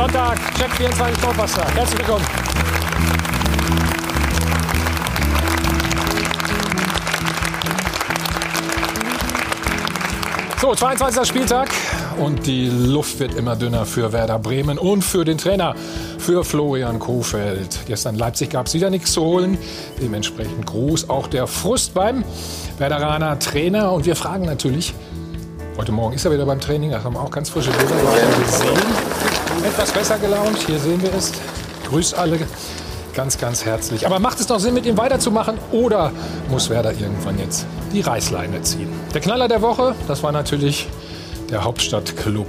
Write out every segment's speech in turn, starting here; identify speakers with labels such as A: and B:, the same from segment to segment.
A: Sonntag, Check 24 Sportwasser. Herzlich willkommen. So, 22. Spieltag und die Luft wird immer dünner für Werder Bremen und für den Trainer, für Florian Kofeld. Gestern in Leipzig gab es wieder nichts zu holen. Dementsprechend groß auch der Frust beim Werderaner Trainer. Und wir fragen natürlich, heute Morgen ist er wieder beim Training, da haben wir auch ganz frische Bilder gesehen. Etwas besser gelaunt, hier sehen wir es. Grüßt alle ganz, ganz herzlich. Aber macht es noch Sinn, mit ihm weiterzumachen oder muss Werder irgendwann jetzt die Reißleine ziehen? Der Knaller der Woche, das war natürlich der Hauptstadtclub.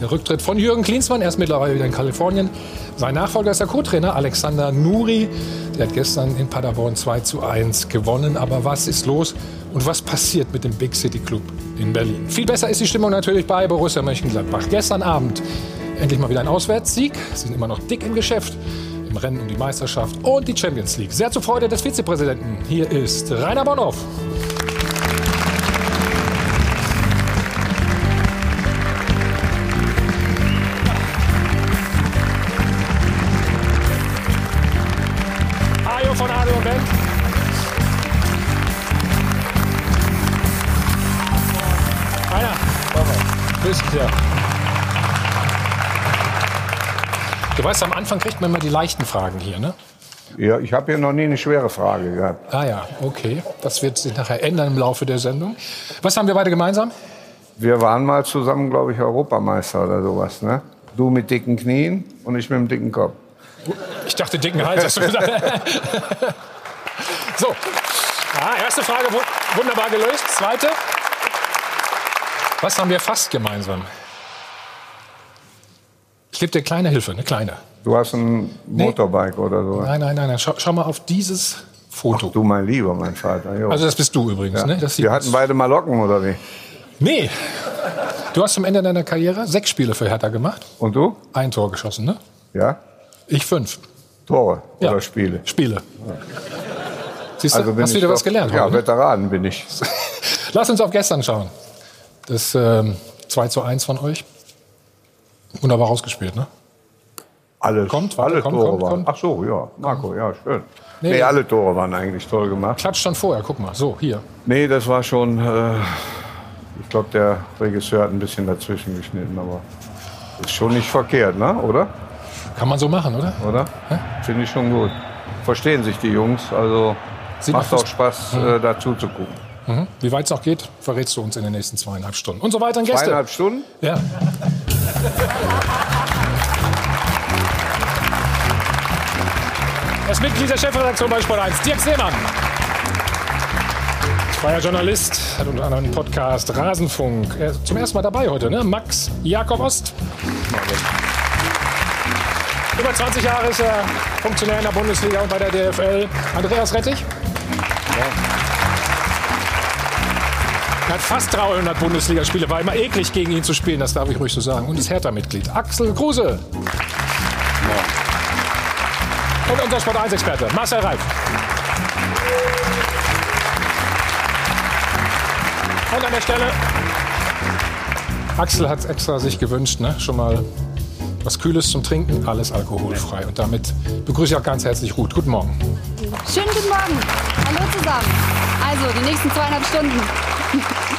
A: Der Rücktritt von Jürgen Klinsmann, er ist mittlerweile wieder in Kalifornien. Sein Nachfolger ist der Co-Trainer Alexander Nuri. Der hat gestern in Paderborn 2 zu 1 gewonnen. Aber was ist los und was passiert mit dem Big City Club in Berlin? Viel besser ist die Stimmung natürlich bei Borussia Mönchengladbach. Gestern Abend endlich mal wieder ein Auswärtssieg. Sie sind immer noch dick im Geschäft im Rennen um die Meisterschaft und die Champions League. Sehr zur Freude des Vizepräsidenten. Hier ist Rainer Bonhoff. Du weißt, am Anfang kriegt man immer die leichten Fragen hier, ne?
B: Ja, ich habe hier noch nie eine schwere Frage gehabt.
A: Ah ja, okay. Das wird sich nachher ändern im Laufe der Sendung. Was haben wir beide gemeinsam?
B: Wir waren mal zusammen, glaube ich, Europameister oder sowas. Ne? Du mit dicken Knien und ich mit dem dicken Kopf.
A: Ich dachte dicken Hals, hast du gesagt. so, ah, erste Frage wu- wunderbar gelöst. Zweite. Was haben wir fast gemeinsam? Ich gebe dir kleine Hilfe, eine kleine.
B: Du hast ein Motorbike oder so.
A: Nein, nein, nein, nein. Schau, schau mal auf dieses Foto.
B: Du mein Lieber, mein Vater. Jo.
A: Also das bist du übrigens,
B: ja.
A: ne?
B: Wir hatten beide mal Locken, oder wie?
A: Nee. Du hast am Ende deiner Karriere sechs Spiele für Hertha gemacht.
B: Und du?
A: Ein Tor geschossen, ne?
B: Ja?
A: Ich fünf.
B: Tore
A: Ja.
B: oder Spiele?
A: Spiele. Siehst du,
B: Also
A: hast wieder
B: doch-
A: was gelernt.
B: Ja,
A: heute, ne?
B: Veteran bin ich.
A: Lass uns auf gestern schauen. Das ähm, 2 zu 1 von euch. Wunderbar rausgespielt, ne?
B: Alles,
A: Kommt, warte,
B: alle
A: kommt,
B: Tore
A: kommt,
B: waren.
A: kommt.
B: Ach so, ja. Marco, ja, schön.
A: Nee.
B: Nee, alle Tore waren eigentlich toll gemacht.
A: Klatscht schon vorher, guck mal. So, hier.
B: Nee, das war schon. Äh, ich glaube, der Regisseur hat ein bisschen dazwischen geschnitten, aber ist schon nicht verkehrt, ne? Oder?
A: Kann man so machen, oder?
B: Oder? Finde ich schon gut. Verstehen sich die Jungs, also
A: Sieht
B: macht auch Spaß, äh, dazu zu gucken.
A: Mhm. Wie weit es noch geht, verrätst du uns in den nächsten zweieinhalb Stunden. Und so weiter. Gäste.
B: Zweieinhalb Stunden?
A: Ja. Das Mitglied der Chefredaktion bei Sport 1, Dirk Seemann. Freier Journalist, hat unter anderem einen Podcast Rasenfunk. Er ist zum ersten Mal dabei heute, ne? Max Jakob Ost. Über 20 Jahre ist er Funktionär in der Bundesliga und bei der DFL. Andreas Rettich. Hat fast 300 Bundesligaspiele, war immer eklig gegen ihn zu spielen, das darf ich ruhig so sagen. Und ist Hertha-Mitglied. Axel Kruse. Und unser Sport 1-Experte, Marcel Reif. Und an der Stelle, Axel hat extra sich gewünscht, ne? schon mal was Kühles zum Trinken, alles alkoholfrei. Und damit begrüße ich auch ganz herzlich Ruth. Guten Morgen.
C: Schönen guten Morgen. Hallo zusammen. Also, die nächsten zweieinhalb Stunden. Thank you.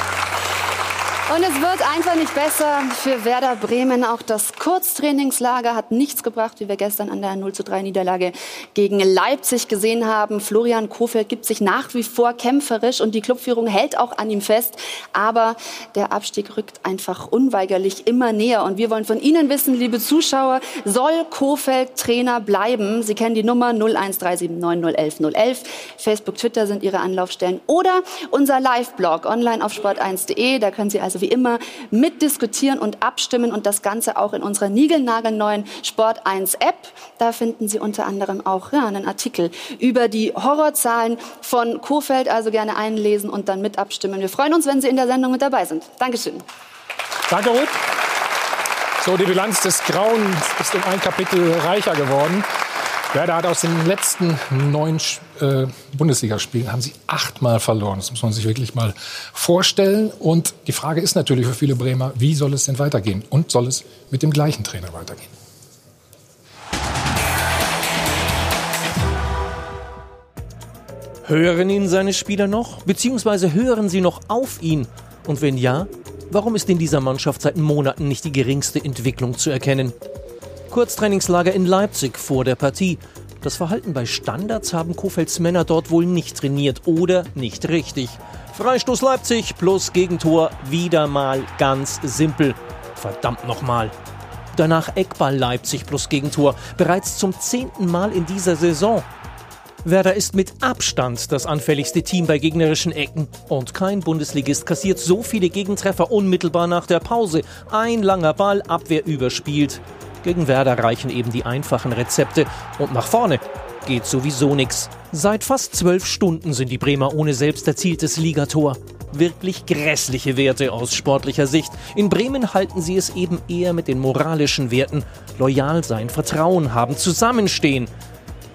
C: Und es wird einfach nicht besser für Werder Bremen. Auch das Kurztrainingslager hat nichts gebracht, wie wir gestern an der 0 zu 3 Niederlage gegen Leipzig gesehen haben. Florian Kofeld gibt sich nach wie vor kämpferisch und die Clubführung hält auch an ihm fest. Aber der Abstieg rückt einfach unweigerlich immer näher. Und wir wollen von Ihnen wissen, liebe Zuschauer, soll Kofeld Trainer bleiben? Sie kennen die Nummer 01379011011. Facebook, Twitter sind Ihre Anlaufstellen. Oder unser Live-Blog online auf sport1.de. Da können Sie also wie immer mitdiskutieren und abstimmen und das Ganze auch in unserer niegelnagelneuen Sport 1 App. Da finden Sie unter anderem auch ja, einen Artikel über die Horrorzahlen von Kofeld. Also gerne einlesen und dann mit abstimmen. Wir freuen uns, wenn Sie in der Sendung mit dabei sind. Dankeschön.
A: Danke, Ruth. So, die Bilanz des Grauens ist um ein Kapitel reicher geworden. Werder hat aus den letzten neun äh, Bundesligaspielen haben sie achtmal verloren. Das muss man sich wirklich mal vorstellen. Und die Frage ist natürlich für viele Bremer, wie soll es denn weitergehen? Und soll es mit dem gleichen Trainer weitergehen?
D: Hören ihn seine Spieler noch? Beziehungsweise hören sie noch auf ihn? Und wenn ja, warum ist in dieser Mannschaft seit Monaten nicht die geringste Entwicklung zu erkennen? Kurztrainingslager in Leipzig vor der Partie. Das Verhalten bei Standards haben Kofelds Männer dort wohl nicht trainiert oder nicht richtig. Freistoß Leipzig plus Gegentor wieder mal ganz simpel. Verdammt nochmal. Danach Eckball Leipzig plus Gegentor. Bereits zum zehnten Mal in dieser Saison. Werder ist mit Abstand das anfälligste Team bei gegnerischen Ecken. Und kein Bundesligist kassiert so viele Gegentreffer unmittelbar nach der Pause. Ein langer Ball, Abwehr überspielt. Gegen Werder reichen eben die einfachen Rezepte. Und nach vorne geht sowieso nichts. Seit fast zwölf Stunden sind die Bremer ohne selbst erzieltes Ligator. Wirklich grässliche Werte aus sportlicher Sicht. In Bremen halten sie es eben eher mit den moralischen Werten. Loyal sein, Vertrauen haben, zusammenstehen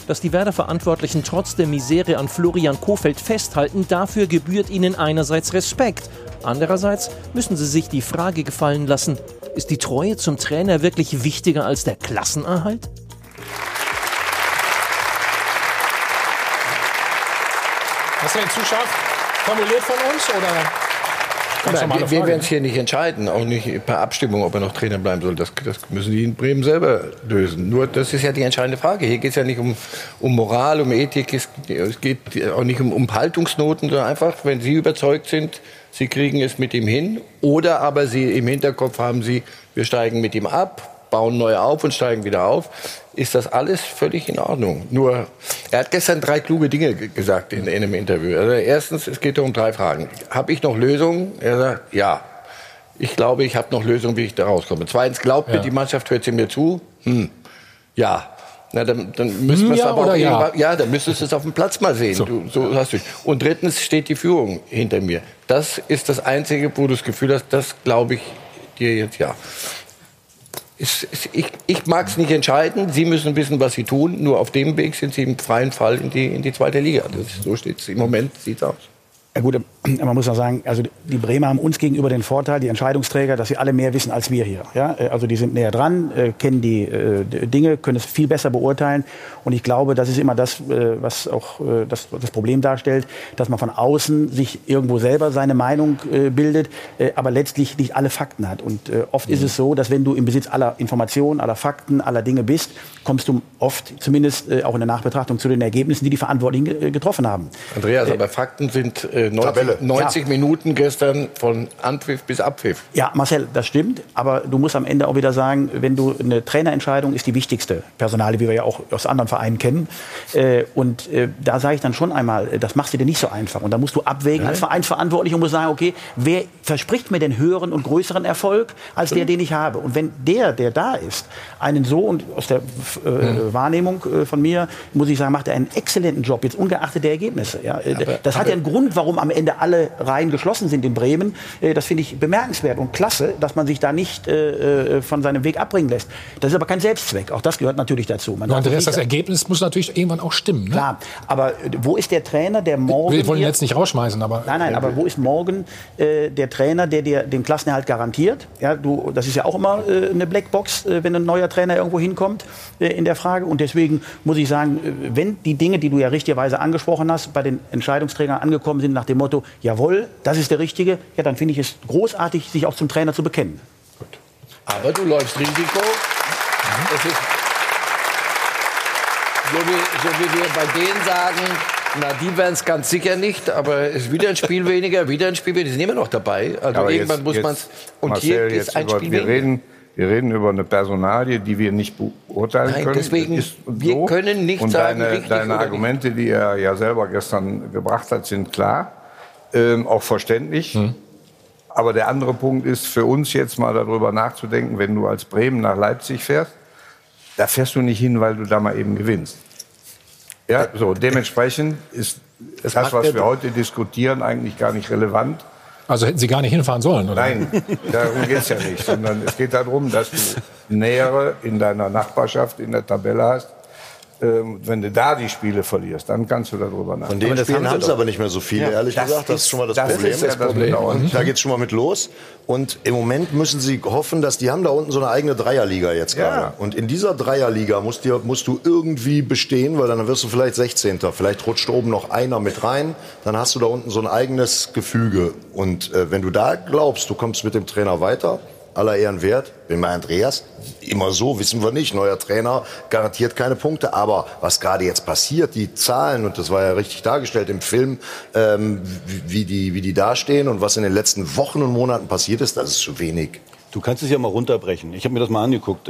D: dass die Werder-Verantwortlichen trotz der Misere an Florian Kofeld festhalten, dafür gebührt ihnen einerseits Respekt. Andererseits müssen sie sich die Frage gefallen lassen, ist die Treue zum Trainer wirklich wichtiger als der Klassenerhalt?
A: Hast du den Zuschauer formuliert von uns oder?
E: Nein, wir, wir werden es hier nicht entscheiden, auch nicht per Abstimmung, ob er noch Trainer bleiben soll. Das, das, müssen die in Bremen selber lösen. Nur das ist ja die entscheidende Frage. Hier geht es ja nicht um, um Moral, um Ethik, es, es geht auch nicht um, um Haltungsnoten, sondern einfach, wenn Sie überzeugt sind, Sie kriegen es mit ihm hin, oder aber Sie im Hinterkopf haben Sie, wir steigen mit ihm ab, bauen neu auf und steigen wieder auf, ist das alles völlig in Ordnung. Nur, er hat gestern drei kluge Dinge gesagt in, in einem Interview. Also erstens, es geht um drei Fragen. Habe ich noch Lösungen? Er sagt, ja. Ich glaube, ich habe noch Lösungen, wie ich da rauskomme. Zweitens, glaubt ja. mir die Mannschaft, hört sie mir zu? Hm. Ja. Na, dann, dann müssen wir es ja aber auch ja. ja, dann müsstest du es auf dem Platz mal sehen. So. Du, so hast du. Und drittens steht die Führung hinter mir. Das ist das Einzige, wo du das Gefühl hast, das glaube ich dir jetzt ja ist, ist, ich, ich mag es nicht entscheiden. Sie müssen wissen, was Sie tun. Nur auf dem Weg sind Sie im freien Fall in die, in die zweite Liga. Das, so steht es im Moment, sieht aus.
F: Ja gut, man muss auch sagen, also die Bremer haben uns gegenüber den Vorteil, die Entscheidungsträger, dass sie alle mehr wissen als wir hier. Ja? Äh, also die sind näher dran, äh, kennen die äh, Dinge, können es viel besser beurteilen. Und ich glaube, das ist immer das, äh, was auch äh, das, das Problem darstellt, dass man von außen sich irgendwo selber seine Meinung äh, bildet, aber letztlich nicht alle Fakten hat. Und oft mhm. ist es so, dass wenn du im Besitz aller Informationen, aller Fakten, aller Dinge bist, kommst du oft, zumindest auch in der Nachbetrachtung, zu den Ergebnissen, die die Verantwortlichen getroffen haben.
E: Andreas, aber Fakten sind 90, 90 ja. Minuten gestern von Anpfiff bis Abpfiff.
F: Ja, Marcel, das stimmt. Aber du musst am Ende auch wieder sagen, wenn du eine Trainerentscheidung ist die wichtigste Personale, wie wir ja auch aus anderen Vereinen kennen. Äh, und äh, da sage ich dann schon einmal, äh, das machst du dir nicht so einfach. Und da musst du abwägen als Vereinsverantwortlicher und musst sagen, okay, wer verspricht mir den höheren und größeren Erfolg als der, den ich habe? Und wenn der, der da ist, einen so und aus der äh, mhm. Wahrnehmung von mir muss ich sagen, macht er einen exzellenten Job, jetzt ungeachtet der Ergebnisse. Ja? Aber, das hat ja einen Grund, warum am Ende alle Reihen geschlossen sind in Bremen. Äh, das finde ich bemerkenswert und klasse, dass man sich da nicht äh, äh, von seinem Weg abbringen lässt. Das ist aber kein Selbstzweck. Auch das gehört natürlich dazu.
A: Man Andreas, das Ergebnis muss natürlich irgendwann auch stimmen. Ne?
F: Klar, aber wo ist der Trainer, der morgen...
A: Wir wollen ihn jetzt nicht rausschmeißen, aber...
F: Nein, nein, aber wo ist morgen äh, der Trainer, der dir den Klassenerhalt garantiert? Ja, du, das ist ja auch immer äh, eine Blackbox, wenn ein neuer Trainer irgendwo hinkommt in der Frage. Und deswegen muss ich sagen, wenn die Dinge, die du ja richtigerweise angesprochen hast, bei den Entscheidungsträgern angekommen sind nach dem Motto, jawohl, das ist der Richtige, ja, dann finde ich es großartig, sich auch zum Trainer zu bekennen. Gut.
E: Aber du läufst Risiko. Mhm. Es ist so wie, so wie wir bei denen sagen, na, die werden es ganz sicher nicht, aber es ist wieder ein Spiel weniger, wieder ein Spiel weniger. Die sind immer noch dabei. Also aber irgendwann jetzt, muss man es.
B: Und Marcel, hier ist ein über, Spiel wir weniger. Reden, wir reden über eine Personalie, die wir nicht beurteilen Nein, können.
E: Deswegen, ist wir so. können nicht
B: und
E: sagen,
B: deine, deine Argumente, nicht. die er ja selber gestern gebracht hat, sind klar ähm, auch verständlich. Hm. Aber der andere Punkt ist für uns jetzt mal darüber nachzudenken, wenn du als Bremen nach Leipzig fährst, da fährst du nicht hin, weil du da mal eben gewinnst. Ja, so dementsprechend ist das, das was wir heute diskutieren, eigentlich gar nicht relevant.
A: Also hätten Sie gar nicht hinfahren sollen, oder?
B: Nein, darum geht es ja nicht. Sondern es geht darum, dass du Nähere in deiner Nachbarschaft in der Tabelle hast, wenn du da die Spiele verlierst, dann kannst du darüber nachdenken.
G: Von den
B: aber
G: Spielen haben sie aber nicht mehr so viele, ja, ehrlich das gesagt. Das ist schon mal das, das Problem. Ist ja das Problem. Mhm. Da geht es schon mal mit los. Und im Moment müssen sie hoffen, dass die haben da unten so eine eigene Dreierliga jetzt gerade. Ja. Und in dieser Dreierliga musst, dir, musst du irgendwie bestehen, weil dann wirst du vielleicht 16. Vielleicht rutscht oben noch einer mit rein. Dann hast du da unten so ein eigenes Gefüge. Und äh, wenn du da glaubst, du kommst mit dem Trainer weiter, aller Ehren wert. Bin bei Andreas. Immer so, wissen wir nicht. Neuer Trainer garantiert keine Punkte. Aber was gerade jetzt passiert, die Zahlen, und das war ja richtig dargestellt im Film, ähm, wie, die, wie die dastehen und was in den letzten Wochen und Monaten passiert ist, das ist zu wenig.
H: Du kannst es ja mal runterbrechen. Ich habe mir das mal angeguckt.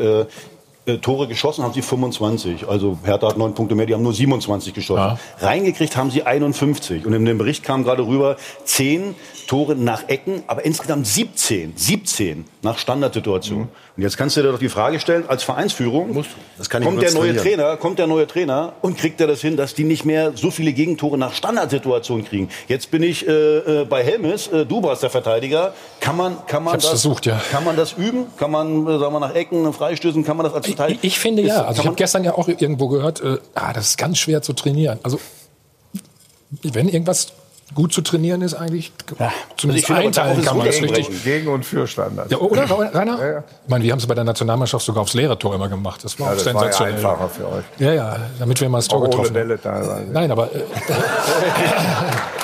H: Äh, Tore geschossen haben sie 25. Also Hertha hat neun Punkte mehr, die haben nur 27 geschossen. Ja. Reingekriegt haben sie 51. Und in dem Bericht kam gerade rüber, zehn Tore nach Ecken, aber insgesamt 17. 17 nach Standardsituationen. Mhm. Und jetzt kannst du dir doch die Frage stellen, als Vereinsführung, kommt der neue Trainer, kommt der neue Trainer und kriegt er das hin, dass die nicht mehr so viele Gegentore nach Standardsituationen kriegen. Jetzt bin ich äh, äh bei Helmes, äh, du warst der Verteidiger. Kann man, kann man, das,
A: versucht, ja.
H: kann man das üben? Kann man, äh, sagen wir, nach Ecken, Freistößen, kann man das als
A: Verteidiger? Ich, ich finde ja. Also ich habe gestern ja auch irgendwo gehört, äh, ah, das ist ganz schwer zu trainieren. Also wenn irgendwas gut zu trainieren ist eigentlich, ja. zumindest also einteilen kann man das richtig.
B: Gegen und für Standards.
A: Ja, oder, Rainer? Ja, ja. Ich meine, wir haben es bei der Nationalmannschaft sogar aufs Lehrertor immer gemacht. Das war ja,
B: auch das sensationell. War ja einfacher für euch.
A: Ja, ja, damit wir mal das Tor getroffen haben. Nein, aber... Äh,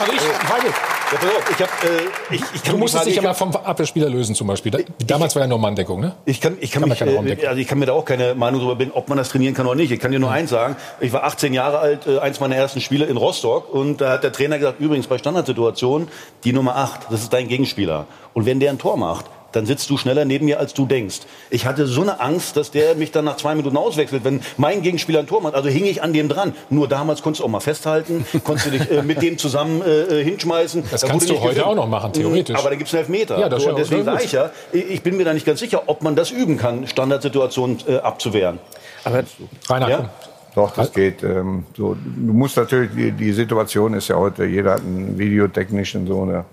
H: Also ich, Frage, ja, pass auf, ich hab, äh, ich, ich kann
A: du musstest dich aber vom Abwehrspieler lösen zum Beispiel. Damals ich, war ja nur Manndeckung, ne?
H: Ich kann, ich kann, kann mich, äh, also ich kann mir da auch keine Meinung darüber bilden, ob man das trainieren kann oder nicht. Ich kann dir nur mhm. eins sagen. Ich war 18 Jahre alt, äh, eins meiner ersten Spiele in Rostock und da hat der Trainer gesagt, übrigens bei Standardsituationen, die Nummer 8, das ist dein Gegenspieler. Und wenn der ein Tor macht, dann sitzt du schneller neben mir, als du denkst. Ich hatte so eine Angst, dass der mich dann nach zwei Minuten auswechselt, wenn mein Gegenspieler ein Tor macht. Also hing ich an dem dran. Nur damals konntest du auch mal festhalten, konntest du dich äh, mit dem zusammen äh, äh hinschmeißen.
A: Das da kannst du heute auch noch machen, theoretisch.
H: Aber da gibt es einen Elfmeter. Ja, das so, deswegen sage ich ja, ich bin mir da nicht ganz sicher, ob man das üben kann, Standardsituationen äh, abzuwehren.
B: Aber Rainer, ja? Doch, das geht. Ähm, so, du musst natürlich, die, die Situation ist ja heute, jeder hat einen videotechnischen so eine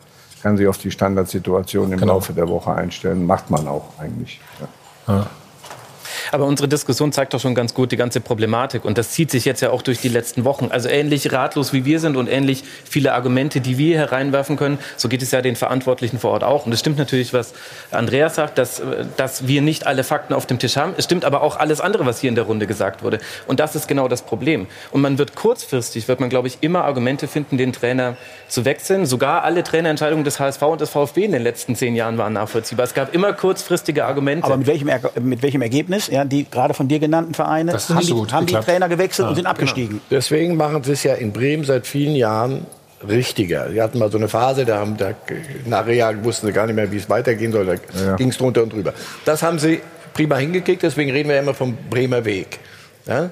B: kann sich auf die Standardsituation im genau. Laufe der Woche einstellen. Macht man auch eigentlich. Ja. Ja.
I: Aber unsere Diskussion zeigt doch schon ganz gut die ganze Problematik. Und das zieht sich jetzt ja auch durch die letzten Wochen. Also ähnlich ratlos wie wir sind und ähnlich viele Argumente, die wir hereinwerfen können, so geht es ja den Verantwortlichen vor Ort auch. Und es stimmt natürlich, was Andreas sagt, dass, dass wir nicht alle Fakten auf dem Tisch haben. Es stimmt aber auch alles andere, was hier in der Runde gesagt wurde. Und das ist genau das Problem. Und man wird kurzfristig, wird man, glaube ich, immer Argumente finden, den Trainer zu wechseln. Sogar alle Trainerentscheidungen des HSV und des VfB in den letzten zehn Jahren waren nachvollziehbar. Es gab immer kurzfristige Argumente.
F: Aber mit welchem, mit welchem Ergebnis? Ja, die gerade von dir genannten Vereine das haben, die, haben die Trainer gewechselt ja. und sind abgestiegen. Genau.
E: Deswegen machen sie es ja in Bremen seit vielen Jahren richtiger. Sie hatten mal so eine Phase, da haben da, nachher wussten sie gar nicht mehr, wie es weitergehen soll. Da ja. ging es drunter und drüber. Das haben sie prima hingekriegt, deswegen reden wir ja immer vom Bremer Weg. Ja?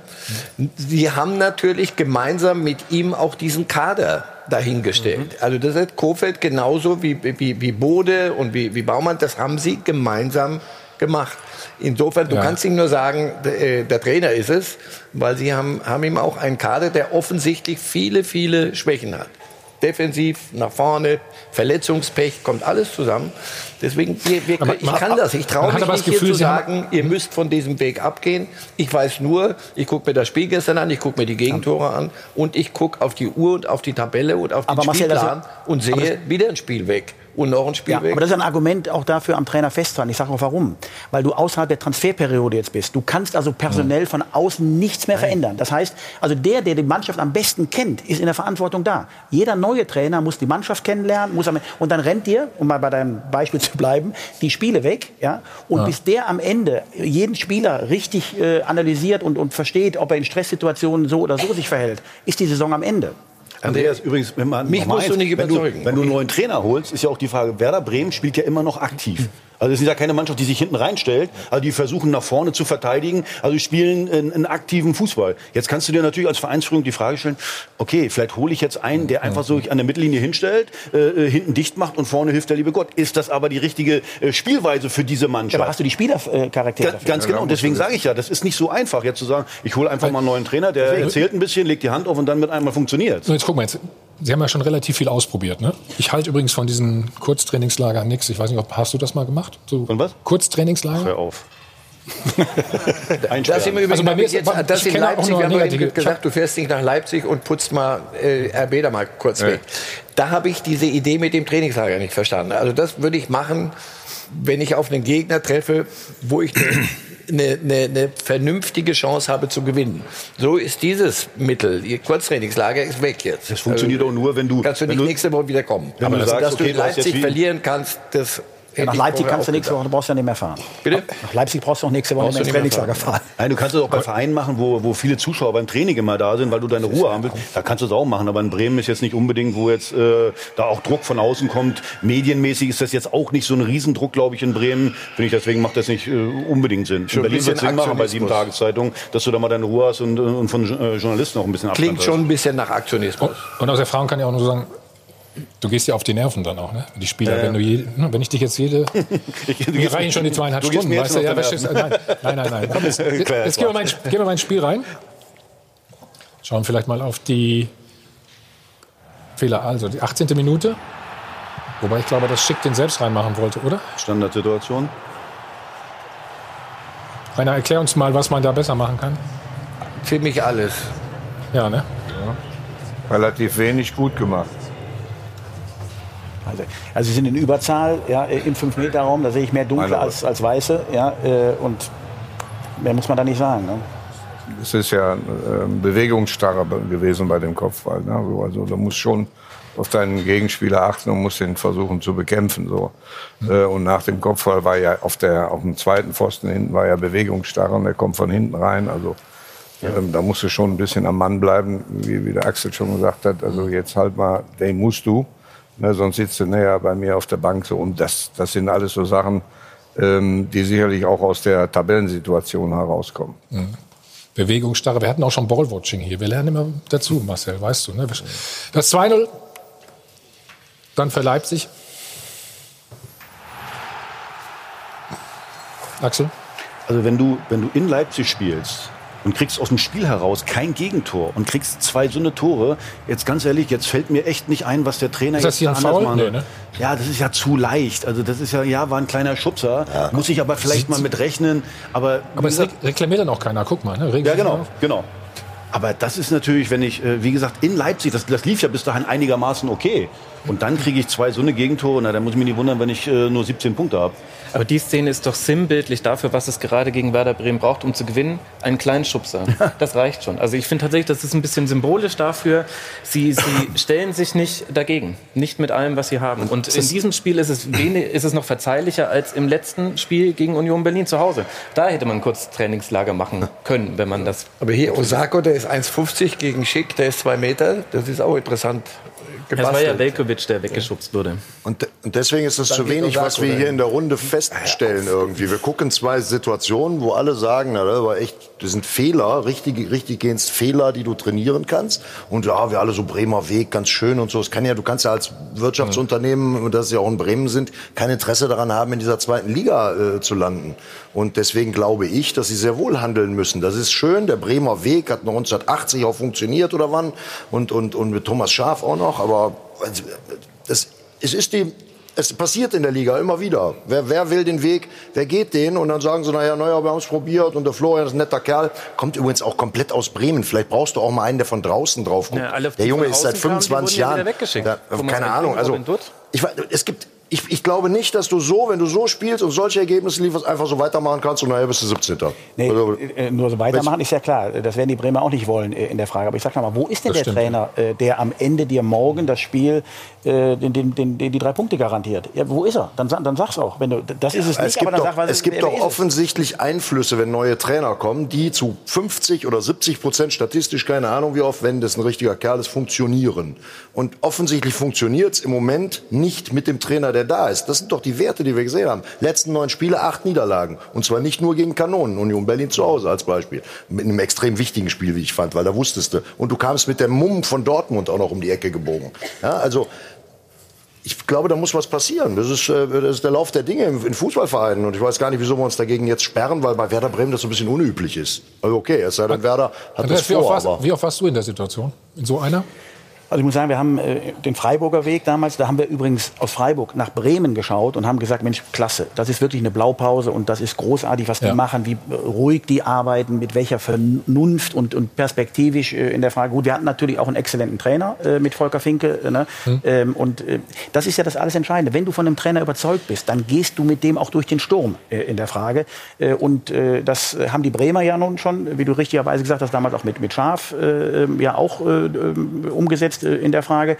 E: Sie haben natürlich gemeinsam mit ihm auch diesen Kader dahingestellt. Mhm. Also das hat Kofeld genauso wie, wie, wie Bode und wie, wie Baumann, das haben sie gemeinsam gemacht. Insofern, du ja. kannst ihm nur sagen, äh, der Trainer ist es, weil sie haben, haben ihm auch einen Kader, der offensichtlich viele, viele Schwächen hat. Defensiv, nach vorne, Verletzungspech, kommt alles zusammen. Deswegen, wir, wir, ich kann das. Ich traue mich nicht Gefühl, hier zu sagen, ihr müsst von diesem Weg abgehen. Ich weiß nur, ich gucke mir das Spiel gestern an, ich gucke mir die Gegentore an und ich gucke auf die Uhr und auf die Tabelle und auf den aber Spielplan und sehe wieder ein Spiel weg und noch ein Spiel ja, weg.
F: Aber das ist ein Argument auch dafür, am Trainer festzuhalten. Ich sage auch warum. Weil du außerhalb der Transferperiode jetzt bist. Du kannst also personell von außen nichts mehr Nein. verändern. Das heißt, also der, der die Mannschaft am besten kennt, ist in der Verantwortung da. Jeder neue Trainer muss die Mannschaft kennenlernen, muss am, und dann rennt dir, um mal bei deinem Beispiel zu bleiben, die Spiele weg. Ja? Und ja. bis der am Ende jeden Spieler richtig äh, analysiert und, und versteht, ob er in Stresssituationen so oder so sich verhält, ist die Saison am Ende.
H: Andreas, übrigens, wenn man
E: mich musst du nicht überzeugen.
H: Wenn du, wenn du einen neuen Trainer holst, ist ja auch die Frage, Werder Bremen spielt ja immer noch aktiv. Also es ist ja keine Mannschaft, die sich hinten reinstellt. Also die versuchen nach vorne zu verteidigen. Also die spielen einen, aktiven Fußball. Jetzt kannst du dir natürlich als Vereinsführung die Frage stellen, okay, vielleicht hole ich jetzt einen, der einfach so an der Mittellinie hinstellt, äh, äh, hinten dicht macht und vorne hilft der liebe Gott. Ist das aber die richtige äh, Spielweise für diese Mannschaft?
F: Aber hast du die Spielercharaktere?
H: Ganz, ganz genau. Und deswegen sage ich ja, das ist nicht so einfach, jetzt zu sagen, ich hole einfach mal einen neuen Trainer, der erzählt ein bisschen, legt die Hand auf und dann mit einmal funktioniert.
A: So, jetzt gucken wir jetzt Sie haben ja schon relativ viel ausprobiert, ne? Ich halte übrigens von diesen Kurztrainingslagern nichts. Ich weiß nicht, ob hast du das mal gemacht?
H: So von was?
A: Kurztrainingslager?
H: Hör auf.
E: das sind wir also bei mir jetzt, das in Leipzig, wir haben gesagt, du fährst nicht nach Leipzig und putzt mal äh, RB da mal kurz ja. weg. Da habe ich diese Idee mit dem Trainingslager nicht verstanden. Also das würde ich machen, wenn ich auf einen Gegner treffe, wo ich eine, eine, eine vernünftige Chance habe zu gewinnen. So ist dieses Mittel, Ihr Kurztrainingslager ist weg jetzt.
H: Das funktioniert also, auch nur, wenn du...
E: Kannst du nicht
H: du,
E: nächste Woche wieder kommen. Aber
H: du sagst,
E: dass
H: okay,
E: du in Leipzig verlieren kannst, das
F: ja, nach Leipzig kannst du nächste Woche, du brauchst ja nicht mehr fahren. Bitte? Nach Leipzig brauchst du auch nächste Woche nicht mehr ins Trainingslager fahren.
H: Nein, du kannst es auch bei Vereinen machen, wo, wo viele Zuschauer beim Training immer da sind, weil du deine Ruhe haben willst. Da kannst du es auch machen. Aber in Bremen ist jetzt nicht unbedingt, wo jetzt äh, da auch Druck von außen kommt. Medienmäßig ist das jetzt auch nicht so ein Riesendruck, glaube ich, in Bremen. Finde ich, deswegen macht das nicht äh, unbedingt Sinn. in Berlin wird es Sinn machen bei sieben Tageszeitungen, dass du da mal deine Ruhe hast und, und von äh, Journalisten auch ein bisschen
E: Klingt schon ein bisschen nach Aktionismus.
A: Und aus Erfahrung kann ich auch nur sagen, Du gehst ja auf die Nerven dann auch, ne? Die Spieler, äh, wenn du je, ne, wenn ich dich jetzt jede, ich, mir reichen schon die zweieinhalb Stunden, weißt du, ja, weißt nein, nein, nein, nein. Komm, jetzt, jetzt, jetzt gehen, wir mein, gehen wir mein Spiel rein. Schauen vielleicht mal auf die Fehler, also die 18. Minute. Wobei ich glaube, dass Schick den selbst reinmachen wollte, oder?
H: Standardsituation.
A: Rainer, erklär uns mal, was man da besser machen kann.
E: Für mich alles.
A: Ja, ne?
B: Ja. Relativ wenig gut gemacht.
F: Also, also sie sind in Überzahl ja, im 5-Meter-Raum, da sehe ich mehr Dunkle als, als Weiße. Ja, äh, und mehr muss man da nicht sagen. Ne?
B: Es ist ja äh, Bewegungsstarre gewesen bei dem Kopfball. Ne? Also da muss schon auf deinen Gegenspieler achten und musst ihn versuchen zu bekämpfen. So. Mhm. und nach dem Kopfball war ja auf, der, auf dem zweiten Pfosten hinten war ja Bewegungsstarre und der kommt von hinten rein. Also ja. ähm, da musst du schon ein bisschen am Mann bleiben, wie, wie der Axel schon gesagt hat. Also jetzt halt mal, den musst du. Ne, sonst sitzt du näher bei mir auf der Bank. So. Und das, das sind alles so Sachen, ähm, die sicherlich auch aus der Tabellensituation herauskommen. Mhm.
A: Bewegungsstarre. Wir hatten auch schon Ballwatching hier. Wir lernen immer dazu, Marcel, weißt du. Ne? Das 2-0, dann für Leipzig. Axel?
H: Also wenn du, wenn du in Leipzig spielst, und kriegst aus dem Spiel heraus kein Gegentor und kriegst zwei so eine Tore. Jetzt ganz ehrlich, jetzt fällt mir echt nicht ein, was der Trainer
A: ist das
H: jetzt
A: hier ein Foul? Nee,
H: ne? Ja, das ist ja zu leicht. Also das ist ja, ja, war ein kleiner Schubser. Ja. Muss ich aber vielleicht mal mit rechnen. Aber,
A: aber es reklamiert dann auch keiner. Guck mal, ne?
H: Ja, genau, genau. Aber das ist natürlich, wenn ich, äh, wie gesagt, in Leipzig, das, das lief ja bis dahin einigermaßen okay. Und dann kriege ich zwei so eine Gegentore. Na, da muss ich mich nicht wundern, wenn ich äh, nur 17 Punkte habe.
I: Aber die Szene ist doch sinnbildlich dafür, was es gerade gegen Werder Bremen braucht, um zu gewinnen. Einen kleinen Schubser. Das reicht schon. Also ich finde tatsächlich, das ist ein bisschen symbolisch dafür. Sie, sie stellen sich nicht dagegen. Nicht mit allem, was sie haben. Und in diesem Spiel ist es, wenig, ist es noch verzeihlicher als im letzten Spiel gegen Union Berlin zu Hause. Da hätte man kurz Trainingslager machen können, wenn man das.
E: Aber hier Osako, der ist 1,50 gegen Schick, der ist zwei Meter. Das ist auch interessant
I: gebastelt. Das war ja Velkovic, der weggeschubst wurde.
G: Und, und deswegen ist es zu wenig, was wir hier in der Runde feststellen irgendwie. Wir gucken zwei Situationen, wo alle sagen, na, das war echt, das sind Fehler, richtig, richtig gehens Fehler, die du trainieren kannst. Und ja, wir alle so Bremer Weg, ganz schön und so. Es kann ja, du kannst ja als Wirtschaftsunternehmen, und das ja auch in Bremen sind, kein Interesse daran haben, in dieser zweiten Liga äh, zu landen. Und deswegen glaube ich, dass sie sehr wohl handeln müssen. Das ist schön. Der Bremer Weg hat 1980 auch funktioniert oder wann. Und, und, und mit Thomas Schaf auch noch. Aber das, es ist die, es passiert in der Liga immer wieder. Wer, wer will den Weg, wer geht den? Und dann sagen sie, naja, naja, wir haben es probiert und der Florian ist ein netter Kerl. Kommt übrigens auch komplett aus Bremen. Vielleicht brauchst du auch mal einen, der von draußen drauf guckt. Ja, der Junge ist seit 25 kamen, Jahren. Ja, keine Ahnung. Also, ich, es gibt ich, ich, glaube nicht, dass du so, wenn du so spielst und solche Ergebnisse lieferst, einfach so weitermachen kannst und nachher bist du 17.
F: Nee, also, äh, nur so weitermachen ist ja klar. Das werden die Bremer auch nicht wollen äh, in der Frage. Aber ich sag mal, wo ist denn der stimmt, Trainer. Äh, der am Ende dir morgen das Spiel, den, den, den, die drei Punkte garantiert? Ja, wo ist er? Dann, dann sag's auch. Wenn du, das ist es ja, nicht,
G: es gibt doch, sag, es gibt doch offensichtlich Einflüsse, wenn neue Trainer kommen, die zu 50 oder 70 Prozent statistisch, keine Ahnung wie oft, wenn das ein richtiger Kerl ist, funktionieren. Und offensichtlich funktioniert es im Moment nicht mit dem Trainer, der da ist. Das sind doch die Werte, die wir gesehen haben. Letzten neun Spiele, acht Niederlagen. Und zwar nicht nur gegen Kanonen. Union Berlin zu Hause als Beispiel. Mit einem extrem wichtigen Spiel, wie ich fand, weil da wusstest du. Und du kamst mit der Mumm von Dortmund auch noch um die Ecke gebogen. Ja, also, ich glaube, da muss was passieren. Das ist, äh, das ist der Lauf der Dinge in Fußballvereinen. Und ich weiß gar nicht, wieso wir uns dagegen jetzt sperren, weil bei Werder Bremen das so ein bisschen unüblich ist. Also okay, es sei denn, Werder hat Andreas, das vor.
A: Wie oft, warst, wie oft warst du in der Situation? In so einer?
F: Also ich muss sagen, wir haben äh, den Freiburger Weg damals, da haben wir übrigens aus Freiburg nach Bremen geschaut und haben gesagt, Mensch, klasse, das ist wirklich eine Blaupause und das ist großartig, was die ja. machen, wie ruhig die arbeiten, mit welcher Vernunft und, und perspektivisch äh, in der Frage. Gut, wir hatten natürlich auch einen exzellenten Trainer äh, mit Volker Finke. Äh, ne? Hm. Ähm, und äh, das ist ja das alles Entscheidende. Wenn du von einem Trainer überzeugt bist, dann gehst du mit dem auch durch den Sturm äh, in der Frage. und das haben die Bremer ja nun schon, wie du richtigerweise gesagt hast, damals auch mit, mit Schaf ähm, ja auch umgesetzt in der Frage.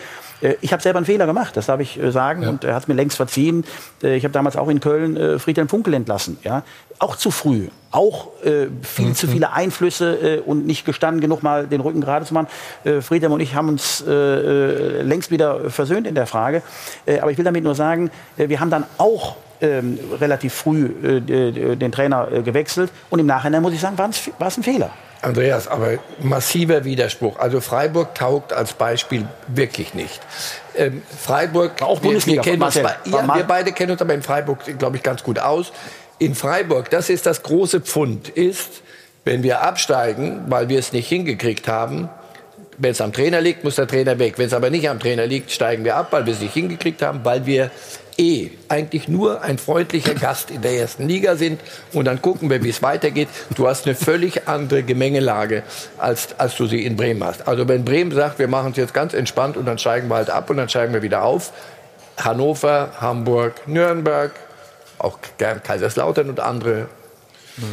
F: ich habe selber einen Fehler gemacht, das darf ich sagen. Ja. Und er hat es mir längst verziehen. ich habe damals auch in Köln Friedhelm Funkel entlassen. Ja? Auch zu früh auch äh, viel mhm. zu viele Einflüsse äh, und nicht gestanden genug, mal den Rücken gerade zu machen. Äh, Friedhelm und ich haben uns äh, äh, längst wieder versöhnt in der Frage. Äh, aber ich will damit nur sagen, wir haben dann auch ähm, relativ früh den Trainer gewechselt. Und im Nachhinein muss ich sagen, war es ein Fehler.
E: Andreas, aber massiver Widerspruch. Also Freiburg taugt als Beispiel wirklich nicht. Ähm, Freiburg,
F: auch Bundesliga,
E: wir, wir, kennen uns, ja, wir beide kennen uns aber in Freiburg, glaube ich, ganz gut aus. In Freiburg, das ist das große Pfund, ist, wenn wir absteigen, weil wir es nicht hingekriegt haben, wenn es am Trainer liegt, muss der Trainer weg. Wenn es aber nicht am Trainer liegt, steigen wir ab, weil wir es nicht hingekriegt haben, weil wir eh eigentlich nur ein freundlicher Gast in der ersten Liga sind und dann gucken wir, wie es weitergeht. Du hast eine völlig andere Gemengelage, als, als du sie in Bremen hast. Also wenn Bremen sagt, wir machen es jetzt ganz entspannt und dann steigen wir halt ab und dann steigen wir wieder auf. Hannover, Hamburg, Nürnberg, auch Kaiserslautern und andere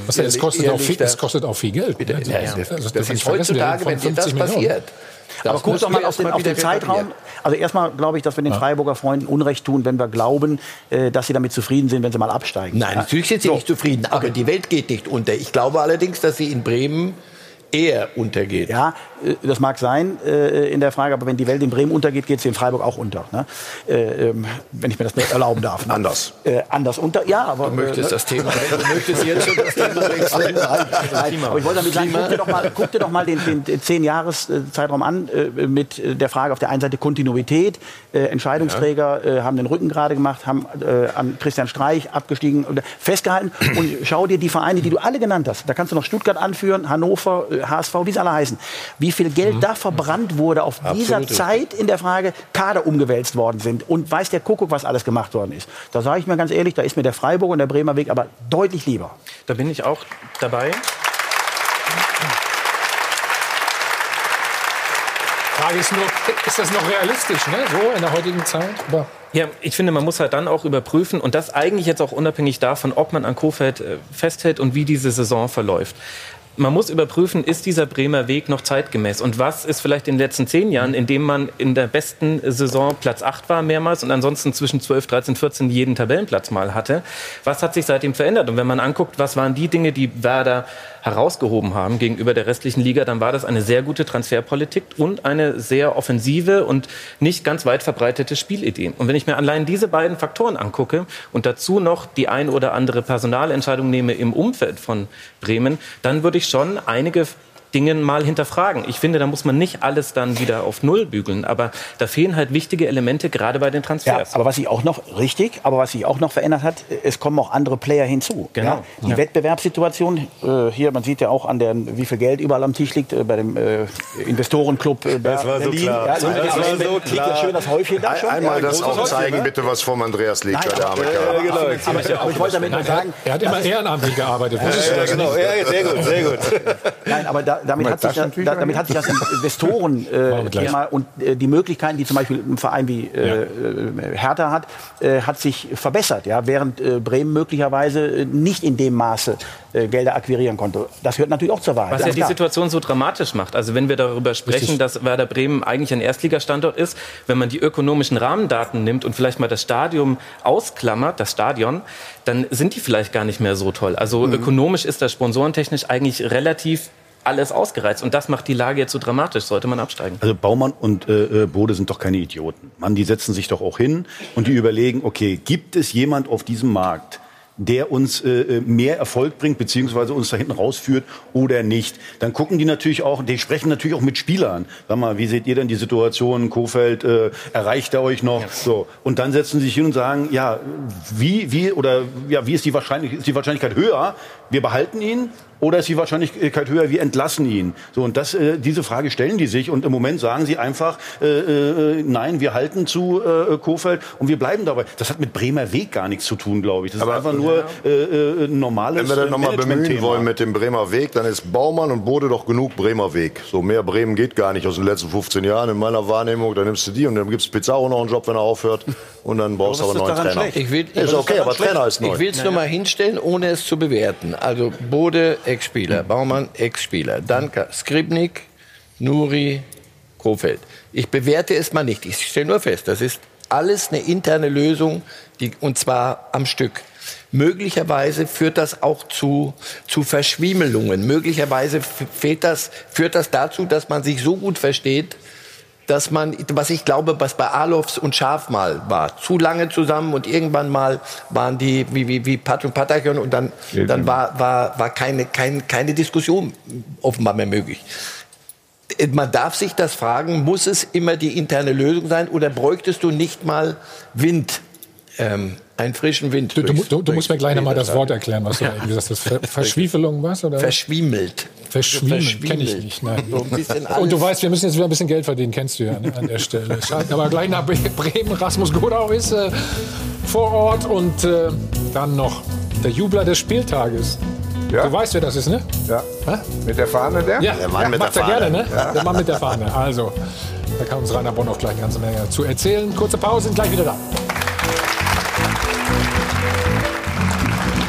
A: was ja, es kostet, auch viel, es kostet auch viel Geld.
E: Bitte, ja, ja. Das, das ist heutzutage, wenn dir das passiert,
F: das Aber guck doch mal auf den, auf den Zeitraum. Also erstmal glaube ich, dass wir den Freiburger Freunden Unrecht tun, wenn wir glauben, äh, dass sie damit zufrieden sind, wenn sie mal absteigen.
E: Nein, natürlich sind sie so. nicht zufrieden, aber okay. die Welt geht nicht unter. Ich glaube allerdings, dass sie in Bremen eher untergeht.
F: Ja, äh, das mag sein äh, in der Frage, aber wenn die Welt in Bremen untergeht, geht sie in Freiburg auch unter. Ne? Äh, ähm, wenn ich mir das erlauben darf.
G: Ne? Anders.
F: Äh, anders unter, ja, aber...
E: Du möchtest äh, das Thema, du möchtest jetzt schon das Thema wechseln.
F: aber ich wollte damit sagen, guck dir doch mal, guck dir doch mal den, den, den zehn Jahres Zeitraum an äh, mit der Frage auf der einen Seite Kontinuität. Entscheidungsträger ja. haben den Rücken gerade gemacht, haben an Christian Streich abgestiegen, festgehalten. Und schau dir die Vereine, die du alle genannt hast. Da kannst du noch Stuttgart anführen, Hannover, HSV, wie sie alle heißen. Wie viel Geld mhm. da verbrannt wurde auf Absolut. dieser Zeit in der Frage, Kader umgewälzt worden sind. Und weiß der Kuckuck, was alles gemacht worden ist. Da sage ich mir ganz ehrlich, da ist mir der Freiburg und der Bremer Weg aber deutlich lieber.
I: Da bin ich auch dabei.
A: Frage ist nur, ist das noch realistisch, ne? so in der heutigen Zeit? Aber
I: ja, ich finde, man muss halt dann auch überprüfen und das eigentlich jetzt auch unabhängig davon, ob man an Kofeld äh, festhält und wie diese Saison verläuft man muss überprüfen, ist dieser Bremer Weg noch zeitgemäß? Und was ist vielleicht in den letzten zehn Jahren, in dem man in der besten Saison Platz 8 war mehrmals und ansonsten zwischen 12, 13, 14 jeden Tabellenplatz mal hatte, was hat sich seitdem verändert? Und wenn man anguckt, was waren die Dinge, die Werder herausgehoben haben gegenüber der restlichen Liga, dann war das eine sehr gute Transferpolitik und eine sehr offensive und nicht ganz weit verbreitete Spielidee. Und wenn ich mir allein diese beiden Faktoren angucke und dazu noch die ein oder andere Personalentscheidung nehme im Umfeld von Bremen, dann würde ich schon einige Dingen mal hinterfragen. Ich finde, da muss man nicht alles dann wieder auf Null bügeln, aber da fehlen halt wichtige Elemente, gerade bei den Transfers.
F: Ja, aber was sich auch noch, richtig, aber was sich auch noch verändert hat, es kommen auch andere Player hinzu. Genau. Ja? Die ja. Wettbewerbssituation, äh, hier, man sieht ja auch an der, wie viel Geld überall am Tisch liegt, äh, bei dem äh, Investorenclub äh,
G: das war Berlin. So klar. Ja,
F: das war so klar. Ja schön das Häufchen da schon.
G: Einmal das auch zeigen, ne? bitte, was vom Andreas liegt, Nein, der arme Kerl.
F: Genau. Aber, aber, ich wollte damit nur sagen...
A: Er hat immer ehrenamtlich gearbeitet. Ja,
G: genau. Ja, sehr gut, sehr gut.
F: Nein, aber damit hat sich da, damit hat sich das Investoren-Thema äh, und äh, die Möglichkeiten, die zum Beispiel ein Verein wie äh, ja. Äh, Hertha hat, äh, hat sich verbessert. Ja? Während äh, Bremen möglicherweise nicht in dem Maße Gelder akquirieren konnte. Das hört natürlich auch zur Wahrheit.
I: Was ja die klar. Situation so dramatisch macht. Also wenn wir darüber sprechen, Richtig. dass Werder Bremen eigentlich ein Erstligastandort ist, wenn man die ökonomischen Rahmendaten nimmt und vielleicht mal das Stadion ausklammert, das Stadion, dann sind die vielleicht gar nicht mehr so toll. Also mhm. ökonomisch ist das sponsorentechnisch eigentlich relativ alles ausgereizt. Und das macht die Lage jetzt so dramatisch. Sollte man absteigen.
H: Also Baumann und äh, äh, Bode sind doch keine Idioten. Mann, die setzen sich doch auch hin und die überlegen, okay, gibt es jemand auf diesem Markt, der uns äh, äh, mehr Erfolg bringt, beziehungsweise uns da hinten rausführt oder nicht. Dann gucken die natürlich auch, die sprechen natürlich auch mit Spielern. Sag mal, wie seht ihr denn die Situation? Kofeld, äh, erreicht er euch noch? Ja. So. Und dann setzen sie sich hin und sagen, ja, wie, wie, oder, ja, wie ist die Wahrscheinlichkeit, ist die Wahrscheinlichkeit höher? Wir behalten ihn oder ist die Wahrscheinlichkeit höher, wir entlassen ihn? So, und das, äh, diese Frage stellen die sich. Und im Moment sagen sie einfach, äh, äh, nein, wir halten zu äh, Kofeld und wir bleiben dabei. Das hat mit Bremer Weg gar nichts zu tun, glaube ich. Das Aber, ist einfach nur äh, äh, ein normales
G: Wenn wir das nochmal bemühen wollen mit dem Bremer Weg, dann ist Baumann und Bode doch genug Bremer Weg. So mehr Bremen geht gar nicht aus den letzten 15 Jahren in meiner Wahrnehmung. Dann nimmst du die und dann gibst Pizarro noch einen Job, wenn er aufhört. Und dann brauchst du aber einen neuen Trainer.
E: Ich will, ist okay, aber Trainer ist neu. Ich will es nur mal hinstellen, ohne es zu bewerten. Also Bode, Ex-Spieler, Baumann, Ex-Spieler, Danka, Skripnik, Nuri, Kofeld. Ich bewerte es mal nicht. Ich stelle nur fest, das ist alles eine interne Lösung, die, und zwar am Stück. Möglicherweise führt das auch zu, zu Verschwiemelungen. Möglicherweise das, führt das dazu, dass man sich so gut versteht, dass man, was ich glaube, was bei Alofs und Schaf mal war, zu lange zusammen und irgendwann mal waren die wie, wie, wie Pat und Patagon und dann, dann war, war, war keine, keine, keine Diskussion offenbar mehr möglich. Man darf sich das fragen, muss es immer die interne Lösung sein oder bräuchtest du nicht mal Wind? Ähm, einen frischen Wind.
A: Du, du, du musst mir gleich nochmal das Wort erklären, was du ja. gesagt hast. Ver Verschwiefelung, was? Oder?
E: Verschwiemelt.
A: Verschwiemelt, kenne ich nicht. Nein. So Und du weißt, wir müssen jetzt wieder ein bisschen Geld verdienen, kennst du ja ne, an der Stelle. Aber gleich nach Bremen, Rasmus Godau ist äh, vor Ort und äh, dann noch der Jubler des Spieltages. Ja. Du weißt, wer das ist, ne?
B: Ja. Hä? Mit der Fahne, der?
A: Ja, der Mann ja, mit macht der Fahne. gerne, ne? Ja. Der Mann mit der Fahne. Also, da kann uns Rainer Bonn auch gleich eine ganze Menge zu erzählen. Kurze Pause, sind gleich wieder da.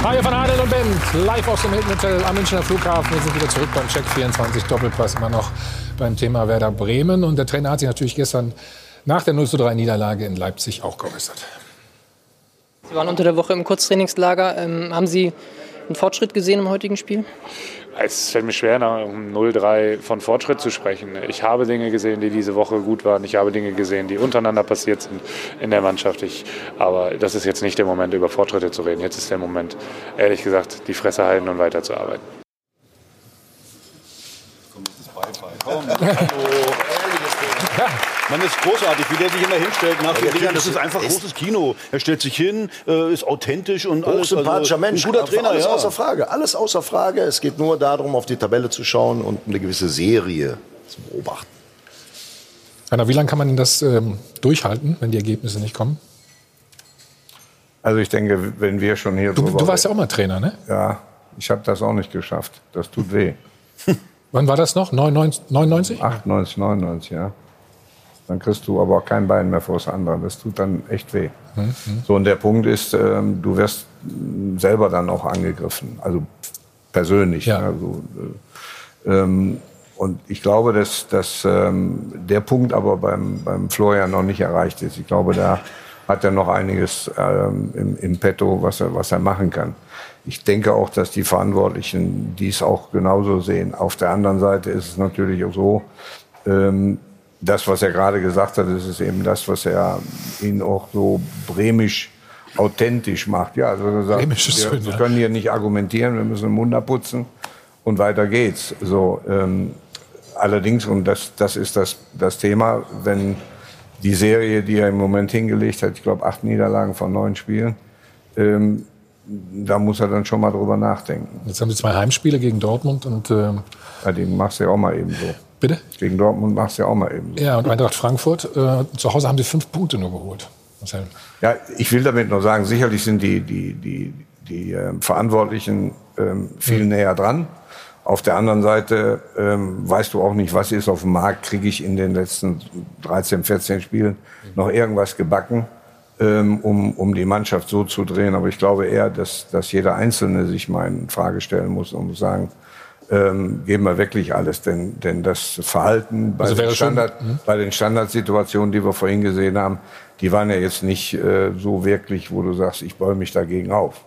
A: Hi von Adel und Bent, live aus dem Hilton Hotel am Münchner Flughafen. Wir sind wieder zurück beim Check 24 Doppelpass, immer noch beim Thema Werder Bremen. Und der Trainer hat sich natürlich gestern nach der 0-3 Niederlage in Leipzig auch geäußert.
J: Sie waren unter der Woche im Kurztrainingslager. Ähm, haben Sie einen Fortschritt gesehen im heutigen Spiel?
K: Es fällt mir schwer, nach um 0-3 von Fortschritt zu sprechen. Ich habe Dinge gesehen, die diese Woche gut waren. Ich habe Dinge gesehen, die untereinander passiert sind in der Mannschaft. Ich, aber das ist jetzt nicht der Moment, über Fortschritte zu reden. Jetzt ist der Moment, ehrlich gesagt, die Fresse halten und weiterzuarbeiten. Komm, das ist Bye-bye. Komm,
H: hallo. Ja. Man ist großartig, wie der sich immer hinstellt nach den Dingern. Das ist einfach großes Kino. Er stellt sich hin, äh, ist authentisch und alles.
G: Sympathischer also, Mensch. Ein guter Trainer, alles ja. außer Frage. Alles außer Frage. Es geht nur darum, auf die Tabelle zu schauen und eine gewisse Serie zu beobachten.
A: Rainer, wie lange kann man denn das ähm, durchhalten, wenn die Ergebnisse nicht kommen?
B: Also ich denke, wenn wir schon hier...
A: Du, du warst ja auch mal Trainer, ne?
B: Ja, ich habe das auch nicht geschafft. Das tut weh.
A: Wann war das noch? 99?
B: 98, 99, ja dann kriegst du aber auch kein Bein mehr vor das andere. Das tut dann echt weh. Mhm. So, und der Punkt ist, ähm, du wirst selber dann auch angegriffen, also persönlich. Ja. Also, äh, ähm, und ich glaube, dass, dass ähm, der Punkt aber beim, beim Florian noch nicht erreicht ist. Ich glaube, da hat er noch einiges ähm, im, im Petto, was er, was er machen kann. Ich denke auch, dass die Verantwortlichen dies auch genauso sehen. Auf der anderen Seite ist es natürlich auch so, ähm, das, was er gerade gesagt hat, das ist eben das, was er ihn auch so bremisch authentisch macht. Ja, also er sagt, wir, wir können hier nicht argumentieren, wir müssen den Mund abputzen und weiter geht's. So, ähm, allerdings, und das, das ist das, das Thema, wenn die Serie, die er im Moment hingelegt hat, ich glaube acht Niederlagen von neun Spielen, ähm, da muss er dann schon mal drüber nachdenken.
A: Jetzt haben Sie zwei Heimspiele gegen Dortmund und ähm
B: ja, die machst du ja auch mal eben so.
A: Bitte?
B: Gegen Dortmund machst du ja auch mal eben.
A: Ja, und Eintracht Frankfurt, äh, zu Hause haben sie fünf Punkte nur geholt.
B: Marcel. Ja, ich will damit nur sagen, sicherlich sind die, die, die, die äh, Verantwortlichen ähm, viel mhm. näher dran. Auf der anderen Seite ähm, weißt du auch nicht, was ist auf dem Markt, kriege ich in den letzten 13, 14 Spielen noch irgendwas gebacken, ähm, um, um die Mannschaft so zu drehen. Aber ich glaube eher, dass, dass jeder Einzelne sich mal in Frage stellen muss und sagen, ähm, geben wir wirklich alles. Denn, denn das Verhalten bei, also den Standard, schon, hm? bei den Standardsituationen, die wir vorhin gesehen haben, die waren ja jetzt nicht äh, so wirklich, wo du sagst, ich bäume mich dagegen auf.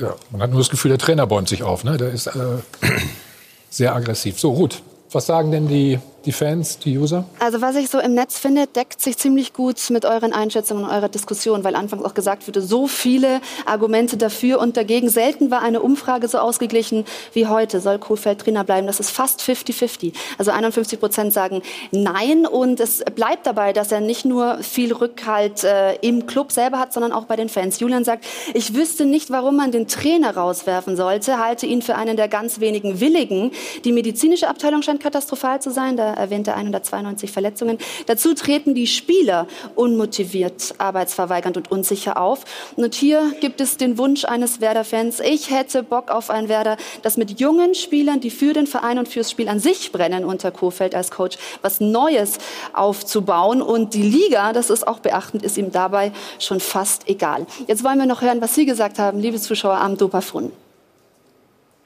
A: Ja, man hat nur das Gefühl, der Trainer bäumt sich auf. Ne? Der ist äh, sehr aggressiv. So, gut. Was sagen denn die die Fans, die User?
C: Also was ich so im Netz finde, deckt sich ziemlich gut mit euren Einschätzungen und eurer Diskussion, weil anfangs auch gesagt wurde, so viele Argumente dafür und dagegen. Selten war eine Umfrage so ausgeglichen wie heute. Soll Kohlfeld Trainer bleiben? Das ist fast 50-50. Also 51 Prozent sagen Nein und es bleibt dabei, dass er nicht nur viel Rückhalt äh, im Club selber hat, sondern auch bei den Fans. Julian sagt, ich wüsste nicht, warum man den Trainer rauswerfen sollte, halte ihn für einen der ganz wenigen Willigen. Die medizinische Abteilung scheint katastrophal zu sein. Da erwähnte 192 Verletzungen. Dazu treten die Spieler unmotiviert, arbeitsverweigernd und unsicher auf. Und hier gibt es den Wunsch eines Werder-Fans, ich hätte Bock auf ein Werder, das mit jungen Spielern, die für den Verein und fürs Spiel an sich brennen, unter Kofeld als Coach, was Neues aufzubauen. Und die Liga, das ist auch beachtend, ist ihm dabei schon fast egal. Jetzt wollen wir noch hören, was Sie gesagt haben, liebe Zuschauer am Dopafrun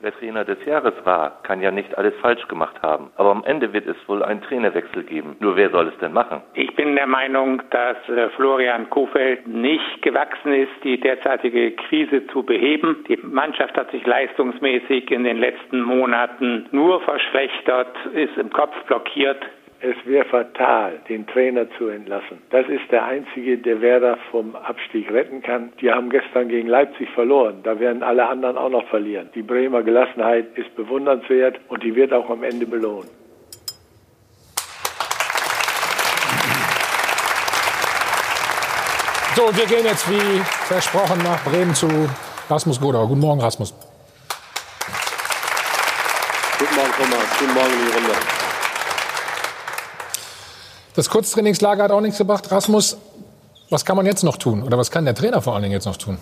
L: wer Trainer des Jahres war, kann ja nicht alles falsch gemacht haben. Aber am Ende wird es wohl einen Trainerwechsel geben. Nur wer soll es denn machen?
M: Ich bin der Meinung, dass äh, Florian Kofeld nicht gewachsen ist, die derzeitige Krise zu beheben. Die Mannschaft hat sich leistungsmäßig in den letzten Monaten nur verschlechtert, ist im Kopf blockiert.
N: Es wäre fatal, den Trainer zu entlassen. Das ist der einzige, der Werder vom Abstieg retten kann. Die haben gestern gegen Leipzig verloren. Da werden alle anderen auch noch verlieren. Die Bremer Gelassenheit ist bewundernswert und die wird auch am Ende belohnt.
A: So, wir gehen jetzt wie versprochen nach Bremen zu Rasmus Godauer. Guten Morgen, Rasmus.
O: Guten Morgen, Thomas. Guten Morgen in die Runde.
A: Das Kurztrainingslager hat auch nichts gebracht. Rasmus, was kann man jetzt noch tun? Oder was kann der Trainer vor allen Dingen jetzt noch tun?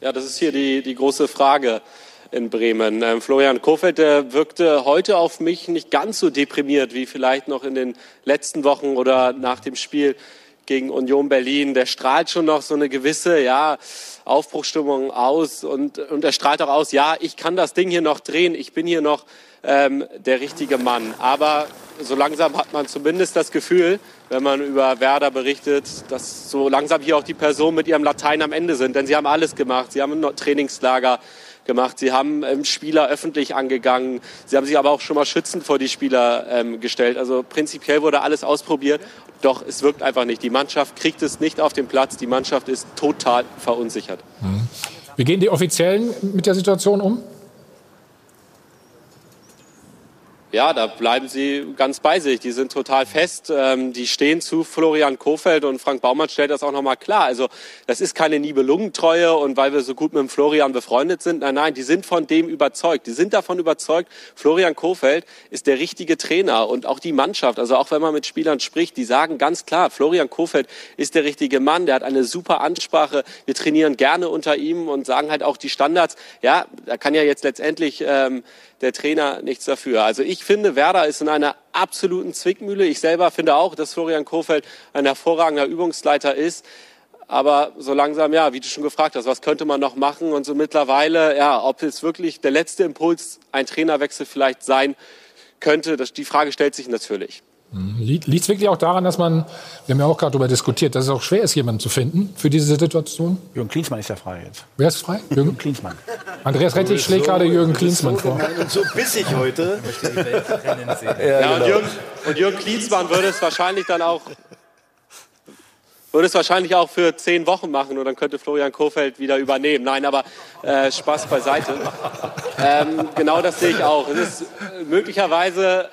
O: Ja, das ist hier die, die große Frage in Bremen. Ähm, Florian Kofeld der wirkte heute auf mich nicht ganz so deprimiert wie vielleicht noch in den letzten Wochen oder nach dem Spiel gegen Union Berlin. Der strahlt schon noch so eine gewisse ja, Aufbruchstimmung aus und, und er strahlt auch aus, ja, ich kann das Ding hier noch drehen, ich bin hier noch ähm, der richtige Mann. Aber so langsam hat man zumindest das Gefühl, wenn man über Werder berichtet, dass so langsam hier auch die Personen mit ihrem Latein am Ende sind. Denn sie haben alles gemacht. Sie haben ein Trainingslager gemacht. Sie haben ähm, Spieler öffentlich angegangen. Sie haben sich aber auch schon mal schützend vor die Spieler ähm, gestellt. Also prinzipiell wurde alles ausprobiert. Doch es wirkt einfach nicht. Die Mannschaft kriegt es nicht auf den Platz. Die Mannschaft ist total verunsichert.
A: Mhm. Wie gehen die Offiziellen mit der Situation um?
O: Ja, da bleiben sie ganz bei sich. Die sind total fest. Ähm, die stehen zu Florian Kofeld und Frank Baumann stellt das auch nochmal klar. Also das ist keine Nibelungentreue und weil wir so gut mit dem Florian befreundet sind. Nein, nein, die sind von dem überzeugt. Die sind davon überzeugt, Florian Kofeld ist der richtige Trainer und auch die Mannschaft. Also auch wenn man mit Spielern spricht, die sagen ganz klar, Florian Kofeld ist der richtige Mann. Der hat eine super Ansprache. Wir trainieren gerne unter ihm und sagen halt auch die Standards. Ja, da kann ja jetzt letztendlich ähm, der Trainer nichts dafür. Also ich finde, Werder ist in einer absoluten Zwickmühle. Ich selber finde auch, dass Florian Kofeld ein hervorragender Übungsleiter ist. Aber so langsam, ja, wie du schon gefragt hast, was könnte man noch machen? Und so mittlerweile, ja, ob es wirklich der letzte Impuls ein Trainerwechsel vielleicht sein könnte, das, die Frage stellt sich natürlich.
A: Mhm. Liegt es wirklich auch daran, dass man, wir haben ja auch gerade darüber diskutiert, dass es auch schwer ist, jemanden zu finden für diese Situation?
F: Jürgen Klinsmann ist ja frei jetzt.
A: Wer ist frei? Jürgen, Jürgen
F: Klinsmann.
A: Andreas Rettig so, schlägt gerade Jürgen Klinsmann
G: so
A: vor.
G: Und so bissig heute.
O: ja, ja, und, Jürgen, und Jürgen Klinsmann würde es wahrscheinlich dann auch würde es wahrscheinlich auch für zehn Wochen machen und dann könnte Florian Kofeld wieder übernehmen. Nein, aber äh, Spaß beiseite. Ähm, genau das sehe ich auch. Es ist möglicherweise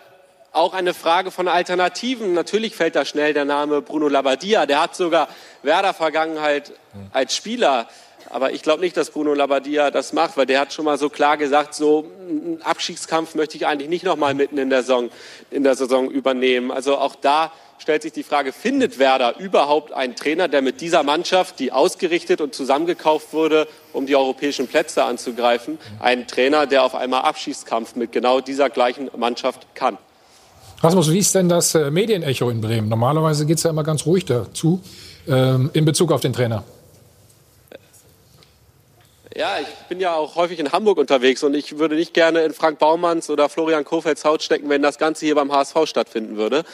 O: auch eine Frage von Alternativen. Natürlich fällt da schnell der Name Bruno Labbadia. Der hat sogar Werder-Vergangenheit als Spieler. Aber ich glaube nicht, dass Bruno Labbadia das macht, weil der hat schon mal so klar gesagt, so einen Abstiegskampf möchte ich eigentlich nicht noch mal mitten in der Saison, in der Saison übernehmen. Also auch da stellt sich die Frage, findet Werder überhaupt einen Trainer, der mit dieser Mannschaft, die ausgerichtet und zusammengekauft wurde, um die europäischen Plätze anzugreifen, einen Trainer, der auf einmal Abschießkampf mit genau dieser gleichen Mannschaft kann?
A: Rasmus, wie ist denn das äh, Medienecho in Bremen? Normalerweise geht es ja immer ganz ruhig dazu ähm, in Bezug auf den Trainer.
O: Ja, ich bin ja auch häufig in Hamburg unterwegs und ich würde nicht gerne in Frank Baumanns oder Florian Kofelds Haut stecken, wenn das Ganze hier beim HSV stattfinden würde.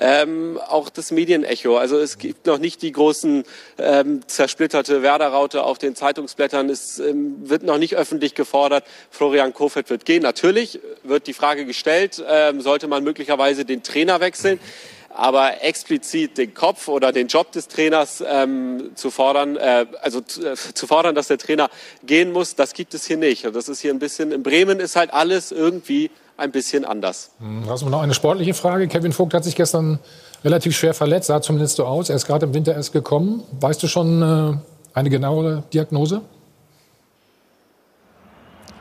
O: Ähm, auch das Medienecho. Also es gibt noch nicht die großen ähm, zersplitterte Werder-Raute auf den Zeitungsblättern. Es ähm, wird noch nicht öffentlich gefordert, Florian Kofeld wird gehen. Natürlich wird die Frage gestellt, ähm, sollte man möglicherweise den Trainer wechseln. Aber explizit den Kopf oder den Job des Trainers ähm, zu fordern, äh, also zu, äh, zu, fordern, dass der Trainer gehen muss, das gibt es hier nicht. Und das ist hier ein bisschen, in Bremen ist halt alles irgendwie ein bisschen anders.
A: Hm, hast du noch eine sportliche Frage? Kevin Vogt hat sich gestern relativ schwer verletzt, sah zumindest so aus. Er ist gerade im Winter erst gekommen. Weißt du schon äh, eine genauere Diagnose?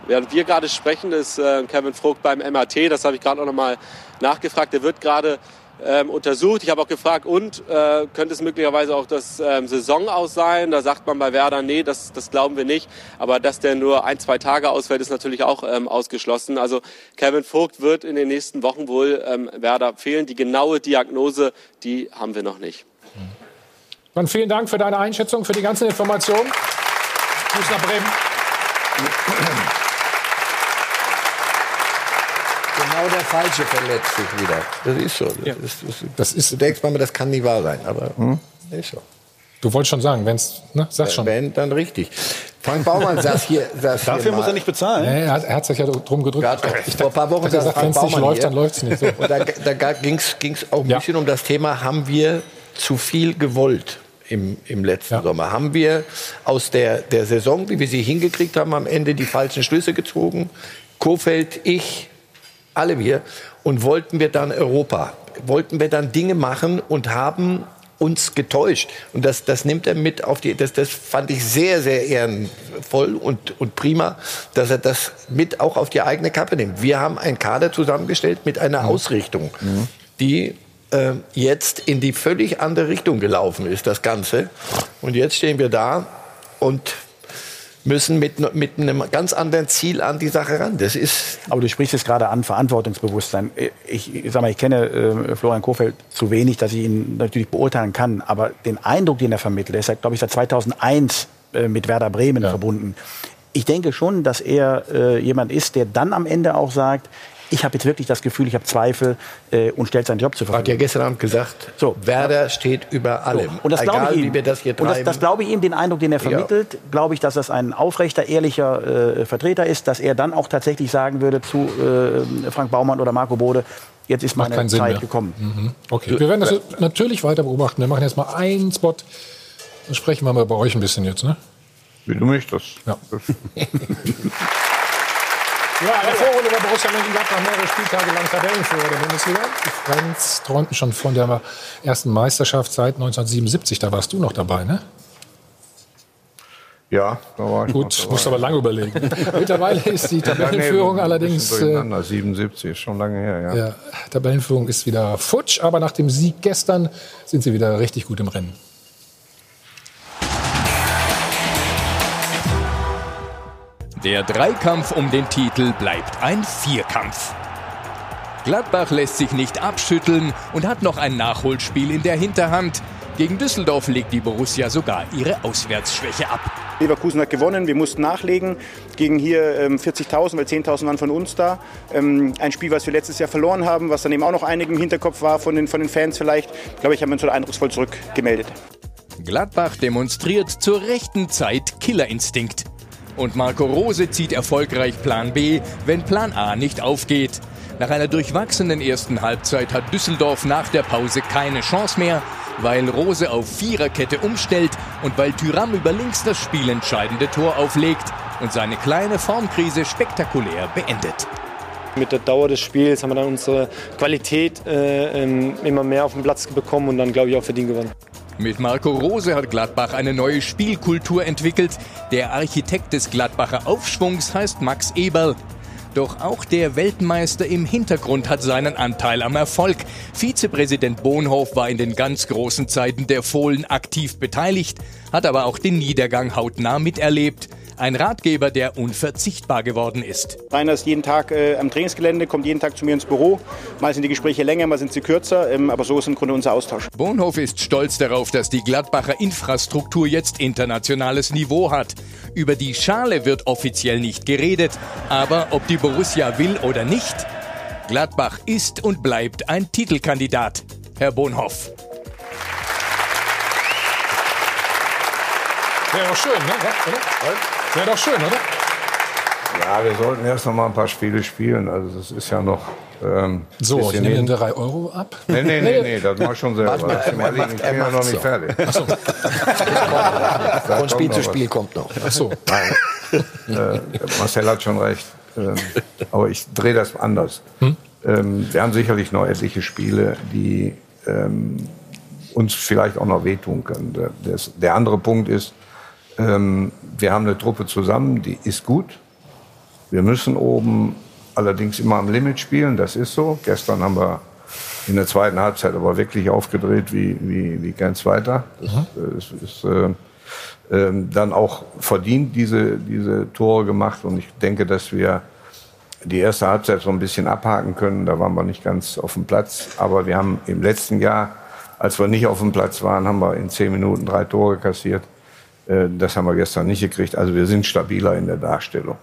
O: Während wir gerade sprechen, ist äh, Kevin Vogt beim MRT. Das habe ich gerade auch noch mal nachgefragt. Er wird gerade ähm, untersucht. Ich habe auch gefragt, und äh, könnte es möglicherweise auch das ähm, Saison aus sein? Da sagt man bei Werder, nee, das, das glauben wir nicht. Aber dass der nur ein, zwei Tage ausfällt, ist natürlich auch ähm, ausgeschlossen. Also Kevin Vogt wird in den nächsten Wochen wohl ähm, Werder fehlen. Die genaue Diagnose, die haben wir noch nicht.
A: Dann vielen Dank für deine Einschätzung, für die ganzen Informationen. Grüß nach Bremen.
E: Genau der Falsche verletzt sich wieder. Das ist so. Das, ja. ist, das, das ist, du denkst manchmal, das kann nicht wahr sein, aber hm? ist so.
A: Du wolltest schon sagen, wenn es, ne, sag schon.
E: Wenn, dann richtig. Frank Baumann saß hier.
H: Saß Dafür hier muss er nicht bezahlen.
A: Nee, er, hat, er hat sich ja drum gedrückt. Ja,
E: ich vor ein paar Wochen
A: gesagt, wenn es nicht läuft, dann läuft es nicht. So.
E: Und da, da ging es auch ein ja. bisschen um das Thema, haben wir zu viel gewollt? Im, im letzten ja. Sommer. Haben wir aus der, der Saison, wie wir sie hingekriegt haben, am Ende die falschen Schlüsse gezogen? Kofeld, ich, alle wir, und wollten wir dann Europa, wollten wir dann Dinge machen und haben uns getäuscht. Und das, das nimmt er mit auf die, das, das fand ich sehr, sehr ehrenvoll und, und prima, dass er das mit auch auf die eigene Kappe nimmt. Wir haben einen Kader zusammengestellt mit einer mhm. Ausrichtung, mhm. die äh, jetzt in die völlig andere Richtung gelaufen ist, das Ganze. Und jetzt stehen wir da und müssen mit, mit einem ganz anderen Ziel an die Sache ran. Das ist
F: Aber du sprichst jetzt gerade an Verantwortungsbewusstsein. Ich, ich sag mal, ich kenne äh, Florian Kofeld zu wenig, dass ich ihn natürlich beurteilen kann. Aber den Eindruck, den er vermittelt, er ist, glaube ich, seit 2001 äh, mit Werder Bremen ja. verbunden. Ich denke schon, dass er äh, jemand ist, der dann am Ende auch sagt, ich habe jetzt wirklich das Gefühl, ich habe Zweifel äh, und stellt seinen Job zur Verfügung.
E: Hat ja gestern Abend gesagt, so, Werder steht über allem. So.
F: Und das glaube ich ihm. Wie wir das hier treiben. Und das, das glaube ich ihm, den Eindruck, den er vermittelt, ja. glaube ich, dass das ein aufrechter, ehrlicher äh, Vertreter ist, dass er dann auch tatsächlich sagen würde zu äh, Frank Baumann oder Marco Bode, jetzt ist meine Zeit mehr. gekommen.
A: Mhm. Okay, wir werden das natürlich weiter beobachten. Wir machen jetzt mal einen Spot. Dann sprechen wir mal bei euch ein bisschen jetzt, ne?
B: Wie du möchtest.
A: Ja. Ja, in der Vorrunde war Borussia Mönchengladbach mehrere Spieltage lang Tabellenführer der Bundesliga. Die Friends träumten schon von der ersten Meisterschaft seit 1977. Da warst du noch dabei, ne?
B: Ja, da war ich
A: Gut, musst aber lange überlegen. Mittlerweile ist die Tabellenführung ja, nee, allerdings.
B: Äh, 77 ist schon lange her, ja.
A: ja. Tabellenführung ist wieder futsch, aber nach dem Sieg gestern sind sie wieder richtig gut im Rennen.
P: Der Dreikampf um den Titel bleibt ein Vierkampf. Gladbach lässt sich nicht abschütteln und hat noch ein Nachholspiel in der Hinterhand. Gegen Düsseldorf legt die Borussia sogar ihre Auswärtsschwäche ab.
Q: Leverkusen hat gewonnen, wir mussten nachlegen gegen hier ähm, 40.000, weil 10.000 waren von uns da. Ähm, ein Spiel, was wir letztes Jahr verloren haben, was dann eben auch noch einigen im Hinterkopf war von den, von den Fans vielleicht. Ich glaube, ich habe uns so eindrucksvoll zurückgemeldet.
P: Gladbach demonstriert zur rechten Zeit Killerinstinkt. Und Marco Rose zieht erfolgreich Plan B, wenn Plan A nicht aufgeht. Nach einer durchwachsenen ersten Halbzeit hat Düsseldorf nach der Pause keine Chance mehr, weil Rose auf Viererkette umstellt und weil Tyram über links das spielentscheidende Tor auflegt und seine kleine Formkrise spektakulär beendet.
R: Mit der Dauer des Spiels haben wir dann unsere Qualität äh, ähm, immer mehr auf den Platz bekommen und dann, glaube ich, auch verdient gewonnen.
P: Mit Marco Rose hat Gladbach eine neue Spielkultur entwickelt. Der Architekt des Gladbacher Aufschwungs heißt Max Eberl. Doch auch der Weltmeister im Hintergrund hat seinen Anteil am Erfolg. Vizepräsident Bohnhof war in den ganz großen Zeiten der Fohlen aktiv beteiligt, hat aber auch den Niedergang hautnah miterlebt. Ein Ratgeber, der unverzichtbar geworden ist.
Q: Rainer ist jeden Tag äh, am Trainingsgelände, kommt jeden Tag zu mir ins Büro. Mal sind die Gespräche länger, mal sind sie kürzer, ähm, aber so ist im Grunde unser Austausch.
P: Bohnhof ist stolz darauf, dass die Gladbacher Infrastruktur jetzt internationales Niveau hat. Über die Schale wird offiziell nicht geredet, aber ob die Borussia will oder nicht, Gladbach ist und bleibt ein Titelkandidat. Herr Bonhoff.
A: Wäre doch schön, ne? Wäre doch schön, oder?
B: Ja, wir sollten erst noch mal ein paar Spiele spielen. Also das ist ja noch. Ähm,
A: so, ich nehme 3 Euro ab.
B: Nee, nee, nee, nee, das mach ich schon selber.
E: Warte mal, er macht,
B: ich bin ja noch nicht
E: so.
B: fertig.
A: Ach so.
E: Von Spiel zu Spiel kommt noch.
A: Ach so.
B: Nein. äh, Marcel hat schon recht. Ähm, aber ich drehe das anders.
A: Hm?
B: Ähm, wir haben sicherlich noch etliche Spiele, die ähm, uns vielleicht auch noch wehtun können. Der, der andere Punkt ist, ähm, wir haben eine Truppe zusammen, die ist gut. Wir müssen oben allerdings immer am Limit spielen, das ist so. Gestern haben wir in der zweiten Halbzeit aber wirklich aufgedreht wie, wie, wie kein Zweiter. Das ist, ist äh, ähm, dann auch verdient diese, diese Tore gemacht und ich denke, dass wir die erste Halbzeit so ein bisschen abhaken können. Da waren wir nicht ganz auf dem Platz, aber wir haben im letzten Jahr, als wir nicht auf dem Platz waren, haben wir in zehn Minuten drei Tore kassiert. Äh, Das haben wir gestern nicht gekriegt. Also wir sind stabiler in der Darstellung.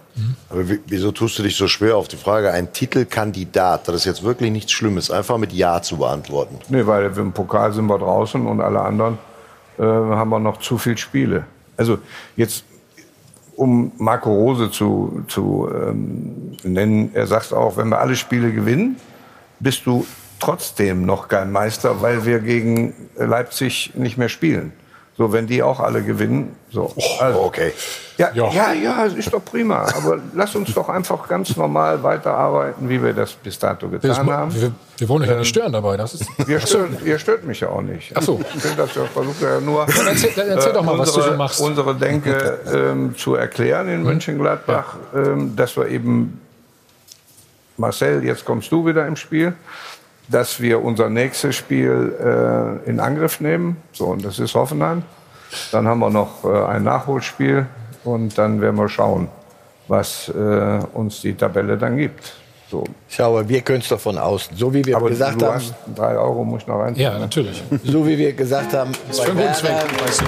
G: Aber wie- wieso tust du dich so schwer auf die Frage, ein Titelkandidat, das ist jetzt wirklich nichts Schlimmes, einfach mit Ja zu beantworten?
B: Nee, weil im Pokal sind wir draußen und alle anderen äh, haben wir noch zu viel Spiele. Also jetzt, um Marco Rose zu, zu ähm, nennen, er sagt auch, wenn wir alle Spiele gewinnen, bist du trotzdem noch kein Meister, weil wir gegen Leipzig nicht mehr spielen. So, wenn die auch alle gewinnen, so. Also,
G: okay.
B: Ja, ja, ja, ist doch prima. Aber lass uns doch einfach ganz normal weiterarbeiten, wie wir das bis dato
A: Das,
B: getan haben.
A: wir, wir wollen euch ja nicht stören dabei. Das ist,
B: Ihr stört, ihr stört mich ja auch nicht.
A: Ach so.
B: Ich will das ja versuche ja nur.
A: Dann erzähl- dann erzähl doch mal, was du
B: unsere,
A: so machst.
B: Unsere Denke ähm, zu erklären in Mönchengladbach, ähm, dass wir eben Marcel, jetzt kommst du wieder im Spiel, dass wir unser nächstes Spiel äh, in Angriff nehmen. So, und das ist Hoffenheim. Dann haben wir noch äh, ein Nachholspiel und dann werden wir schauen, was äh, uns die Tabelle dann gibt. So.
E: Schau, wir können es doch von außen. So wie wir
B: Aber
E: gesagt
B: du
E: haben,
B: hast drei Euro muss ich noch rein.
A: Ja, natürlich.
E: so wie wir gesagt haben,
A: Das ist für einen guten Zweck. weißt du.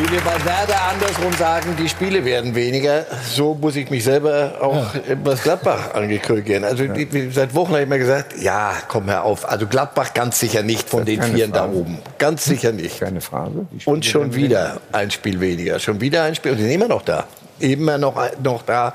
E: Wie wir bei Werder andersrum sagen, die Spiele werden weniger, so muss ich mich selber auch was Gladbach angekrögieren. Also die, seit Wochen habe ich mir gesagt, ja, komm hör auf. Also Gladbach ganz sicher nicht von den Vieren da
B: Frage.
E: oben. Ganz sicher nicht.
B: Keine Frage.
E: Und schon wieder ein Spiel weniger. Schon wieder ein Spiel. Und die sind immer noch da. Immer noch, noch da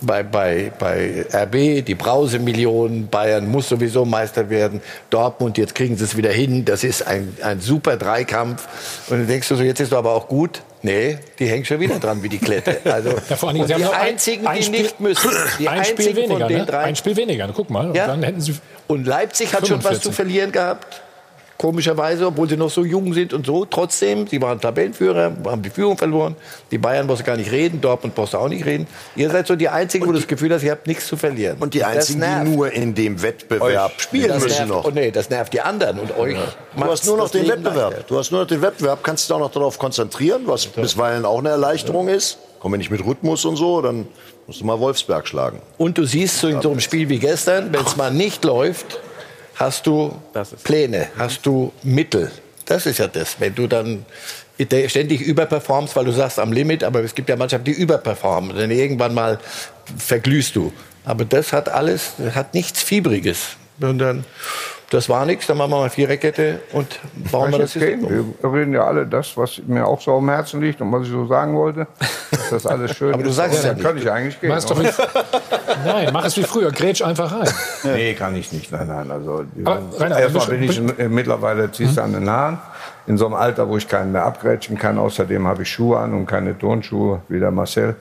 E: bei, bei, bei RB, die Brause-Millionen. Bayern muss sowieso Meister werden. Dortmund, jetzt kriegen sie es wieder hin. Das ist ein, ein super Dreikampf. Und dann denkst du so, jetzt ist doch aber auch gut. Nee, die hängen schon wieder dran wie die Klette. Also,
A: Ja, vor haben
E: die
A: noch ein-
E: einzigen,
A: ein
E: die
A: Spiel-
E: nicht müssen. Die
A: ein Spiel
E: einzigen
A: weniger,
E: von den
A: ne?
E: drei.
A: Ein Spiel weniger. Guck mal.
E: Ja.
A: Und
E: Und Leipzig hat schon was
A: 45.
E: zu verlieren gehabt. Komischerweise, obwohl sie noch so jung sind und so. Trotzdem, sie waren Tabellenführer, haben die Führung verloren. Die Bayern brauchst du gar nicht reden, Dortmund brauchst du auch nicht reden. Ihr seid so die Einzigen, wo du das Gefühl hast, ihr habt nichts zu verlieren.
G: Und die einzigen, die nur in dem Wettbewerb
E: Euch.
G: spielen
E: das
G: müssen
E: nervt,
G: noch.
E: Oh nee, das nervt die anderen und euch.
G: Du
E: macht's
G: hast nur noch den Wettbewerb.
E: leichter.
G: Du hast nur noch den Wettbewerb, kannst dich auch noch darauf konzentrieren, was bisweilen auch eine Erleichterung ist. Kommen wir nicht mit Rhythmus und so, dann musst du mal Wolfsberg schlagen.
E: Und du siehst so in so einem Spiel wie gestern, wenn es mal nicht läuft, hast du Pläne, hast du Mittel. Das ist ja das. Wenn du dann ständig überperformst, weil du sagst am Limit, aber es gibt ja Mannschaften, die überperformen. Denn irgendwann mal verglühst du. Aber das hat alles, das hat nichts Fiebriges. Und dann, das war nichts, dann machen wir mal Viererkette und bauen wir das. System um.
B: Wir reden ja alle das, was mir auch so am Herzen liegt und was ich so sagen wollte. Dass das alles schön
E: Aber du
B: ist.
E: sagst es ja
B: dann
E: nicht.
B: kann ich eigentlich gehen.
A: Mach's doch wie, nein, mach es wie früher. Grätsch einfach rein.
B: Nee, kann ich nicht. Nein, nein. Also,
A: Rainer,
B: erstmal bin ich äh, mittlerweile ziehst du an den Haaren. In so einem Alter, wo ich keinen mehr abgrätschen kann. Außerdem habe ich Schuhe an und keine Turnschuhe, wie der Marcel.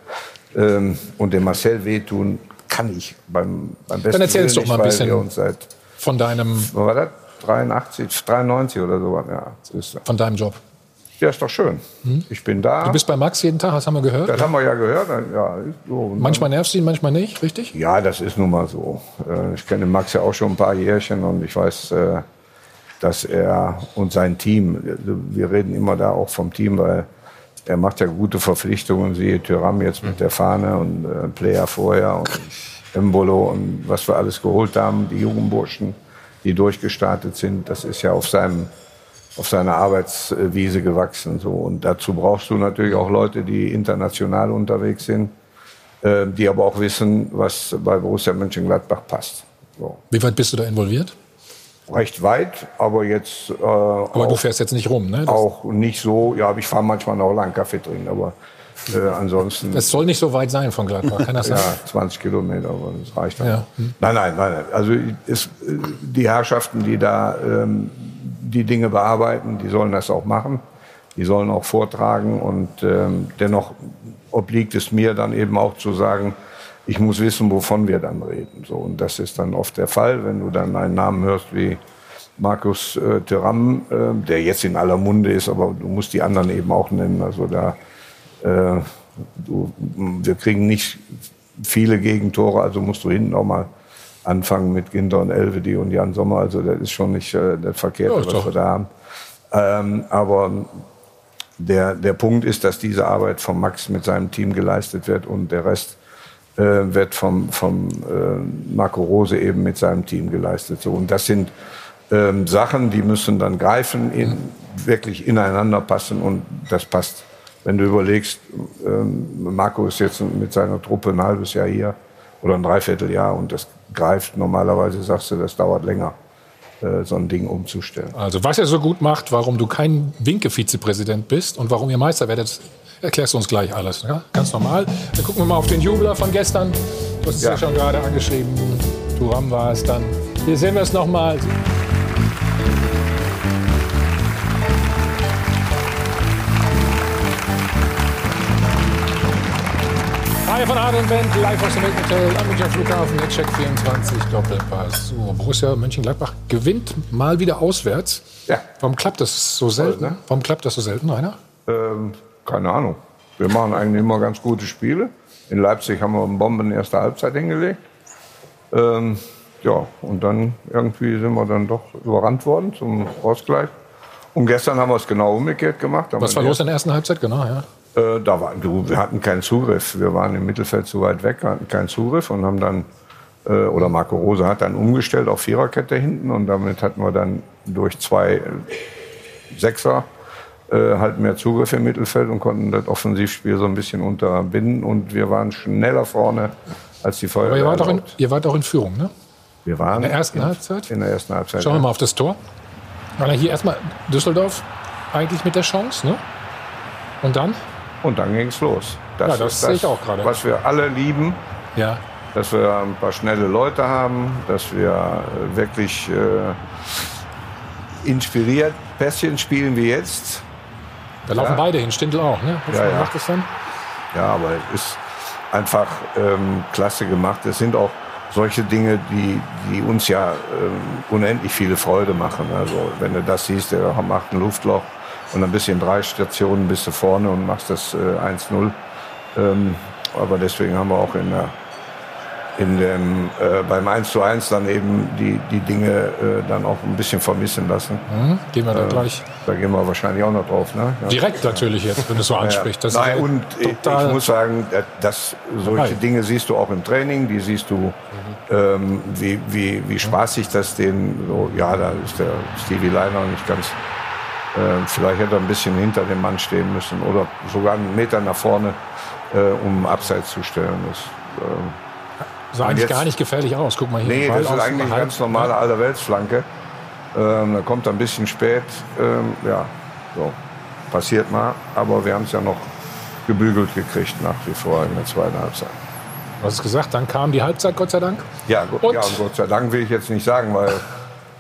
B: Ähm, und dem Marcel wehtun kann ich beim, beim besten
A: Dann erzähl uns
B: Willen
A: doch mal ein
B: nicht, weil
A: bisschen
B: wir uns seit,
A: von deinem,
B: was war das? 83, 93 oder so. Ja, ist,
A: von deinem Job.
B: ja, ist doch schön. Ich bin da.
A: Du bist bei Max jeden Tag, das haben wir gehört.
B: Das haben wir ja gehört. Ja, so.
A: Manchmal nervst du ihn, manchmal nicht, richtig?
B: Ja, das ist nun mal so. Äh, Ich kenne Max ja auch schon ein paar Jährchen und ich weiß, äh, dass er und sein Team, wir reden immer da auch vom Team, weil er macht ja gute Verpflichtungen, siehe Tyram jetzt mit der Fahne und äh, Player vorher und Embolo und was wir alles geholt haben, die Jugendburschen, die durchgestartet sind, das ist ja auf seinem auf seiner Arbeitswiese gewachsen. So. Und dazu brauchst du natürlich auch Leute, die international unterwegs sind, äh, die aber auch wissen, was bei Borussia Mönchengladbach passt. So.
A: Wie weit bist du da involviert?
B: Recht weit, aber jetzt. Äh,
A: aber du fährst jetzt nicht rum, ne?
B: Das auch nicht so. Ja, ich fahre manchmal noch lang Kaffee trinken, aber äh, ansonsten.
A: Es soll nicht so weit sein von Gladbach, kann das sein?
B: ja, 20 Kilometer, aber das reicht dann. Ja. Hm. Nein, nein, nein, nein. Also ist, die Herrschaften, die da ähm, die Dinge bearbeiten, die sollen das auch machen. Die sollen auch vortragen und ähm, dennoch obliegt es mir dann eben auch zu sagen, ich muss wissen, wovon wir dann reden. So, und das ist dann oft der Fall, wenn du dann einen Namen hörst wie Markus äh, Thuram, äh, der jetzt in aller Munde ist, aber du musst die anderen eben auch nennen. Also da, äh, du, wir kriegen nicht viele Gegentore, also musst du hinten auch mal anfangen mit Ginter und Elvedi und Jan Sommer. Also das ist schon nicht äh, das Verkehrte, ja, was doch. wir da haben. Ähm, aber der, der Punkt ist, dass diese Arbeit von Max mit seinem Team geleistet wird und der Rest äh, wird vom, vom äh, Marco Rose eben mit seinem Team geleistet. So, und das sind ähm, Sachen, die müssen dann greifen, in, wirklich ineinander passen und das passt. Wenn du überlegst, ähm, Marco ist jetzt mit seiner Truppe ein halbes Jahr hier oder ein Dreivierteljahr und das greift. Normalerweise sagst du, das dauert länger, äh, so ein Ding umzustellen.
A: Also was er so gut macht, warum du kein Winke-Vizepräsident bist und warum ihr Meister werdet, erklärst du uns gleich alles. Ja? Ganz normal. Dann gucken wir mal auf den Jubler von gestern. Du hast es ja, ja schon gerade angeschrieben. Turam war es dann. Hier sehen wir es nochmal. Hi von Adel Band, live aus dem Hotel am Münchner Flughafen, jetzt Check 24, Doppelpass. So, Borussia Mönchengladbach gewinnt mal wieder auswärts. Ja. Warum klappt das so selten? Voll, ne? Warum klappt das so selten, Rainer?
B: Ähm, keine Ahnung. Wir machen eigentlich immer ganz gute Spiele. In Leipzig haben wir einen Bomben erste Halbzeit hingelegt. Ähm, ja, und dann irgendwie sind wir dann doch überrannt worden zum Ausgleich. Und gestern haben wir es genau umgekehrt gemacht.
A: Was war los in der ersten Halbzeit? Genau, ja.
B: Äh, da war, du, wir hatten keinen Zugriff. Wir waren im Mittelfeld zu weit weg, hatten keinen Zugriff und haben dann, äh, oder Marco Rose hat dann umgestellt auf Viererkette hinten und damit hatten wir dann durch zwei äh, Sechser äh, halt mehr Zugriff im Mittelfeld und konnten das Offensivspiel so ein bisschen unterbinden. Und wir waren schneller vorne als die Feuerwehr.
A: Aber ihr wart, auch in, ihr wart auch in Führung, ne?
B: Wir waren
A: in der ersten in, Halbzeit.
B: In der ersten Halbzeit.
A: Schauen wir mal auf das Tor. War hier erstmal Düsseldorf eigentlich mit der Chance, ne? Und dann?
B: Und dann ging es los.
A: Das, ja, das, das sehe ich auch gerade.
B: Was wir alle lieben.
A: Ja.
B: Dass wir ein paar schnelle Leute haben, dass wir wirklich äh, inspiriert Pässchen spielen wie jetzt.
A: Da laufen ja. beide hin, Stindl auch, ne?
B: Was ja, ja. macht das dann? Ja, aber es ist einfach ähm, klasse gemacht. Es sind auch solche Dinge, die, die uns ja ähm, unendlich viele Freude machen. Also wenn du das siehst, der macht ein Luftloch und ein bisschen drei Stationen bist du vorne und machst das äh, 1-0. Ähm, aber deswegen haben wir auch in der in dem, äh, beim 1 zu 1 dann eben die, die Dinge äh, dann auch ein bisschen vermissen lassen.
A: Mhm, gehen wir da äh, gleich.
B: Da gehen wir wahrscheinlich auch noch drauf. Ne?
A: Ja. Direkt natürlich jetzt, wenn du es so ansprichst.
B: Ja. Nein, und ich, muss sagen, dass solche Nein. Dinge siehst du auch im Training, die siehst du, mhm. ähm, wie, wie, wie spaßig das den, so, ja, da ist der Stevie Leiner nicht ganz, äh, vielleicht hätte er ein bisschen hinter dem Mann stehen müssen oder sogar einen Meter nach vorne, äh, um Abseits zu stellen. Das, ähm,
A: Sah eigentlich jetzt, gar nicht gefährlich aus. Guck mal hier.
B: Nee, das ist eigentlich eine ganz normale ja. Allerweltsflanke. Ähm, da kommt er ein bisschen spät. Ähm, ja, so. Passiert mal. Aber wir haben es ja noch gebügelt gekriegt nach wie vor in der zweiten Halbzeit.
A: Du hast es gesagt, dann kam die Halbzeit, Gott sei Dank.
B: Ja, und? ja, Gott sei Dank will ich jetzt nicht sagen, weil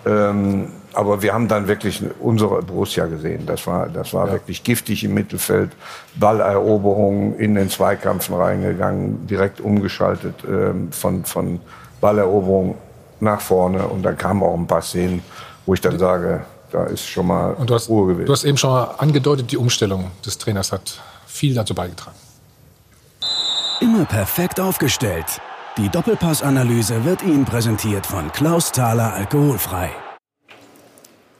B: ähm, aber wir haben dann wirklich unsere Borussia gesehen. Das war, das war ja. wirklich giftig im Mittelfeld. Balleroberung in den Zweikampfen reingegangen, direkt umgeschaltet ähm, von, von Balleroberung nach vorne. Und dann kamen auch ein paar Szenen, wo ich dann sage, da ist schon mal
A: Und du hast, Ruhe gewesen. Du hast eben schon mal angedeutet, die Umstellung des Trainers hat viel dazu beigetragen.
S: Immer perfekt aufgestellt. Die Doppelpassanalyse wird Ihnen präsentiert von Klaus Thaler Alkoholfrei.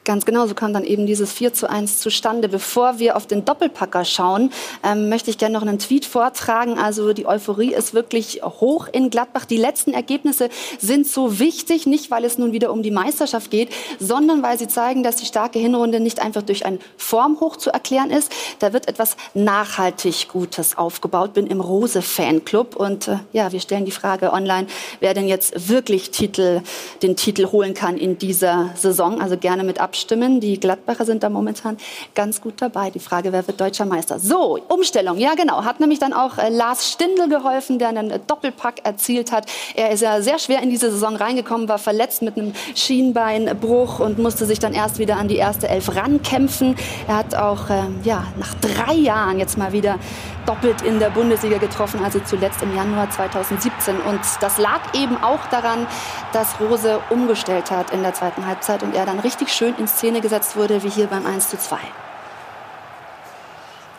C: Ganz genau, so kam dann eben dieses 4 zu 1 zustande. Bevor wir auf den Doppelpacker schauen, ähm, möchte ich gerne noch einen Tweet vortragen. Also die Euphorie ist wirklich hoch in Gladbach. Die letzten Ergebnisse sind so wichtig, nicht weil es nun wieder um die Meisterschaft geht, sondern weil sie zeigen, dass die starke Hinrunde nicht einfach durch ein Formhoch zu erklären ist. Da wird etwas nachhaltig Gutes aufgebaut. Bin im Rose-Fanclub und äh, ja, wir stellen die Frage online, wer denn jetzt wirklich Titel, den Titel holen kann in dieser Saison. Also gerne mit Abstand abstimmen. Die Gladbacher sind da momentan ganz gut dabei. Die Frage, wer wird deutscher Meister? So, Umstellung. Ja, genau. Hat nämlich dann auch äh, Lars Stindl geholfen, der einen Doppelpack erzielt hat. Er ist ja sehr schwer in diese Saison reingekommen, war verletzt mit einem Schienbeinbruch und musste sich dann erst wieder an die erste Elf rankämpfen. Er hat auch äh, ja, nach drei Jahren jetzt mal wieder doppelt in der Bundesliga getroffen, also zuletzt im Januar 2017. Und das lag eben auch daran, dass Rose umgestellt hat in der zweiten Halbzeit und er dann richtig schön in Szene gesetzt wurde, wie hier beim 1 zu 2.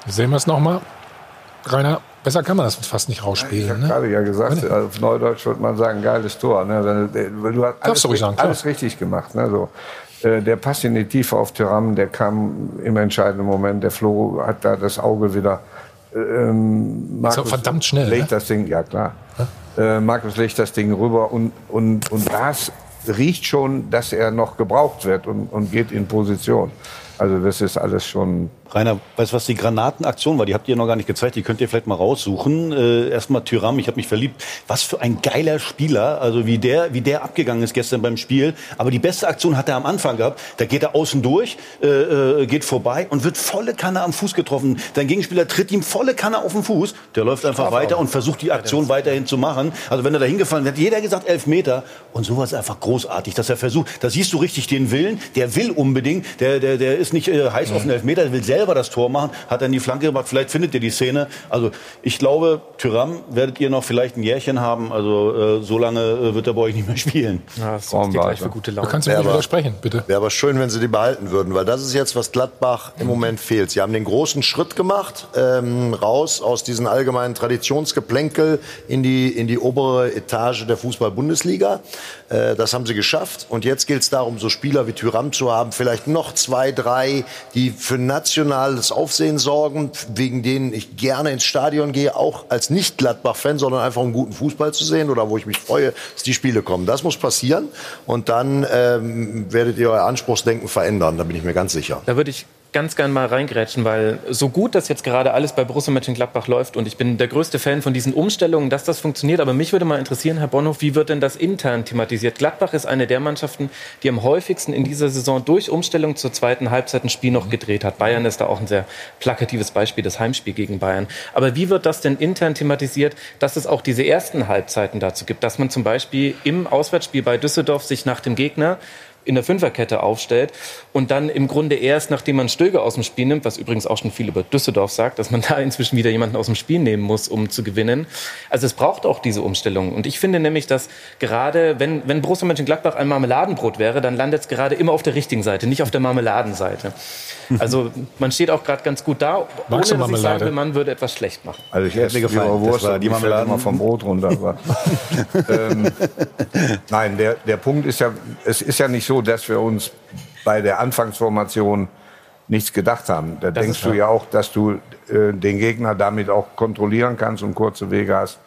A: Sehen wir es nochmal. Rainer, besser kann man das fast nicht rausspielen. Ich habe
B: ne? gerade ja gesagt, Meine? auf Neudeutsch würde man sagen, geiles Tor. Ne? Du hast alles, du sagen, alles richtig gemacht. Ne? So. Äh, der Pass in die Tiefe auf Tyram, der kam im entscheidenden Moment. Der Flo hat da das Auge wieder
A: ähm, Markus ist verdammt schnell.
B: Legt ne? das Ding, ja klar. Äh, Markus legt das Ding rüber und, und, und das riecht schon, dass er noch gebraucht wird und, und geht in Position. Also das ist alles schon
H: Rainer, weißt du, was die Granatenaktion war? Die habt ihr noch gar nicht gezeigt. Die könnt ihr vielleicht mal raussuchen. Äh, erstmal Tyram, ich habe mich verliebt. Was für ein geiler Spieler. Also wie der, wie der abgegangen ist gestern beim Spiel. Aber die beste Aktion hat er am Anfang gehabt. Da geht er außen durch, äh, äh, geht vorbei und wird volle Kanne am Fuß getroffen. Dein Gegenspieler tritt ihm volle Kanne auf den Fuß. Der läuft einfach weiter und versucht die Aktion weiterhin zu machen. Also wenn er da hingefallen wäre, hat jeder gesagt elf Meter. Und sowas ist einfach großartig, dass er versucht. Da siehst du richtig den Willen. Der will unbedingt. Der, der, der ist nicht äh, heiß mhm. auf den Elfmeter. Der will selbst selber das Tor machen, hat dann die Flanke gemacht. Vielleicht findet ihr die Szene. Also ich glaube, Tyram werdet ihr noch vielleicht ein Jährchen haben. Also äh, so lange äh, wird er bei euch nicht mehr spielen.
A: Ja, das dir gleich für gute Laune. Du kannst du mir widersprechen, bitte.
G: Wäre aber schön, wenn sie die behalten würden, weil das ist jetzt, was Gladbach im Moment fehlt. Sie haben den großen Schritt gemacht, ähm, raus aus diesen allgemeinen Traditionsgeplänkel in die, in die obere Etage der Fußball-Bundesliga. Äh, das haben sie geschafft. Und jetzt gilt es darum, so Spieler wie Tyram zu haben, vielleicht noch zwei, drei, die für nationales Aufsehen sorgen, wegen denen ich gerne ins Stadion gehe, auch als nicht Gladbach-Fan, sondern einfach um guten Fußball zu sehen oder wo ich mich freue, dass die Spiele kommen. Das muss passieren. Und dann ähm, werdet ihr euer Anspruchsdenken verändern, da bin ich mir ganz sicher.
I: Da würde ich ganz gern mal reingrätschen, weil so gut das jetzt gerade alles bei Borussia Mönchengladbach läuft und ich bin der größte Fan von diesen Umstellungen, dass das funktioniert, aber mich würde mal interessieren, Herr Bonhoff, wie wird denn das intern thematisiert? Gladbach ist eine der Mannschaften, die am häufigsten in dieser Saison durch Umstellung zur zweiten Halbzeit ein Spiel noch gedreht hat. Bayern ist da auch ein sehr plakatives Beispiel, das Heimspiel gegen Bayern. Aber wie wird das denn intern thematisiert, dass es auch diese ersten Halbzeiten dazu gibt, dass man zum Beispiel im Auswärtsspiel bei Düsseldorf sich nach dem Gegner in der Fünferkette aufstellt und dann im Grunde erst, nachdem man Stöger aus dem Spiel nimmt, was übrigens auch schon viel über Düsseldorf sagt, dass man da inzwischen wieder jemanden aus dem Spiel nehmen muss, um zu gewinnen. Also es braucht auch diese Umstellung. Und ich finde nämlich, dass gerade, wenn, wenn Borussia Mönchengladbach ein Marmeladenbrot wäre, dann landet es gerade immer auf der richtigen Seite, nicht auf der Marmeladenseite. Also man steht auch gerade ganz gut da, ohne dass ich sagen will, man würde etwas schlecht machen.
B: Also ich hätte mir gefallen, Wurst, das war die Marmelade immer vom Brot runter. Aber, ähm, nein, der, der Punkt ist ja, es ist ja nicht so, dass wir uns bei der Anfangsformation nichts gedacht haben. Da das denkst du ja auch, dass du äh, den Gegner damit auch kontrollieren kannst und kurze Wege hast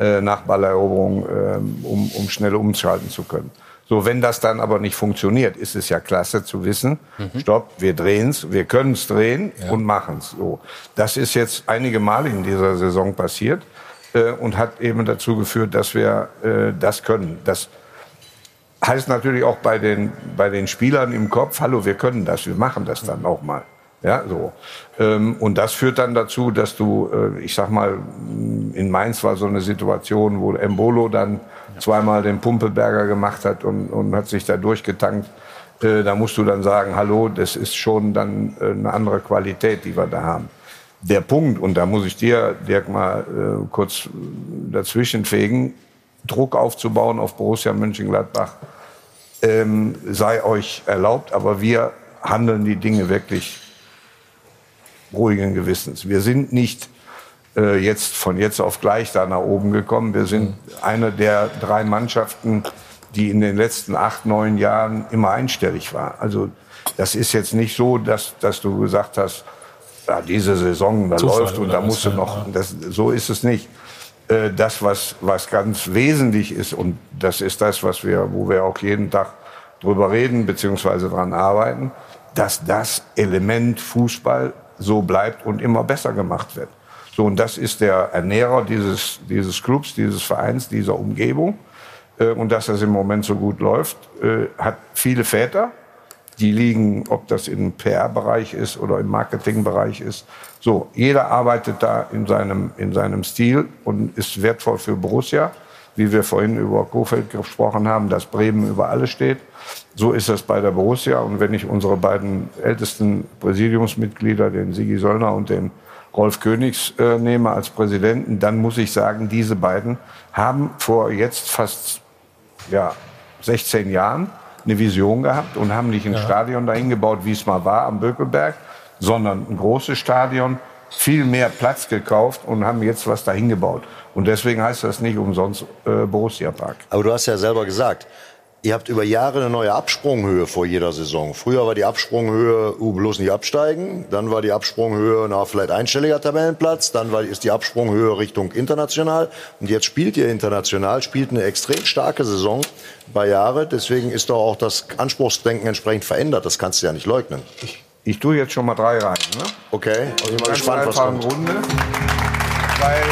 B: äh, nach Balleroberung, äh, um, um schnell umschalten zu können. So, wenn das dann aber nicht funktioniert, ist es ja klasse zu wissen, mhm. stopp, wir drehen's, wir können's drehen ja. und machen's. So, das ist jetzt einige Male in dieser Saison passiert äh, und hat eben dazu geführt, dass wir äh, das können. Das heißt natürlich auch bei den, bei den Spielern im Kopf, hallo, wir können das, wir machen das dann auch mal. Ja, so. Ähm, und das führt dann dazu, dass du, äh, ich sag mal, in Mainz war so eine Situation, wo Embolo dann zweimal den Pumpelberger gemacht hat und, und hat sich da durchgetankt. Äh, da musst du dann sagen, hallo, das ist schon dann äh, eine andere Qualität, die wir da haben. Der Punkt, und da muss ich dir, Dirk, mal kurz dazwischen fegen, Druck aufzubauen auf Borussia Mönchengladbach, ähm, sei euch erlaubt, aber wir handeln die Dinge wirklich ruhigen Gewissens. Wir sind nicht äh, jetzt von jetzt auf gleich da nach oben gekommen. Wir sind eine der drei Mannschaften, die in den letzten acht, neun Jahren immer einstellig war. Also das ist jetzt nicht so, dass, dass du gesagt hast, ja, diese Saison, da Zufall läuft und da musst du noch. Das, so ist es nicht. Äh, das, was, was ganz wesentlich ist, und das ist das, was wir, wo wir auch jeden Tag drüber reden, beziehungsweise dran arbeiten, dass das Element Fußball so bleibt und immer besser gemacht wird. So, und das ist der Ernährer dieses, dieses Clubs, dieses Vereins, dieser Umgebung. Äh, und dass das im Moment so gut läuft, äh, hat viele Väter, die liegen, ob das im PR-Bereich ist oder im Marketing-Bereich ist. So, jeder arbeitet da in seinem, in seinem Stil und ist wertvoll für Borussia. Wie wir vorhin über Kofeld gesprochen haben, dass Bremen über alles steht. So ist das bei der Borussia. Und wenn ich unsere beiden ältesten Präsidiumsmitglieder, den Sigi Söllner und den Rolf Königs, äh, nehme als Präsidenten, dann muss ich sagen, diese beiden haben vor jetzt fast ja, 16 Jahren eine Vision gehabt und haben nicht ein ja. Stadion dahin gebaut, wie es mal war am Bökelberg, sondern ein großes Stadion, viel mehr Platz gekauft und haben jetzt was dahin gebaut. Und deswegen heißt das nicht umsonst äh, Borussia Park.
G: Aber du hast ja selber gesagt, Ihr habt über Jahre eine neue Absprunghöhe vor jeder Saison. Früher war die Absprunghöhe, uh, bloß nicht absteigen. Dann war die Absprunghöhe, na, vielleicht einstelliger Tabellenplatz. Dann war, ist die Absprunghöhe Richtung international. Und jetzt spielt ihr international, spielt eine extrem starke Saison bei Jahre. Deswegen ist doch auch das Anspruchsdenken entsprechend verändert. Das kannst du ja nicht leugnen.
B: Ich, ich tue jetzt schon mal drei rein. Ne?
G: Okay.
B: Also ich bin gespannt, was kommt. Runde, weil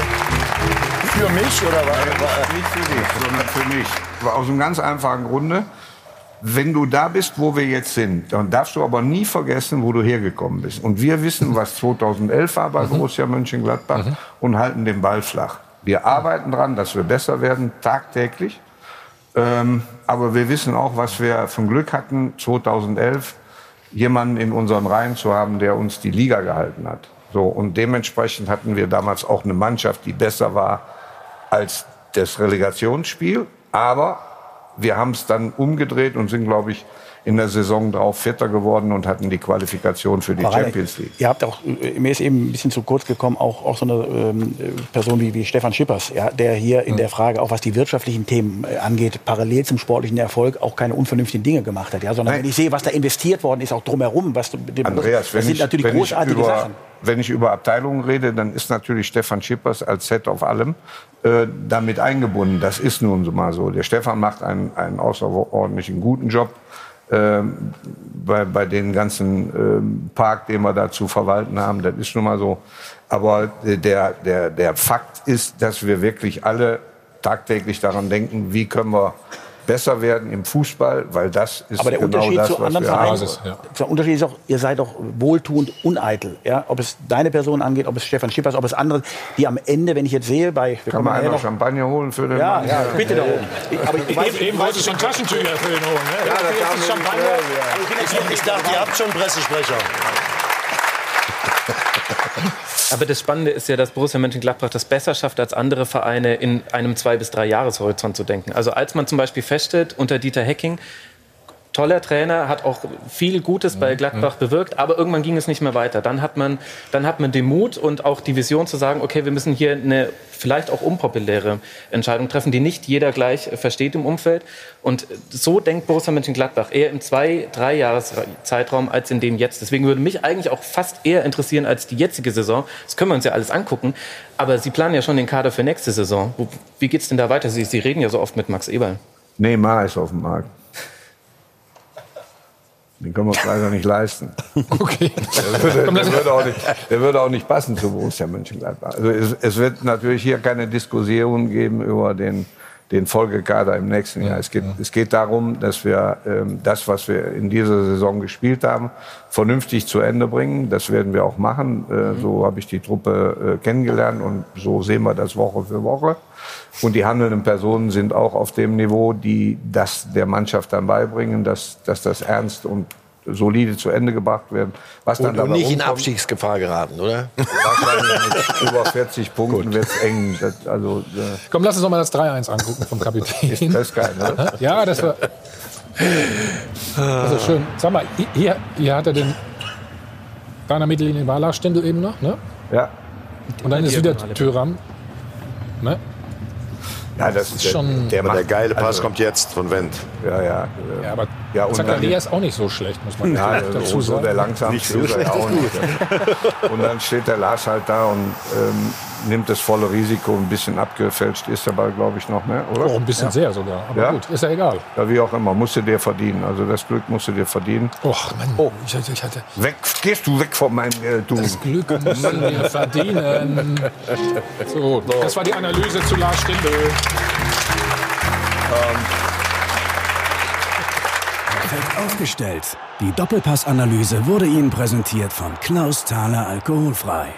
G: für mich oder was?
B: Nicht für dich, sondern für mich. Aus einem ganz einfachen Grunde. Wenn du da bist, wo wir jetzt sind, dann darfst du aber nie vergessen, wo du hergekommen bist. Und wir wissen, was 2011 war bei mhm. Borussia Mönchengladbach mhm. und halten den Ball flach. Wir arbeiten dran, dass wir besser werden, tagtäglich. Ähm, aber wir wissen auch, was wir von Glück hatten, 2011 jemanden in unseren Reihen zu haben, der uns die Liga gehalten hat. So, und dementsprechend hatten wir damals auch eine Mannschaft, die besser war als das Relegationsspiel. Aber wir haben es dann umgedreht und sind, glaube ich, in der Saison drauf Vierter geworden und hatten die Qualifikation für die Aber Champions League.
F: Ihr habt auch, mir ist eben ein bisschen zu kurz gekommen, auch, auch so eine ähm, Person wie, wie Stefan Schippers, ja, der hier in der Frage, auch was die wirtschaftlichen Themen äh, angeht, parallel zum sportlichen Erfolg auch keine unvernünftigen Dinge gemacht hat. Ja, sondern Nein. wenn ich sehe, was da investiert worden ist, auch drumherum, was,
B: Andreas, das sind ich, natürlich großartige über, Sachen wenn ich über Abteilungen rede, dann ist natürlich Stefan Schippers als Set auf allem äh, damit eingebunden. Das ist nun so mal so. Der Stefan macht einen, einen außerordentlichen guten Job äh, bei, bei den ganzen äh, Park, den wir da zu verwalten haben. Das ist nun mal so. Aber der, der, der Fakt ist, dass wir wirklich alle tagtäglich daran denken, wie können wir besser werden im Fußball, weil das ist
F: Aber der
B: genau
F: Unterschied
B: das,
F: zu anderen Vereinen, ja. der Unterschied ist auch, ihr seid doch wohltuend uneitel. Ja? Ob es deine Person angeht, ob es Stefan Schippers, ob es andere, die am Ende, wenn ich jetzt sehe, bei...
B: Kann man einmal Champagner holen für den
F: ja, Mann? Ja, bitte darum.
A: Ich, aber ich weiß, eben wollte ich schon Taschentücher für ihn holen. Ne? Ja,
G: da kam Champagner. Ich, ich dachte, ihr habt schon Pressesprecher.
I: Aber das Spannende ist ja, dass Borussia Mönchengladbach das besser schafft als andere Vereine in einem zwei bis drei Jahreshorizont zu denken. Also als man zum Beispiel feststellt unter Dieter Hecking, toller Trainer, hat auch viel Gutes bei mhm. Gladbach bewirkt, aber irgendwann ging es nicht mehr weiter. Dann hat man, dann hat man den Mut und auch die Vision zu sagen, okay, wir müssen hier eine vielleicht auch unpopuläre Entscheidung treffen, die nicht jeder gleich versteht im Umfeld. Und so denkt Borussia Mönchengladbach eher im zwei, drei Jahres Zeitraum als in dem jetzt. Deswegen würde mich eigentlich auch fast eher interessieren als die jetzige Saison. Das können wir uns ja alles angucken. Aber Sie planen ja schon den Kader für nächste Saison. Wie geht es denn da weiter? Sie, Sie reden ja so oft mit Max Eberl.
B: Neymar ist auf dem Markt. Den können wir uns leider nicht leisten.
A: Okay.
B: Der würde, der würde, auch, nicht, der würde auch nicht passen zu Borussia Mönchengladbach. Also es, es, wird natürlich hier keine Diskussion geben über den, den Folgekader im nächsten Jahr. Es geht, es geht darum, dass wir ähm, das, was wir in dieser Saison gespielt haben, vernünftig zu Ende bringen. Das werden wir auch machen. Äh, mhm. so habe ich die Truppe äh, kennengelernt und so sehen wir das Woche für Woche. Und die handelnden Personen sind auch auf dem Niveau, die das der Mannschaft dann beibringen, dass, dass das ernst und solide zu Ende gebracht werden.
G: Was dann und, und nicht in Abstiegsgefahr geraten, oder?
B: Wahrscheinlich mit über 40 Punkten wird es eng. Das, also, äh
A: Komm, lass uns doch mal das 3-1 angucken vom Kapitän.
B: Ist das geil, ne?
A: ja, das war... Also schön. Sag mal, hier, hier hat er den Rainer Mittellinie Wahlachstendel eben noch, ne?
B: Ja.
A: Und dann ist wieder Türam. Ne?
B: Ja, das, das ist schon.
G: Der, der, der geile Pass also, kommt jetzt von Wendt.
B: Ja, ja.
A: ja aber ja, Zakaria ist auch nicht so schlecht, muss man
B: ja, dazu sagen. So der langsamste nicht so ist er auch nicht. Und dann steht der Lars halt da und ähm, nimmt das volle Risiko. Ein bisschen abgefälscht ist der Ball, glaube ich, noch, ne? oder?
A: Oh, ein bisschen ja. sehr sogar. Aber ja? gut, ist ja egal.
B: Ja, wie auch immer. Musst du dir verdienen. Also das Glück musst du dir verdienen.
A: Och, Mann. Oh. Ich, ich hatte
B: weg, gehst du weg von meinem äh, du.
A: Das Glück musst du dir verdienen. So, das war die Analyse zu Lars Stindl. Ähm.
S: Perfekt aufgestellt. Die Doppelpassanalyse wurde Ihnen präsentiert von Klaus Thaler Alkoholfrei.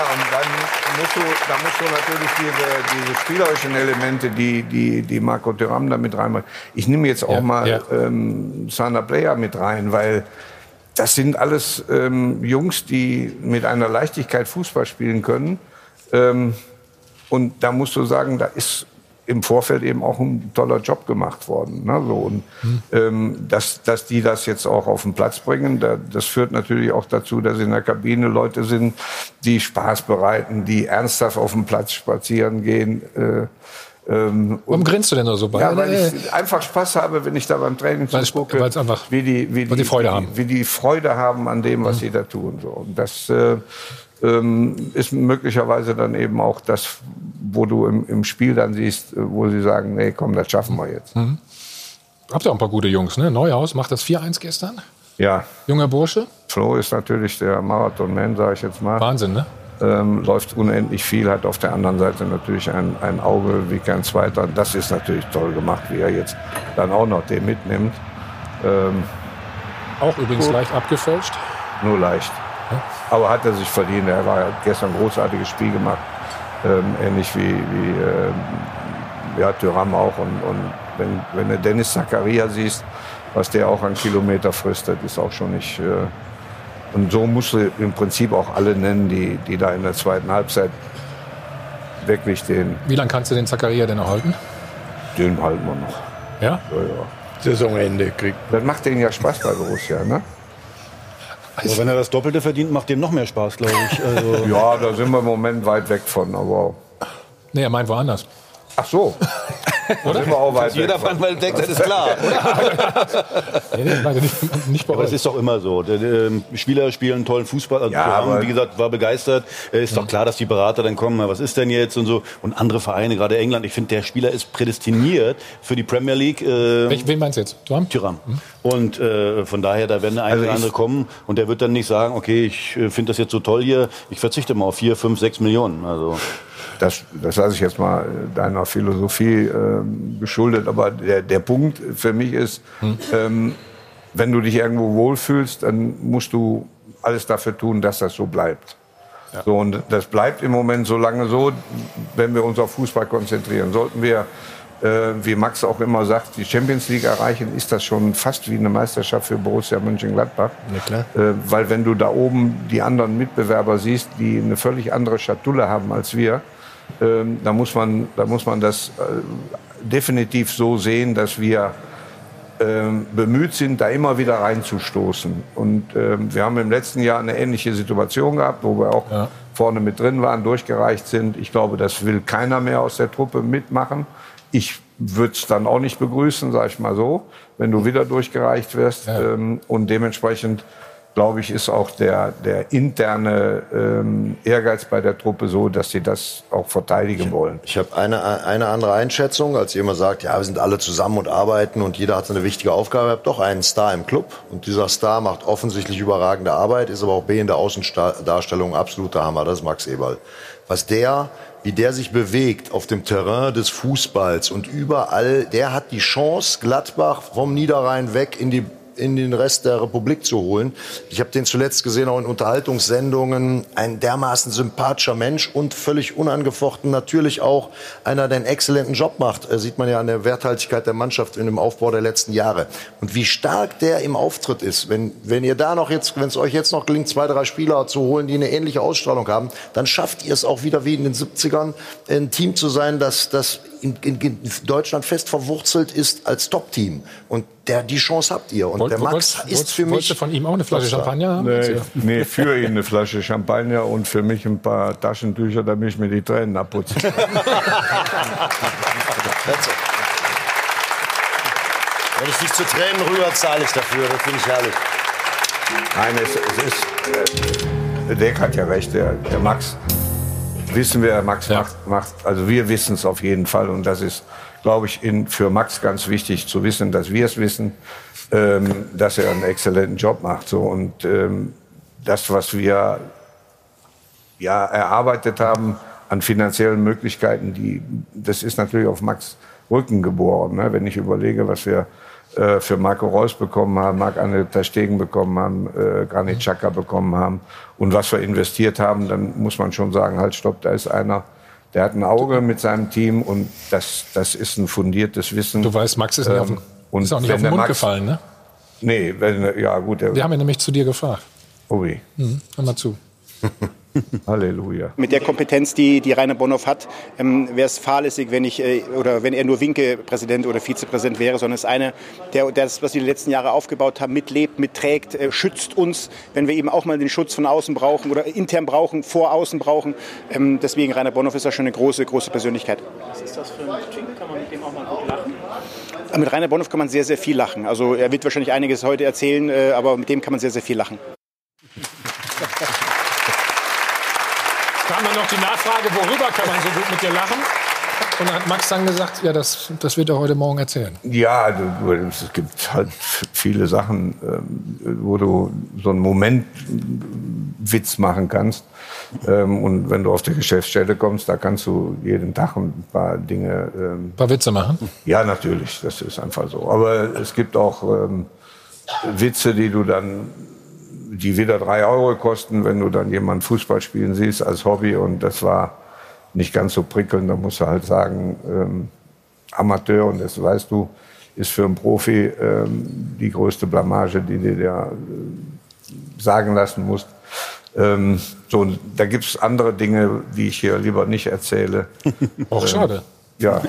B: Ja, und dann musst du, da musst du natürlich diese, diese spielerischen Elemente, die, die, die Marco Thuram da mit reinmacht. Ich nehme jetzt auch ja, mal ja. Ähm, Sana Player mit rein, weil das sind alles ähm, Jungs, die mit einer Leichtigkeit Fußball spielen können. Ähm, und da musst du sagen, da ist im Vorfeld eben auch ein toller Job gemacht worden. Ne? So, und hm. ähm, dass, dass die das jetzt auch auf den Platz bringen, da, das führt natürlich auch dazu, dass in der Kabine Leute sind, die Spaß bereiten, die ernsthaft auf den Platz spazieren gehen. Äh,
A: ähm, Warum grinst du denn nur so bei?
B: Ja, weil ich einfach Spaß habe, wenn ich da beim Training
A: zugucke, wie
B: die, wie die,
A: die Freude haben.
B: Wie die Freude haben an dem, was mhm. sie da tun. So. Und das äh, ähm, ist möglicherweise dann eben auch das, wo du im, im, Spiel dann siehst, äh, wo sie sagen, nee, komm, das schaffen wir jetzt. Mhm.
A: Habt ihr auch ein paar gute Jungs, ne? Neuhaus macht das 4-1 gestern.
B: Ja.
A: Junger Bursche.
B: Flo ist natürlich der Marathon-Man, sage ich jetzt mal.
A: Wahnsinn, ne?
B: Ähm, läuft unendlich viel, hat auf der anderen Seite natürlich ein, ein Auge wie kein zweiter. Das ist natürlich toll gemacht, wie er jetzt dann auch noch den mitnimmt. Ähm,
A: auch übrigens gut. leicht abgefälscht?
B: Nur leicht. Aber hat er sich verdient. Er war gestern ein großartiges Spiel gemacht. Ähm, ähnlich wie, wie ähm, ja, Thuram auch. Und, und wenn, wenn du Dennis Zakaria siehst, was der auch an Kilometer frisst, das ist auch schon nicht. Äh, und so musst du im Prinzip auch alle nennen, die, die da in der zweiten Halbzeit wirklich den.
A: Wie lange kannst du den Zakaria denn erhalten?
B: Den halten wir noch.
A: Ja?
B: Ja, ja.
E: Saisonende kriegt.
B: Das macht denen ja Spaß bei Borussia, ne?
H: Aber wenn er das Doppelte verdient, macht dem noch mehr Spaß, glaube ich. Also
B: ja, da sind wir im Moment weit weg von, aber.
A: Nee, er meint woanders.
B: Ach so.
H: Oder? Sind wir auch weit Jeder fand mal weg, das ist klar. nee, nee, nicht, nicht bei aber es ist doch immer so. Die, die Spieler spielen tollen Fußball. Also
B: ja,
H: haben, wie gesagt, war begeistert. Ist doch klar, dass die Berater dann kommen, was ist denn jetzt und so. Und andere Vereine, gerade England, ich finde, der Spieler ist prädestiniert für die Premier League.
A: Äh, Welch, wen meinst du jetzt?
H: Thuram? Thuram. Mhm. Und äh, von daher, da werden eine also oder andere kommen und der wird dann nicht sagen, okay, ich äh, finde das jetzt so toll hier, ich verzichte mal auf vier, fünf, sechs Millionen. Also
B: das, das lasse ich jetzt mal deiner Philosophie äh, geschuldet. Aber der, der Punkt für mich ist, hm. ähm, wenn du dich irgendwo wohlfühlst, dann musst du alles dafür tun, dass das so bleibt. Ja. So, und das bleibt im Moment so lange so, wenn wir uns auf Fußball konzentrieren. Sollten wir, äh, wie Max auch immer sagt, die Champions League erreichen, ist das schon fast wie eine Meisterschaft für Borussia Mönchengladbach.
A: Ja,
B: äh, weil wenn du da oben die anderen Mitbewerber siehst, die eine völlig andere Schatulle haben als wir, ähm, da, muss man, da muss man das äh, definitiv so sehen, dass wir ähm, bemüht sind, da immer wieder reinzustoßen. Und ähm, wir haben im letzten Jahr eine ähnliche Situation gehabt, wo wir auch ja. vorne mit drin waren, durchgereicht sind. Ich glaube, das will keiner mehr aus der Truppe mitmachen. Ich würde es dann auch nicht begrüßen, sage ich mal so, wenn du wieder durchgereicht wirst. Ja. Ähm, und dementsprechend glaube ich, ist auch der, der interne ähm, Ehrgeiz bei der Truppe so, dass sie das auch verteidigen wollen.
G: Ich habe eine, eine andere Einschätzung, als jemand sagt, ja, wir sind alle zusammen und arbeiten und jeder hat eine wichtige Aufgabe. Ich habe doch einen Star im Club und dieser Star macht offensichtlich überragende Arbeit, ist aber auch B in der Außendarstellung absoluter Hammer. Das ist Max Eberl. Was der wie der sich bewegt auf dem Terrain des Fußballs und überall, der hat die Chance, Gladbach vom Niederrhein weg in die in den Rest der Republik zu holen. Ich habe den zuletzt gesehen auch in Unterhaltungssendungen. Ein dermaßen sympathischer Mensch und völlig unangefochten natürlich auch einer, der einen exzellenten Job macht. Äh, sieht man ja an der Werthaltigkeit der Mannschaft in dem Aufbau der letzten Jahre. Und wie stark der im Auftritt ist. Wenn, wenn ihr da noch jetzt, wenn es euch jetzt noch gelingt, zwei, drei Spieler zu holen, die eine ähnliche Ausstrahlung haben, dann schafft ihr es auch wieder wie in den 70ern, ein Team zu sein, das, das in, in, in Deutschland fest verwurzelt ist als Top-Team. Und der, die Chance habt ihr. Und
A: Wollt-
G: der Max
A: wolltest-
G: ist für mich.
A: wolltest du von ihm auch eine Flasche. Champagner haben?
B: Nee, nee, für ihn eine Flasche Champagner und für mich ein paar Taschentücher, damit ich mir die Tränen abputze.
G: Wenn ich dich zu Tränen rühre, zahle ich dafür. Das finde ich herrlich.
B: Nein, es, es ist. Äh, Dirk hat ja recht, der, der Max. Wissen wir, Max macht, macht. Also wir wissen es auf jeden Fall. Und das ist, glaube ich, in, für Max ganz wichtig zu wissen, dass wir es wissen, ähm, dass er einen exzellenten Job macht. So. Und ähm, das, was wir ja, erarbeitet haben an finanziellen Möglichkeiten, die, das ist natürlich auf Max Rücken geboren. Ne? Wenn ich überlege, was wir äh, für Marco Reus bekommen haben, Marc-André Ter Stegen bekommen haben, äh, Granit Xhaka bekommen haben und was wir investiert haben, dann muss man schon sagen, halt stopp, da ist einer, der hat ein Auge mit seinem Team und das, das ist ein fundiertes Wissen.
A: Du weißt, Max ist, nicht auf den,
B: und
A: ist auch nicht auf den Mund
B: Max-
A: gefallen, ne?
B: Nee, wenn, ja gut. Der,
A: Wir haben ja nämlich zu dir gefragt.
B: Ui.
A: Mhm. Hör mal zu.
B: Halleluja.
Q: Mit der Kompetenz, die, die Rainer Bonhoff hat, ähm, wäre es fahrlässig, wenn ich äh, oder wenn er nur Winke-Präsident oder Vizepräsident wäre, sondern es ist einer, der das, was wir die letzten Jahre aufgebaut haben, mitlebt, mitträgt, äh, schützt uns, wenn wir eben auch mal den Schutz von außen brauchen oder intern brauchen, vor außen brauchen. Ähm, deswegen Rainer Bonhoff ist da schon eine große, große Persönlichkeit.
J: Was ist das für ein Jingle? Kann man mit dem auch mal gut lachen?
Q: Mit Rainer Bonhoff kann man sehr, sehr viel lachen. Also er wird wahrscheinlich einiges heute erzählen, äh, aber mit dem kann man sehr, sehr viel lachen.
A: kam dann noch die Nachfrage, worüber kann man so gut mit dir lachen? Und dann hat Max dann gesagt, ja, das, das wird er heute Morgen erzählen.
B: Ja, du, du, es gibt halt viele Sachen, ähm, wo du so einen Momentwitz machen kannst. Ähm, und wenn du auf die Geschäftsstelle kommst, da kannst du jeden Tag ein paar Dinge. Ähm,
A: Ein paar Witze machen.
B: ja, natürlich, das ist einfach so. Aber es gibt auch ähm, Witze, die du dann, die wieder drei Euro kosten, wenn du dann jemanden Fußball spielen siehst als Hobby. Und das war nicht ganz so prickelnd. Da musst du halt sagen, ähm, Amateur, und das weißt du, ist für einen Profi ähm, die größte Blamage, die du dir äh, sagen lassen musst. Ähm, so, und da gibt's andere Dinge, die ich hier lieber nicht erzähle.
A: Auch
B: Ähm,
A: schade.
B: Ja.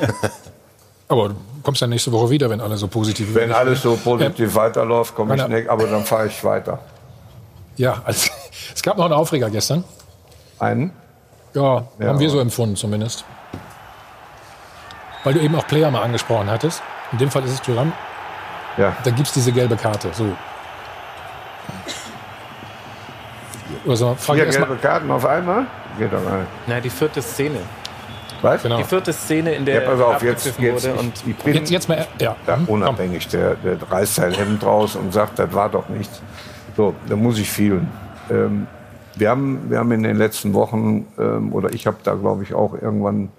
A: Aber du kommst ja nächste Woche wieder, wenn alle so positiv
B: Wenn alles so positiv weiterläuft, komme ich nicht, aber dann fahre ich weiter.
A: Ja, also, es gab noch einen Aufreger gestern.
B: Einen?
A: Ja,
B: Ja.
A: haben wir so empfunden zumindest. Weil du eben auch Player mal angesprochen hattest. In dem Fall ist es Thuram.
B: Ja.
A: Da gibt es diese gelbe Karte. So. Also,
B: Vier gelbe Karten auf einmal? Geht doch mal.
I: Na, die vierte Szene.
B: Was?
I: Die vierte Szene, in
B: Ja,
I: der
B: pass auf, jetzt, jetzt,
I: wurde.
B: ich,
I: Und
B: ich bin
A: jetzt, jetzt mal, ja.
B: da unabhängig. Der, der reißt sein Hemd raus und sagt, das war doch nichts. So, da muss ich fühlen. Ähm, wir, haben, wir haben in den letzten Wochen, ähm, oder ich habe da, glaube ich, auch irgendwann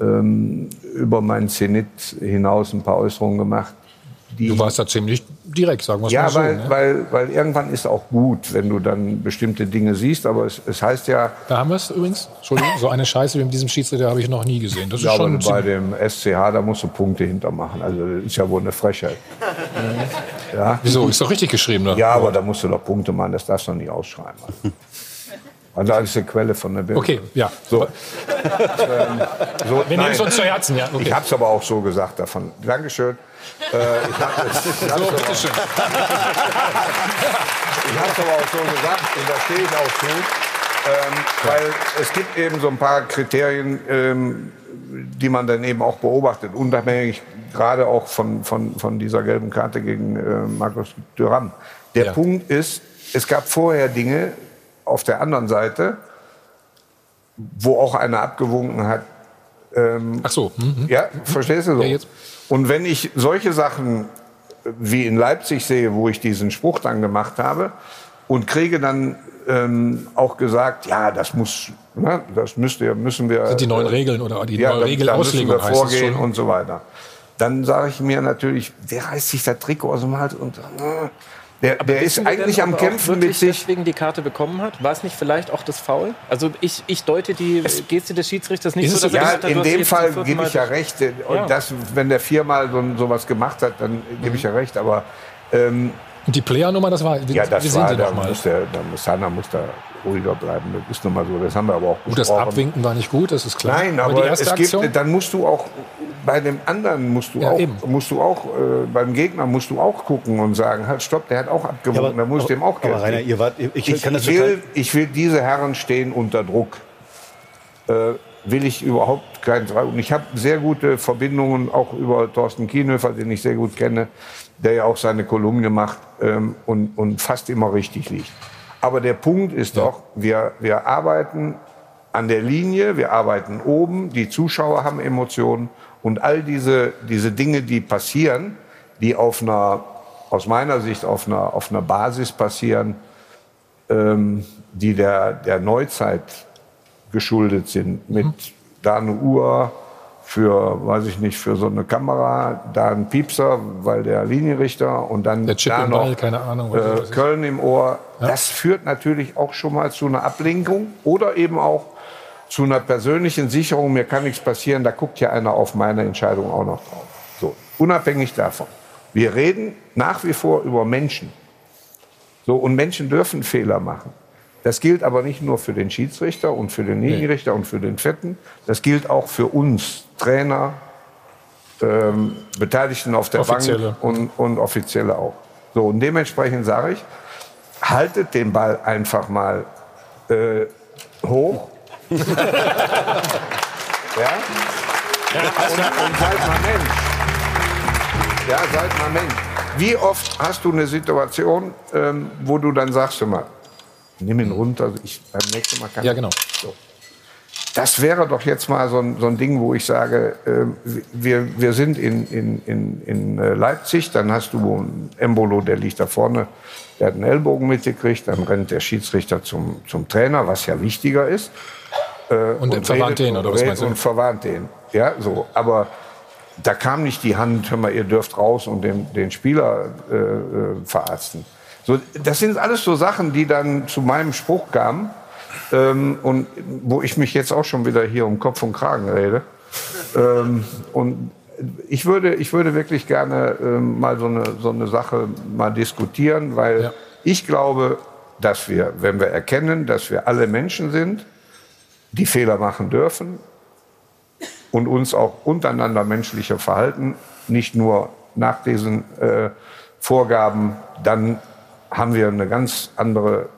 B: ähm, über meinen Zenit hinaus ein paar Äußerungen gemacht. Die,
A: Du warst da ziemlich direkt, sagen wir es
B: ja,
A: mal so.
B: weil,
A: ne?
B: weil, weil irgendwann ist auch gut, wenn du dann bestimmte Dinge siehst. Aber es, es heißt ja,
A: Da haben wir es übrigens. Entschuldigung, so eine Scheiße wie mit diesem Schiedsrichter habe ich noch nie gesehen. Das ist
B: glaube,
A: schon
B: bei dem SCH, da musst du Punkte hintermachen. Also das ist ja wohl eine Frechheit. Ja?
A: Wieso? Ist doch richtig geschrieben, ne?
B: Ja, aber da musst du doch Punkte machen, das darfst du nicht ausschreiben. Also das ist eine Quelle von der Bild.
A: Okay, ja.
B: So. ähm, so,
A: Wir nehmen es uns zu Herzen, ja. Okay.
B: Ich habe es aber auch so gesagt davon. Dankeschön. Äh, ich habe es
A: So,
B: aber-
A: bitteschön.
B: ich hab's aber auch so gesagt und da stehe ich auch zu. Ähm, weil es gibt eben so ein paar Kriterien, ähm, die man dann eben auch beobachtet, unabhängig gerade auch von, von, von dieser gelben Karte gegen äh, Markus Thuram. Der
A: Ja.
B: Punkt ist, es gab vorher Dinge auf der anderen Seite, wo auch einer abgewunken hat. Ähm,
A: Ach so. Mhm.
B: ja, verstehst du so?
A: Ja.
B: Und wenn ich solche Sachen wie in Leipzig sehe, wo ich diesen Spruch dann gemacht habe und kriege dann ähm, auch gesagt, ja, das muss, ne, das müsste, müssen wir.
A: Sind die neuen
B: äh,
A: Regeln oder die
B: ja,
A: neue Regelauslegung
B: wir vorgehen und so weiter. Dann sage ich mir natürlich, wer reißt sich das Trikot aus dem Hals und äh, der, der ist eigentlich
I: denn,
B: am
I: er
B: Kämpfen mit sich.
I: deswegen die Karte bekommen hat? War es nicht vielleicht auch das Foul? Also ich, ich deute die Geste des Schiedsrichters nicht so,
A: es
I: dass er
B: Ja,
I: gesagt hat,
B: in dem Fall gebe ich ja recht. Und
I: Ja.
B: das, wenn der viermal so, sowas gemacht hat, dann gebe ich ja recht. Aber ähm,
A: Und die Player-Nummer, das war,
B: ja, das wie war, da muss, der, da muss Sana muss da ruhiger bleiben. Das ist nun mal so. Das haben wir aber auch
A: gut. Das Abwinken war nicht gut, das ist klar.
B: Nein, aber, aber es gibt, dann musst du auch bei dem anderen musst du ja, auch, eben. musst du auch äh, beim Gegner musst du auch gucken und sagen, halt stopp, der hat auch abgewogen, ja, da musst du dem auch Geld. Aber Rainer, ihr wart, ich, ich, ich will, ich will diese Herren stehen unter Druck. Äh, will ich überhaupt keinen Und ich habe sehr gute Verbindungen auch über Thorsten Kienhöfer, den ich sehr gut kenne, der ja auch seine Kolumne macht ähm, und, und fast immer richtig liegt. Aber der Punkt ist ja. doch, wir, wir arbeiten an der Linie, wir arbeiten oben, die Zuschauer haben Emotionen und all diese, diese Dinge, die passieren, die auf einer, aus meiner Sicht auf einer, auf einer Basis passieren, ähm, die der, der Neuzeit geschuldet sind. Mit mhm. da eine Uhr für, weiß ich nicht, für so eine Kamera, da ein Piepser, weil der Linienrichter und dann
A: der Chip
B: da noch
A: Ball, keine Ahnung,
B: äh, Köln im Ohr. Ja. Das führt natürlich auch schon mal zu einer Ablenkung oder eben auch zu einer persönlichen Sicherung. Mir kann nichts passieren, da guckt ja einer auf meine Entscheidung auch noch drauf. So, unabhängig davon. Wir reden nach wie vor über Menschen. So, und Menschen dürfen Fehler machen. Das gilt aber nicht nur für den Schiedsrichter und für den Linienrichter und für den Fetten. Das gilt auch für uns Trainer, ähm, Beteiligten auf der Offizielle. Bank und, und Offizielle auch. So, und dementsprechend sage ich, haltet den Ball einfach mal äh, hoch. ja? Und, und seid mal Mensch. Ja, seid mal Mensch. Wie oft hast du eine Situation, ähm, wo du dann sagst, mal, nimm ihn runter, ich, beim nächsten Mal kann
A: Ja, genau.
B: So. Das wäre doch jetzt mal so ein, so ein Ding, wo ich sage, äh, wir, wir sind in, in, in, in äh, Leipzig, dann hast du einen Embolo, der liegt da vorne, der hat einen Ellbogen mitgekriegt, dann rennt der Schiedsrichter zum, zum Trainer, was ja wichtiger ist.
A: Äh, und, und verwarnt den, oder was meinst du?
B: Und verwarnt den, ja, so. Aber da kam nicht die Hand, hör mal, ihr dürft raus und den, den Spieler äh, äh verarzten. So, das sind alles so Sachen, die dann zu meinem Spruch kamen ähm, und wo ich mich jetzt auch schon wieder hier um Kopf und Kragen rede. Ähm, und ich würde, ich würde wirklich gerne ähm, mal so eine, so eine Sache mal diskutieren, weil ja. ich glaube, dass wir, wenn wir erkennen, dass wir alle Menschen sind, die Fehler machen dürfen und uns auch untereinander menschlicher verhalten, nicht nur nach diesen äh, Vorgaben, dann haben wir eine ganz andere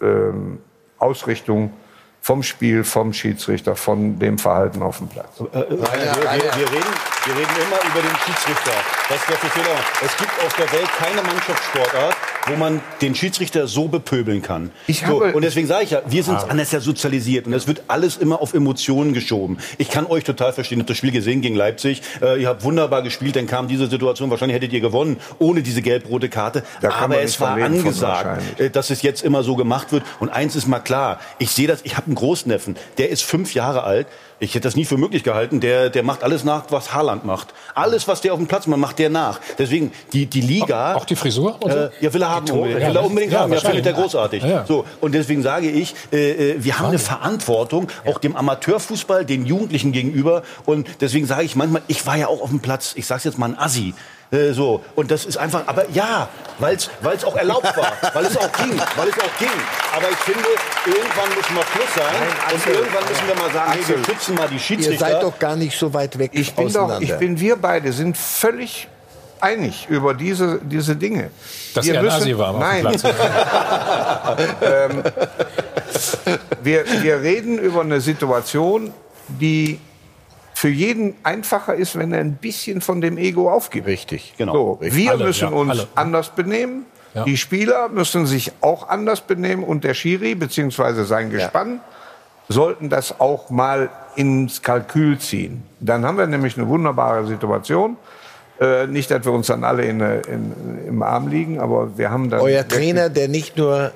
B: ähm, Ausrichtung vom Spiel, vom Schiedsrichter, von dem Verhalten auf dem Platz. Äh,
H: äh, wir, wir, wir, reden, wir reden immer über den Schiedsrichter. Für Fehler macht. Es gibt auf der Welt keine Mannschaftssportart, wo man den Schiedsrichter so bepöbeln kann. Ich so, und deswegen sage ich ja, wir sind ah. anders ja sozialisiert und es wird alles immer auf Emotionen geschoben. Ich kann euch total verstehen, ich habe das Spiel gesehen gegen Leipzig. Äh, ihr habt wunderbar gespielt, dann kam diese Situation, wahrscheinlich hättet ihr gewonnen ohne diese gelb-rote Karte. Aber es war angesagt, äh, dass es jetzt immer so gemacht wird. Und eins ist mal klar, ich sehe das, ich habe einen Großneffen, der ist fünf Jahre alt, ich hätte das nie für möglich gehalten. Der, der macht alles nach, was Haaland macht. Alles, was der auf dem Platz macht, macht der nach. Deswegen, die, die Liga.
A: Auch, auch die Frisur?
H: So? äh, ja, will er haben. Tore, will er unbedingt ja, haben. Ja, findet er großartig. Ja, ja. So. Und deswegen sage ich, äh, äh wir haben eine Verantwortung, auch dem Amateurfußball, den Jugendlichen gegenüber. Und deswegen sage ich manchmal, ich war ja auch auf dem Platz, ich sage jetzt mal ein Assi. Äh, so. Und das ist einfach, aber ja, weil es auch erlaubt war, weil es auch ging, weil es auch ging. Aber ich finde, irgendwann muss mal Schluss sein Nein, und irgendwann müssen wir mal sagen, hey, wir schützen mal die Schiedsrichter.
E: Ihr seid doch gar nicht so weit weg
B: ich bin doch, ich bin, wir beide sind völlig einig über diese, diese Dinge.
A: Dass wir müssen, war
B: nein. ähm, wir, wir reden über eine Situation, die für jeden einfacher ist, wenn er ein bisschen von dem Ego aufgibt.
E: Richtig,
B: genau. So. Wir alle, müssen ja, uns alle. anders benehmen. Ja. Die Spieler müssen sich auch anders benehmen und der Schiri bzw. sein Gespann ja. sollten das auch mal ins Kalkül ziehen. Dann haben wir nämlich eine wunderbare Situation. Äh, nicht, dass wir uns dann alle in, in, im Arm liegen, aber wir haben dann.
E: Euer Trainer, der nicht nur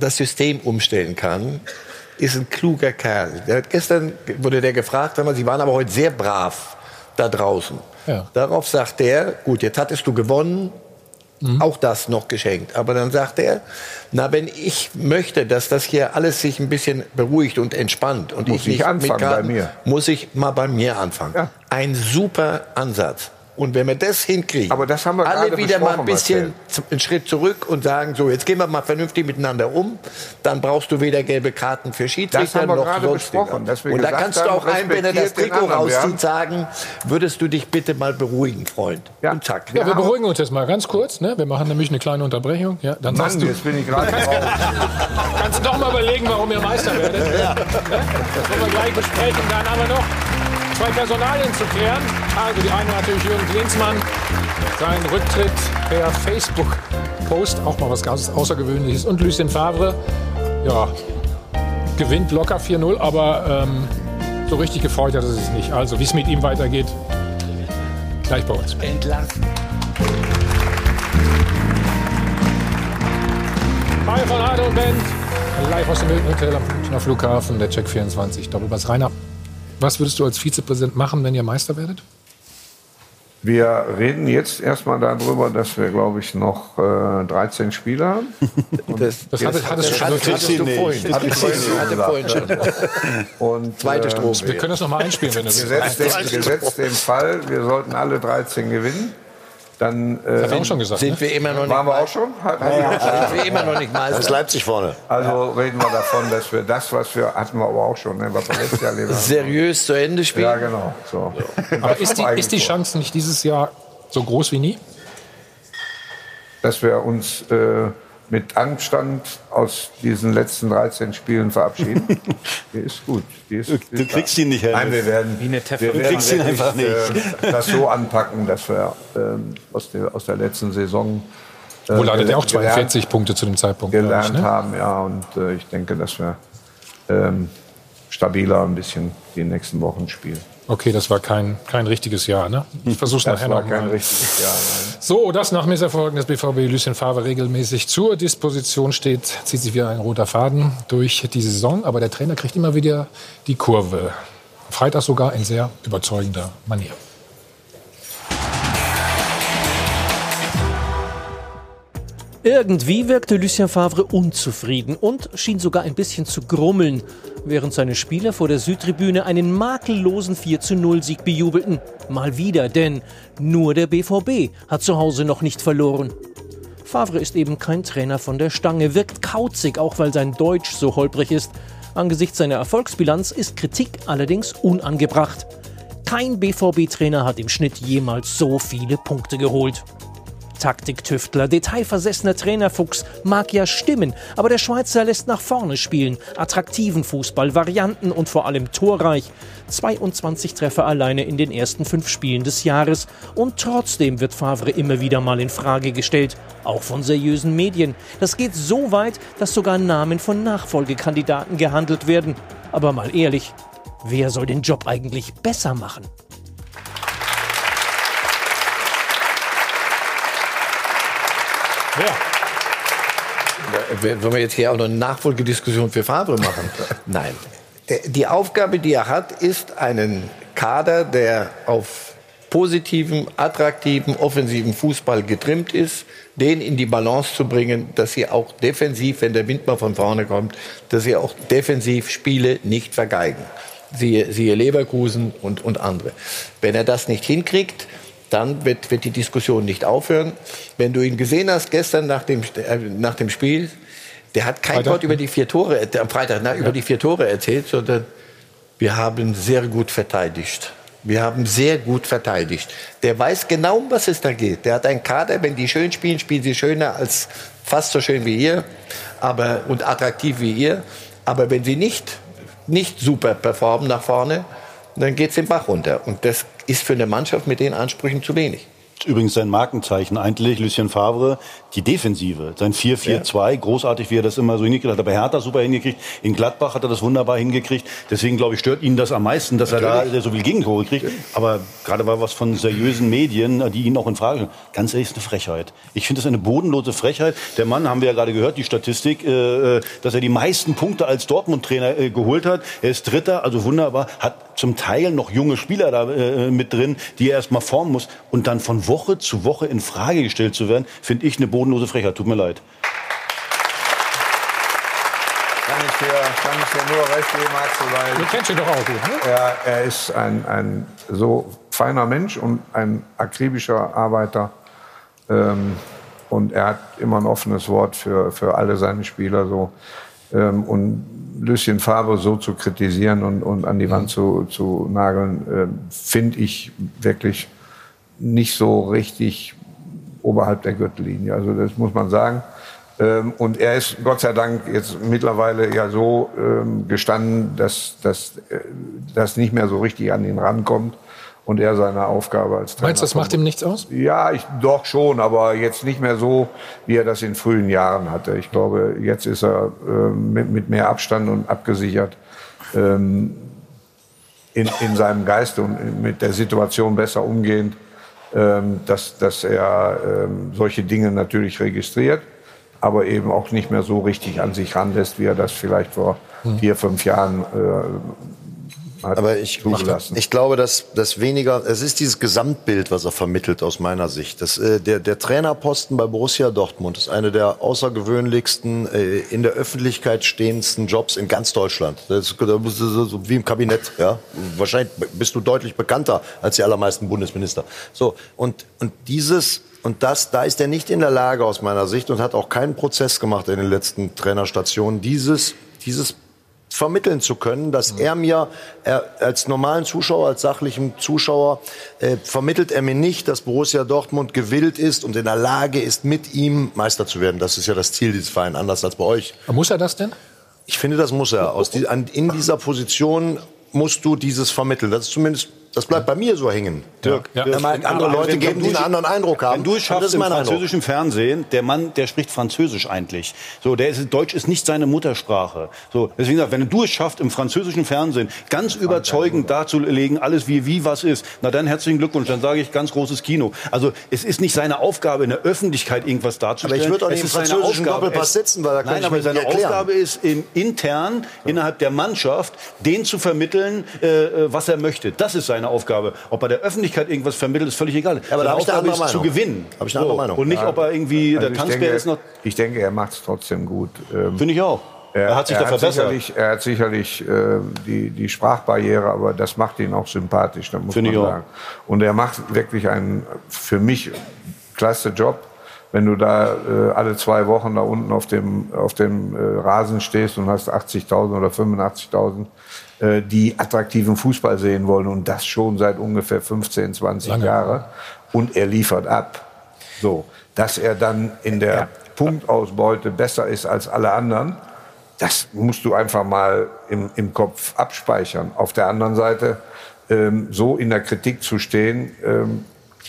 E: das System umstellen kann, ist ein kluger Kerl. Der hat gestern wurde der gefragt, mal, Sie waren aber heute sehr brav da draußen. Ja. Darauf sagt er, gut, jetzt hattest du gewonnen, mhm. auch das noch geschenkt. Aber dann sagt er, na, wenn ich möchte, dass das hier alles sich ein bisschen beruhigt und entspannt und
B: muss ich nicht
E: anfangen
B: Karten, bei mir.
E: muss ich mal bei mir anfangen. Ja. Ein super Ansatz. Und wenn wir das hinkriegen,
B: Aber das haben wir
E: alle wieder mal ein bisschen
B: Marcel.
E: einen Schritt zurück und sagen, so, jetzt gehen wir mal vernünftig miteinander um, dann brauchst du weder gelbe Karten für Schiedsrichter
B: haben wir
E: noch
B: gerade
E: sonstiger. Und da kannst du auch ein, wenn er das Trikot rauszieht, sagen, würdest du dich bitte mal beruhigen, Freund. Und zack.
A: Ja, wir beruhigen uns jetzt mal ganz kurz. Ne? Wir machen nämlich eine kleine Unterbrechung. Ja, dann
B: Mann,
A: sagst du,
B: jetzt bin ich gerade
A: kannst, kannst du doch mal überlegen, warum ihr Meister werdet. Ja. Das wollen wir gleich besprechen. Dann haben wir noch zwei Personalien zu klären. Also die eine natürlich Jürgen Klinsmann. Sein Rücktritt per Facebook-Post, auch mal was ganz Außergewöhnliches. Und Lucien Favre, ja, gewinnt locker 4-0, aber ähm, so richtig gefreut hat er sich nicht. Also, wie es mit ihm weitergeht, gleich bei uns.
E: Entlassen.
A: Hi von Arne und Band. Live aus dem Hilton Hotel am Münchner Flughafen, der Check 24. Doppelpass Rainer. Was würdest du als Vizepräsident machen, wenn ihr Meister werdet?
B: Wir reden jetzt erstmal darüber, dass wir, glaube ich, noch äh, 13 Spieler haben.
E: Das,
A: Das hattest du schon
E: hattest
A: notiert?
E: du vorhin.
B: Hatte ich vorhin
E: Hatte
B: gesagt.
E: vorhin schon.
B: Und,
E: Zweite
B: äh,
E: Strophe.
A: Wir können das noch mal einspielen, wenn du willst.
B: Gesetzt, den, gesetzt den Fall, wir sollten alle 13 gewinnen. Dann äh,
A: Hat auch schon gesagt.
E: Sind
A: Ne?
E: wir immer noch nicht
B: waren wir auch schon.
E: Sind wir immer noch nicht
G: Das ist
E: Meister?
G: Leipzig vorne.
B: Also reden wir davon, dass wir das, was wir hatten wir aber auch schon, ne, was wir letztes Jahr erlebt haben.
E: Seriös zu Ende spielen?
B: Ja, genau. So.
A: Aber ist die, ist die Chance nicht dieses Jahr so groß wie nie?
B: dass wir uns äh, mit Anstand aus diesen letzten 13 Spielen verabschieden. Die ist gut. Die ist,
H: Du
B: ist
H: kriegst
B: da.
H: ihn nicht, Herr
B: Nein, wir werden,
I: Wie eine
B: wir
I: Du
B: werden
H: kriegst ihn einfach nicht.
B: Äh, das so anpacken, dass wir ähm, aus, der, aus der letzten Saison äh,
A: Wohl hattet ihr auch
B: gelernt-
A: 42 Punkte zu dem Zeitpunkt.
B: gelernt
A: ich, ne?
B: haben. Ja, und äh, ich denke, dass wir ähm, stabiler ein bisschen die nächsten Wochen spielen.
A: Okay, das war kein, kein richtiges Jahr. Ne? Ich versuche
B: Das
A: nachher
B: war
A: noch
B: kein
A: mal.
B: richtiges Jahr. Nein.
A: So, das nach Misserfolgen des BVB Lucien Favre regelmäßig zur Disposition steht, zieht sich wieder ein roter Faden durch die Saison. Aber der Trainer kriegt immer wieder die Kurve. Freitag sogar in sehr überzeugender Manier.
D: Irgendwie wirkte Lucien Favre unzufrieden und schien sogar ein bisschen zu grummeln, während seine Spieler vor der Südtribüne einen makellosen 4-0-Sieg bejubelten. Mal wieder, denn nur der BVB hat zu Hause noch nicht verloren. Favre ist eben kein Trainer von der Stange, wirkt kauzig, auch weil sein Deutsch so holprig ist. Angesichts seiner Erfolgsbilanz ist Kritik allerdings unangebracht. Kein BVB-Trainer hat im Schnitt jemals so viele Punkte geholt. Taktiktüftler, detailversessener Trainerfuchs mag ja stimmen, aber der Schweizer lässt nach vorne spielen, attraktiven Fußball, Varianten und vor allem torreich. 22 Treffer alleine in den ersten fünf Spielen des Jahres und trotzdem wird Favre immer wieder mal in Frage gestellt, auch von seriösen Medien. Das geht so weit, dass sogar Namen von Nachfolgekandidaten gehandelt werden. Aber mal ehrlich, wer soll den Job eigentlich besser machen?
E: Wollen wir jetzt hier auch noch eine Nachfolgediskussion für Favre machen? Nein. Die Aufgabe, die er hat, ist einen Kader, der auf positiven, attraktiven, offensiven Fußball getrimmt ist, den in die Balance zu bringen, dass sie auch defensiv, wenn der Wind mal von vorne kommt, dass sie auch defensiv Spiele nicht vergeigen. Siehe, siehe Leverkusen und, und andere. Wenn er das nicht hinkriegt, dann wird, wird die Diskussion nicht aufhören. Wenn du ihn gesehen hast gestern nach dem, äh, nach dem Spiel, der hat kein
A: Freitag,
E: Wort über die vier Tore, äh, am Freitag, na, über die vier Tore erzählt, sondern wir haben sehr gut verteidigt. Wir haben sehr gut verteidigt. Der weiß genau, um was es da geht. Der hat einen Kader, wenn die schön spielen, spielen sie schöner als fast so schön wie ihr, aber und attraktiv wie ihr. Aber wenn sie nicht nicht super performen nach vorne, dann geht es den Bach runter. Und das ist für eine Mannschaft mit den Ansprüchen zu wenig.
H: Übrigens sein Markenzeichen eigentlich, Lucien Favre, die Defensive. Sein 4-4-2, großartig, wie er das immer so hingekriegt hat. Bei Hertha super hingekriegt. In Gladbach hat er das wunderbar hingekriegt. Deswegen, glaube ich, stört ihn das am meisten, dass er da so viel Gegentore kriegt. Aber gerade war was von seriösen Medien, die ihn auch in Frage stellen. Ganz ehrlich, ist eine Frechheit. Ich finde das eine bodenlose Frechheit. Der Mann, haben wir ja gerade gehört, die Statistik, äh, dass er die meisten Punkte als Dortmund-Trainer äh, geholt hat. Er ist Dritter, also wunderbar, hat zum Teil noch junge Spieler da äh, mit drin, die er erst mal formen muss. Und dann von Woche zu Woche in Frage gestellt zu werden, finde ich eine bodenlose Frechheit. Tut mir leid.
B: Kann ich dir, kann ich dir nur recht geben, Axel, weil
A: Du kennst ihn doch auch gut, ne?
B: er, er ist ein, ein so feiner Mensch und ein akribischer Arbeiter. Ähm, und er hat immer ein offenes Wort für, für alle seine Spieler. So. Ähm, und Lucien Favre so zu kritisieren und, und an die Wand mhm. zu, zu nageln, äh, finde ich wirklich nicht so richtig oberhalb der Gürtellinie. Also das muss man sagen. Ähm, und er ist Gott sei Dank jetzt mittlerweile ja so ähm, gestanden, dass, dass äh, das nicht mehr so richtig an ihn rankommt und er seine Aufgabe als
A: Trainer. Meinst du, das macht ihm nichts aus?
B: Ja, ich, doch schon, aber jetzt nicht mehr so, wie er das in frühen Jahren hatte. Ich glaube, jetzt ist er äh, mit, mit mehr Abstand und abgesichert ähm, in, in seinem Geist und mit der Situation besser umgehend, ähm, dass, dass er ähm, solche Dinge natürlich registriert aber eben auch nicht mehr so richtig an sich ranlässt, wie er das vielleicht vor hm. vier, fünf Jahren äh,
G: aber ich, ich, ich, glaube, dass das weniger, es ist dieses Gesamtbild, was er vermittelt aus meiner Sicht. Das, äh, der, der Trainerposten bei Borussia Dortmund ist eine der außergewöhnlichsten, äh, in der Öffentlichkeit stehendsten Jobs in ganz Deutschland. Das ist, das ist so wie im Kabinett. Ja? Wahrscheinlich bist du deutlich bekannter als die allermeisten Bundesminister. So und und dieses und das, da ist er nicht in der Lage aus meiner Sicht und hat auch keinen Prozess gemacht in den letzten Trainerstationen, dieses, dieses vermitteln zu können, dass er mir er, als normalen Zuschauer, als sachlichen Zuschauer, äh, vermittelt er mir nicht, dass Borussia Dortmund gewillt ist und in der Lage ist, mit ihm Meister zu werden. Das ist ja das Ziel dieses Vereins, anders als bei euch.
A: Muss er das denn?
G: Ich finde, das muss er. Aus die, an, in dieser Position musst du dieses vermitteln. Das ist zumindest das bleibt bei mir so hängen. Dirk, ja. Dirk. Meine, andere Leute geben, die einen anderen Eindruck haben.
H: Wenn du es schaffst im französischen Eindruck. Fernsehen, der Mann, der spricht Französisch eigentlich. So, der ist, Deutsch ist nicht seine Muttersprache. So, deswegen, wenn du es schaffst im französischen Fernsehen ganz überzeugend darzulegen, alles wie wie was ist, na dann herzlichen Glückwunsch. Dann sage ich ganz großes Kino. Also es ist nicht seine Aufgabe in der Öffentlichkeit irgendwas darzustellen.
G: Aber ich würde auch nicht im französischen Doppelpass sitzen, weil da kann
H: Nein, aber seine Aufgabe ist im, intern innerhalb der Mannschaft, den zu vermitteln, äh, äh, was er möchte. Das ist seine Aufgabe. Ob er der Öffentlichkeit irgendwas vermittelt, ist völlig egal.
G: Ja, aber da
H: Aufgabe
G: ist
H: zu gewinnen.
G: Habe ich eine andere Meinung.
H: Und nicht, ob er irgendwie also der Tanzbär ist noch.
B: Ich denke, er macht es trotzdem gut.
H: Ähm, Finde ich auch. Er, er, hat sich
B: er
H: da verbessert.
B: Sicherlich, er hat sicherlich äh, die, die Sprachbarriere, aber das macht ihn auch sympathisch, da muss Find man sagen. Auch. Und er macht wirklich einen, für mich, klasse Job. Wenn du da äh, alle zwei Wochen da unten auf dem, auf dem äh, Rasen stehst und hast 80.000 oder 85.000 äh, die attraktiven Fußball sehen wollen und das schon seit ungefähr 15, 20 Lange. Jahren. Und er liefert ab. So, dass er dann in der ja. Punktausbeute besser ist als alle anderen, das musst du einfach mal im, im Kopf abspeichern. Auf der anderen Seite, ähm, so in der Kritik zu stehen, ähm,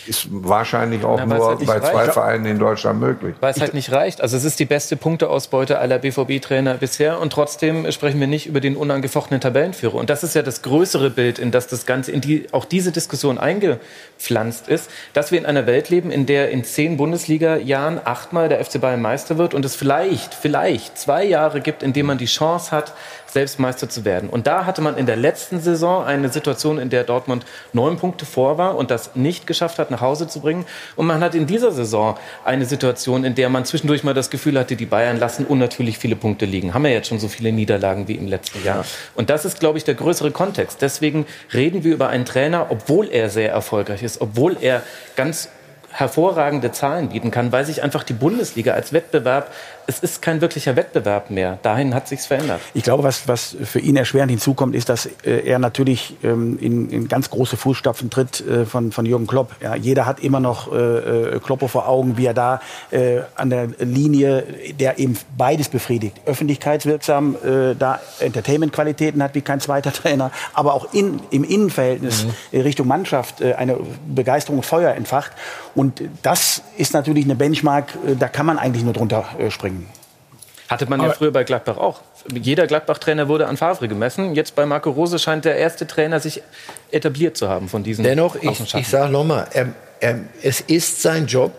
B: ist wahrscheinlich auch ja, nur halt bei zwei reicht. Vereinen in Deutschland möglich.
I: Weil es halt nicht reicht. Also es ist die beste Punkteausbeute aller BVB-Trainer bisher und trotzdem sprechen wir nicht über den unangefochtenen Tabellenführer. Und das ist ja das größere Bild, in das das Ganze, in die auch diese Diskussion eingepflanzt ist, dass wir in einer Welt leben, in der in zehn Bundesliga-Jahren achtmal der FC Bayern Meister wird und es vielleicht, vielleicht zwei Jahre gibt, in denen man die Chance hat, selbst Meister zu werden. Und da hatte man in der letzten Saison eine Situation, in der Dortmund neun Punkte vor war und das nicht geschafft hat, nach Hause zu bringen. Und man hat in dieser Saison eine Situation, in der man zwischendurch mal das Gefühl hatte, die Bayern lassen unnatürlich viele Punkte liegen. Haben wir jetzt schon so viele Niederlagen wie im letzten Jahr. Und das ist, glaube ich, der größere Kontext. Deswegen reden wir über einen Trainer, obwohl er sehr erfolgreich ist, obwohl er ganz hervorragende Zahlen bieten kann, weil sich einfach die Bundesliga als Wettbewerb es ist kein wirklicher Wettbewerb mehr. Dahin hat sich's verändert.
F: Ich glaube, was, was für ihn erschwerend hinzukommt, ist, dass äh, er natürlich ähm, in, in ganz große Fußstapfen tritt äh, von, von Jürgen Klopp. Ja, jeder hat immer noch äh, äh Kloppo vor Augen, wie er da äh, an der Linie, der eben beides befriedigt. Öffentlichkeitswirksam, äh, da Entertainment-Qualitäten hat wie kein zweiter Trainer, aber auch in, im Innenverhältnis mhm. Richtung Mannschaft äh, eine Begeisterung und Feuer entfacht. Und das ist natürlich eine Benchmark, äh, da kann man eigentlich nur drunter äh, springen.
I: Hatte man ja früher bei Gladbach auch. Jeder Gladbach-Trainer wurde an Favre gemessen. Jetzt bei Marco Rose scheint der erste Trainer sich etabliert zu haben von diesen
E: Dennoch, ich, ich sage nochmal, es ist sein Job,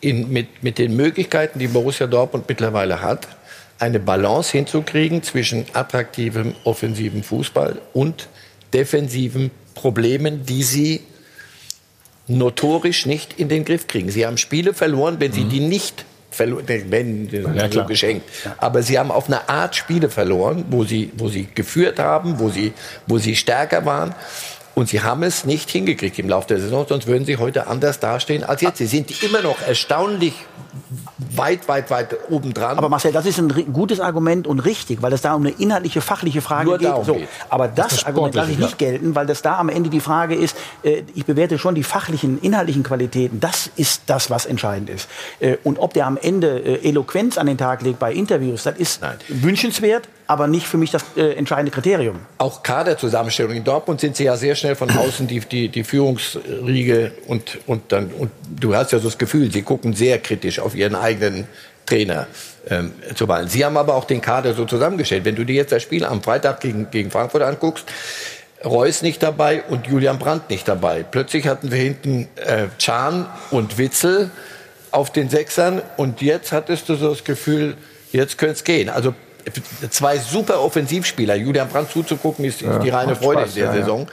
E: in, mit, mit den Möglichkeiten, die Borussia Dortmund mittlerweile hat, eine Balance hinzukriegen zwischen attraktivem offensiven Fußball und defensiven Problemen, die sie notorisch nicht in den Griff kriegen. Sie haben Spiele verloren, wenn sie mhm. die nicht wenn, ja, so geschenkt. Aber sie haben auf eine Art Spiele verloren, wo sie, wo sie geführt haben, wo sie, wo sie stärker waren. Und sie haben es nicht hingekriegt im Laufe der Saison, sonst würden sie heute anders dastehen als jetzt. Sie sind immer noch erstaunlich weit, weit, weit oben dran.
F: Aber Marcel, das ist ein gutes Argument und richtig, weil es da um eine inhaltliche, fachliche Frage
E: Nur
F: geht. So.
E: geht.
F: Aber das,
E: Das
F: Argument lasse ich nicht gelten, weil das da am Ende die Frage ist, äh, ich bewerte schon die fachlichen, inhaltlichen Qualitäten. Das ist das, was entscheidend ist. Äh, und ob der am Ende äh, Eloquenz an den Tag legt bei Interviews, das ist wünschenswert, aber nicht für mich das äh, entscheidende Kriterium.
E: Auch Kaderzusammenstellung. In Dortmund sind sie ja sehr schnell von außen die, die, die Führungsriege und, und dann, und du hast ja so das Gefühl, sie gucken sehr kritisch auf ihren eigenen Trainer ähm, zu Wahlen. Sie haben aber auch den Kader so zusammengestellt. Wenn du dir jetzt das Spiel am Freitag gegen, gegen Frankfurt anguckst, Reus nicht dabei und Julian Brandt nicht dabei. Plötzlich hatten wir hinten äh, Can und Witzel auf den Sechsern und jetzt hattest du so das Gefühl, jetzt könnte es gehen. Also zwei super Offensivspieler. Julian Brandt zuzugucken ist,
B: Ja,
E: die reine Freude
B: Spaß,
E: in der
B: ja, ja.
E: Saison.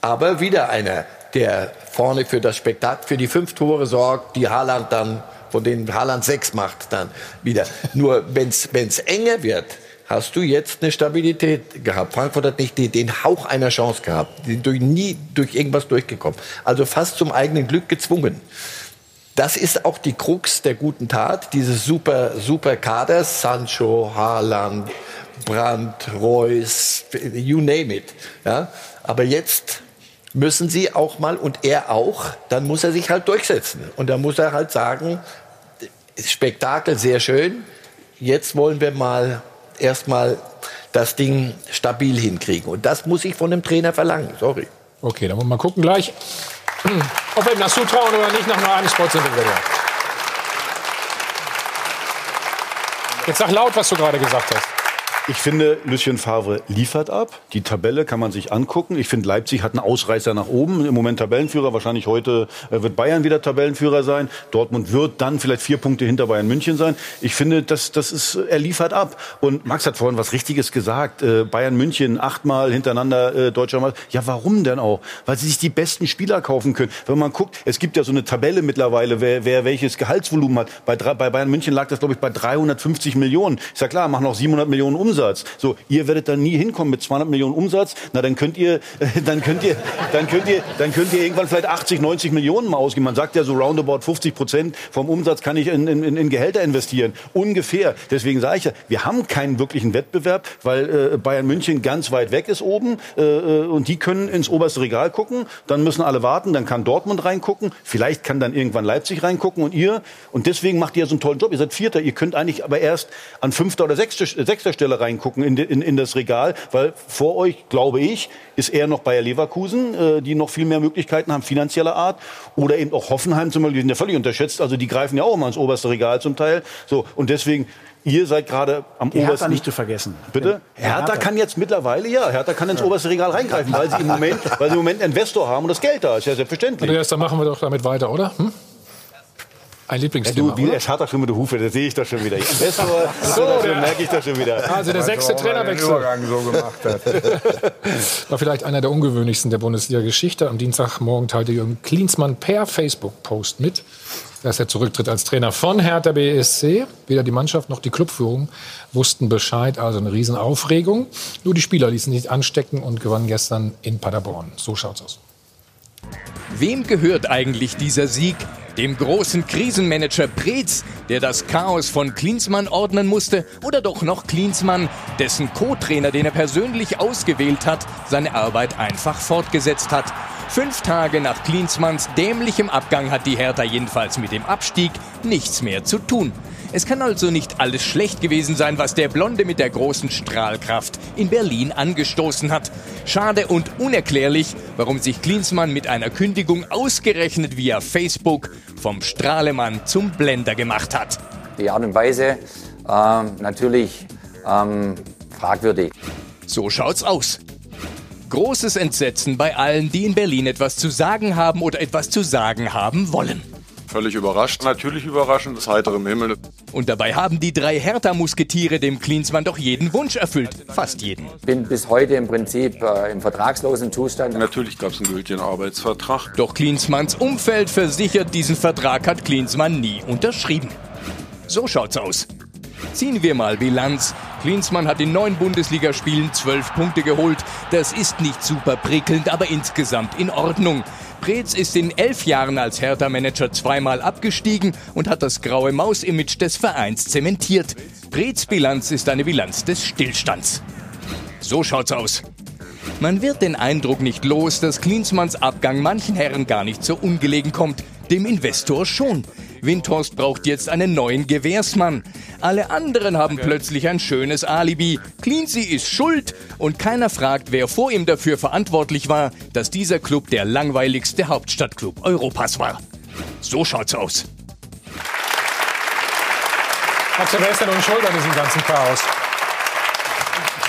E: Aber wieder einer, der vorne für das Spektakel, für die fünf Tore sorgt, die Haaland dann, von denen Haaland sechs macht, dann wieder. Nur wenn es enger wird, hast du jetzt eine Stabilität gehabt. Frankfurt hat nicht den Hauch einer Chance gehabt. Die sind durch, nie durch irgendwas durchgekommen. Also fast zum eigenen Glück gezwungen. Das ist auch die Krux der guten Tat, dieses super, super Kaders, Sancho, Haaland, Brandt, Reus, you name it. Ja? Aber jetzt müssen sie auch mal, und er auch, dann muss er sich halt durchsetzen. Und dann muss er halt sagen, Spektakel sehr schön, jetzt wollen wir mal erstmal das Ding stabil hinkriegen. Und das muss ich von dem Trainer verlangen, sorry.
A: Okay, dann wollen wir mal gucken gleich, ob wir ihm das zutrauen oder nicht, nach nur einem Spot sind wir wieder. Jetzt sag laut, was du gerade gesagt hast.
H: Ich finde, Lucien Favre liefert ab. Die Tabelle kann man sich angucken. Ich finde, Leipzig hat einen Ausreißer nach oben. Im Moment Tabellenführer. Wahrscheinlich heute äh, wird Bayern wieder Tabellenführer sein. Dortmund wird dann vielleicht vier Punkte hinter Bayern München sein. Ich finde, das, das ist, er liefert ab. Und Max hat vorhin was Richtiges gesagt. Äh, Bayern München achtmal hintereinander äh, deutscher Meister. Ja, warum denn auch? Weil sie sich die besten Spieler kaufen können. Wenn man guckt, es gibt ja so eine Tabelle mittlerweile, wer, wer welches Gehaltsvolumen hat. Bei, bei Bayern München lag das, glaube ich, bei 350 Millionen. Ist ja klar, machen noch 700 Millionen Umsatz. So, ihr werdet dann nie hinkommen mit 200 Millionen Umsatz. Na, dann könnt ihr, dann könnt ihr, dann könnt ihr, dann könnt ihr irgendwann vielleicht 80, 90 Millionen mal ausgeben. Man sagt ja so roundabout 50 Prozent vom Umsatz kann ich in, in, in Gehälter investieren. Ungefähr. Deswegen sage ich ja, wir haben keinen wirklichen Wettbewerb, weil äh, Bayern München ganz weit weg ist oben äh, äh, und die können ins oberste Regal gucken. Dann müssen alle warten. Dann kann Dortmund reingucken. Vielleicht kann dann irgendwann Leipzig reingucken und ihr. Und deswegen macht ihr so einen tollen Job. Ihr seid Vierter. Ihr könnt eigentlich aber erst an fünfter oder sechster, sechster Stelle reingucken in, in, in das Regal, weil vor euch, glaube ich, ist eher noch Bayer Leverkusen, äh, die noch viel mehr Möglichkeiten haben, finanzieller Art. Oder eben auch Hoffenheim zum Beispiel, die sind ja völlig unterschätzt. Also die greifen ja auch immer ins oberste Regal zum Teil. So, und deswegen, ihr seid gerade am
F: Die Hertha
H: obersten.
F: nicht zu vergessen.
H: Bitte? Hertha,
F: Hertha.
H: kann jetzt mittlerweile, ja, Hertha kann ins oberste Regal reingreifen, weil sie im Moment, weil sie im Moment einen Investor haben und das Geld da ist, ja selbstverständlich.
A: Andreas, dann machen wir doch damit weiter, oder? Hm? Ein Lieblingsthema,
H: Du,
A: oder?
H: es hat doch schon mit der Hufe, das sehe ich doch schon wieder. Investor,
A: So,
H: das
A: der-
H: merke ich doch schon wieder.
A: Also der sechste
B: er den
A: Trainerwechsel.
B: Übergang so gemacht hat.
A: War vielleicht einer der ungewöhnlichsten der Bundesliga-Geschichte. Am Dienstagmorgen teilte Jürgen Klinsmann per Facebook-Post mit, dass er zurücktritt als Trainer von Hertha BSC. Weder die Mannschaft noch die Clubführung wussten Bescheid, also eine Riesenaufregung. Nur die Spieler ließen sich anstecken und gewannen gestern in Paderborn. So schaut's aus.
P: Wem gehört eigentlich dieser Sieg? Dem großen Krisenmanager Preetz, der das Chaos von Klinsmann ordnen musste, oder doch noch Klinsmann, dessen Co-Trainer, den er persönlich ausgewählt hat, seine Arbeit einfach fortgesetzt hat. Fünf Tage nach Klinsmanns dämlichem Abgang hat die Hertha jedenfalls mit dem Abstieg nichts mehr zu tun. Es kann also nicht alles schlecht gewesen sein, was der Blonde mit der großen Strahlkraft in Berlin angestoßen hat. Schade und unerklärlich, warum sich Klinsmann mit einer Kündigung ausgerechnet via Facebook vom Strahlemann zum Blender gemacht hat.
T: Die Art und Weise ähm, natürlich ähm, fragwürdig.
P: So schaut's aus. Großes Entsetzen bei allen, die in Berlin etwas zu sagen haben oder etwas zu sagen haben wollen.
U: Völlig überrascht. Natürlich überraschend, das heiterem Himmel.
P: Und dabei haben die drei Hertha-Musketiere dem Klinsmann doch jeden Wunsch erfüllt. Fast jeden.
T: Bin bis heute im Prinzip äh, im vertragslosen Zustand.
U: Natürlich gab es einen gültigen Arbeitsvertrag.
P: Doch Klinsmanns Umfeld versichert, diesen Vertrag hat Klinsmann nie unterschrieben. So schaut's aus. Ziehen wir mal Bilanz. Klinsmann hat in neun Bundesligaspielen zwölf Punkte geholt. Das ist nicht super prickelnd, aber insgesamt in Ordnung. Preetz ist in elf Jahren als Hertha-Manager zweimal abgestiegen und hat das graue Maus-Image des Vereins zementiert. Preetz Bilanz ist eine Bilanz des Stillstands. So schaut's aus. Man wird den Eindruck nicht los, dass Klinsmanns Abgang manchen Herren gar nicht so ungelegen kommt. Dem Investor schon. Windhorst braucht jetzt einen neuen Gewährsmann. Alle anderen haben plötzlich ein schönes Alibi. Cleansey ist schuld und keiner fragt, wer vor ihm dafür verantwortlich war, dass dieser Club der langweiligste Hauptstadtclub Europas war. So schaut's aus.
A: Ist denn nun schuld an diesem ganzen Chaos?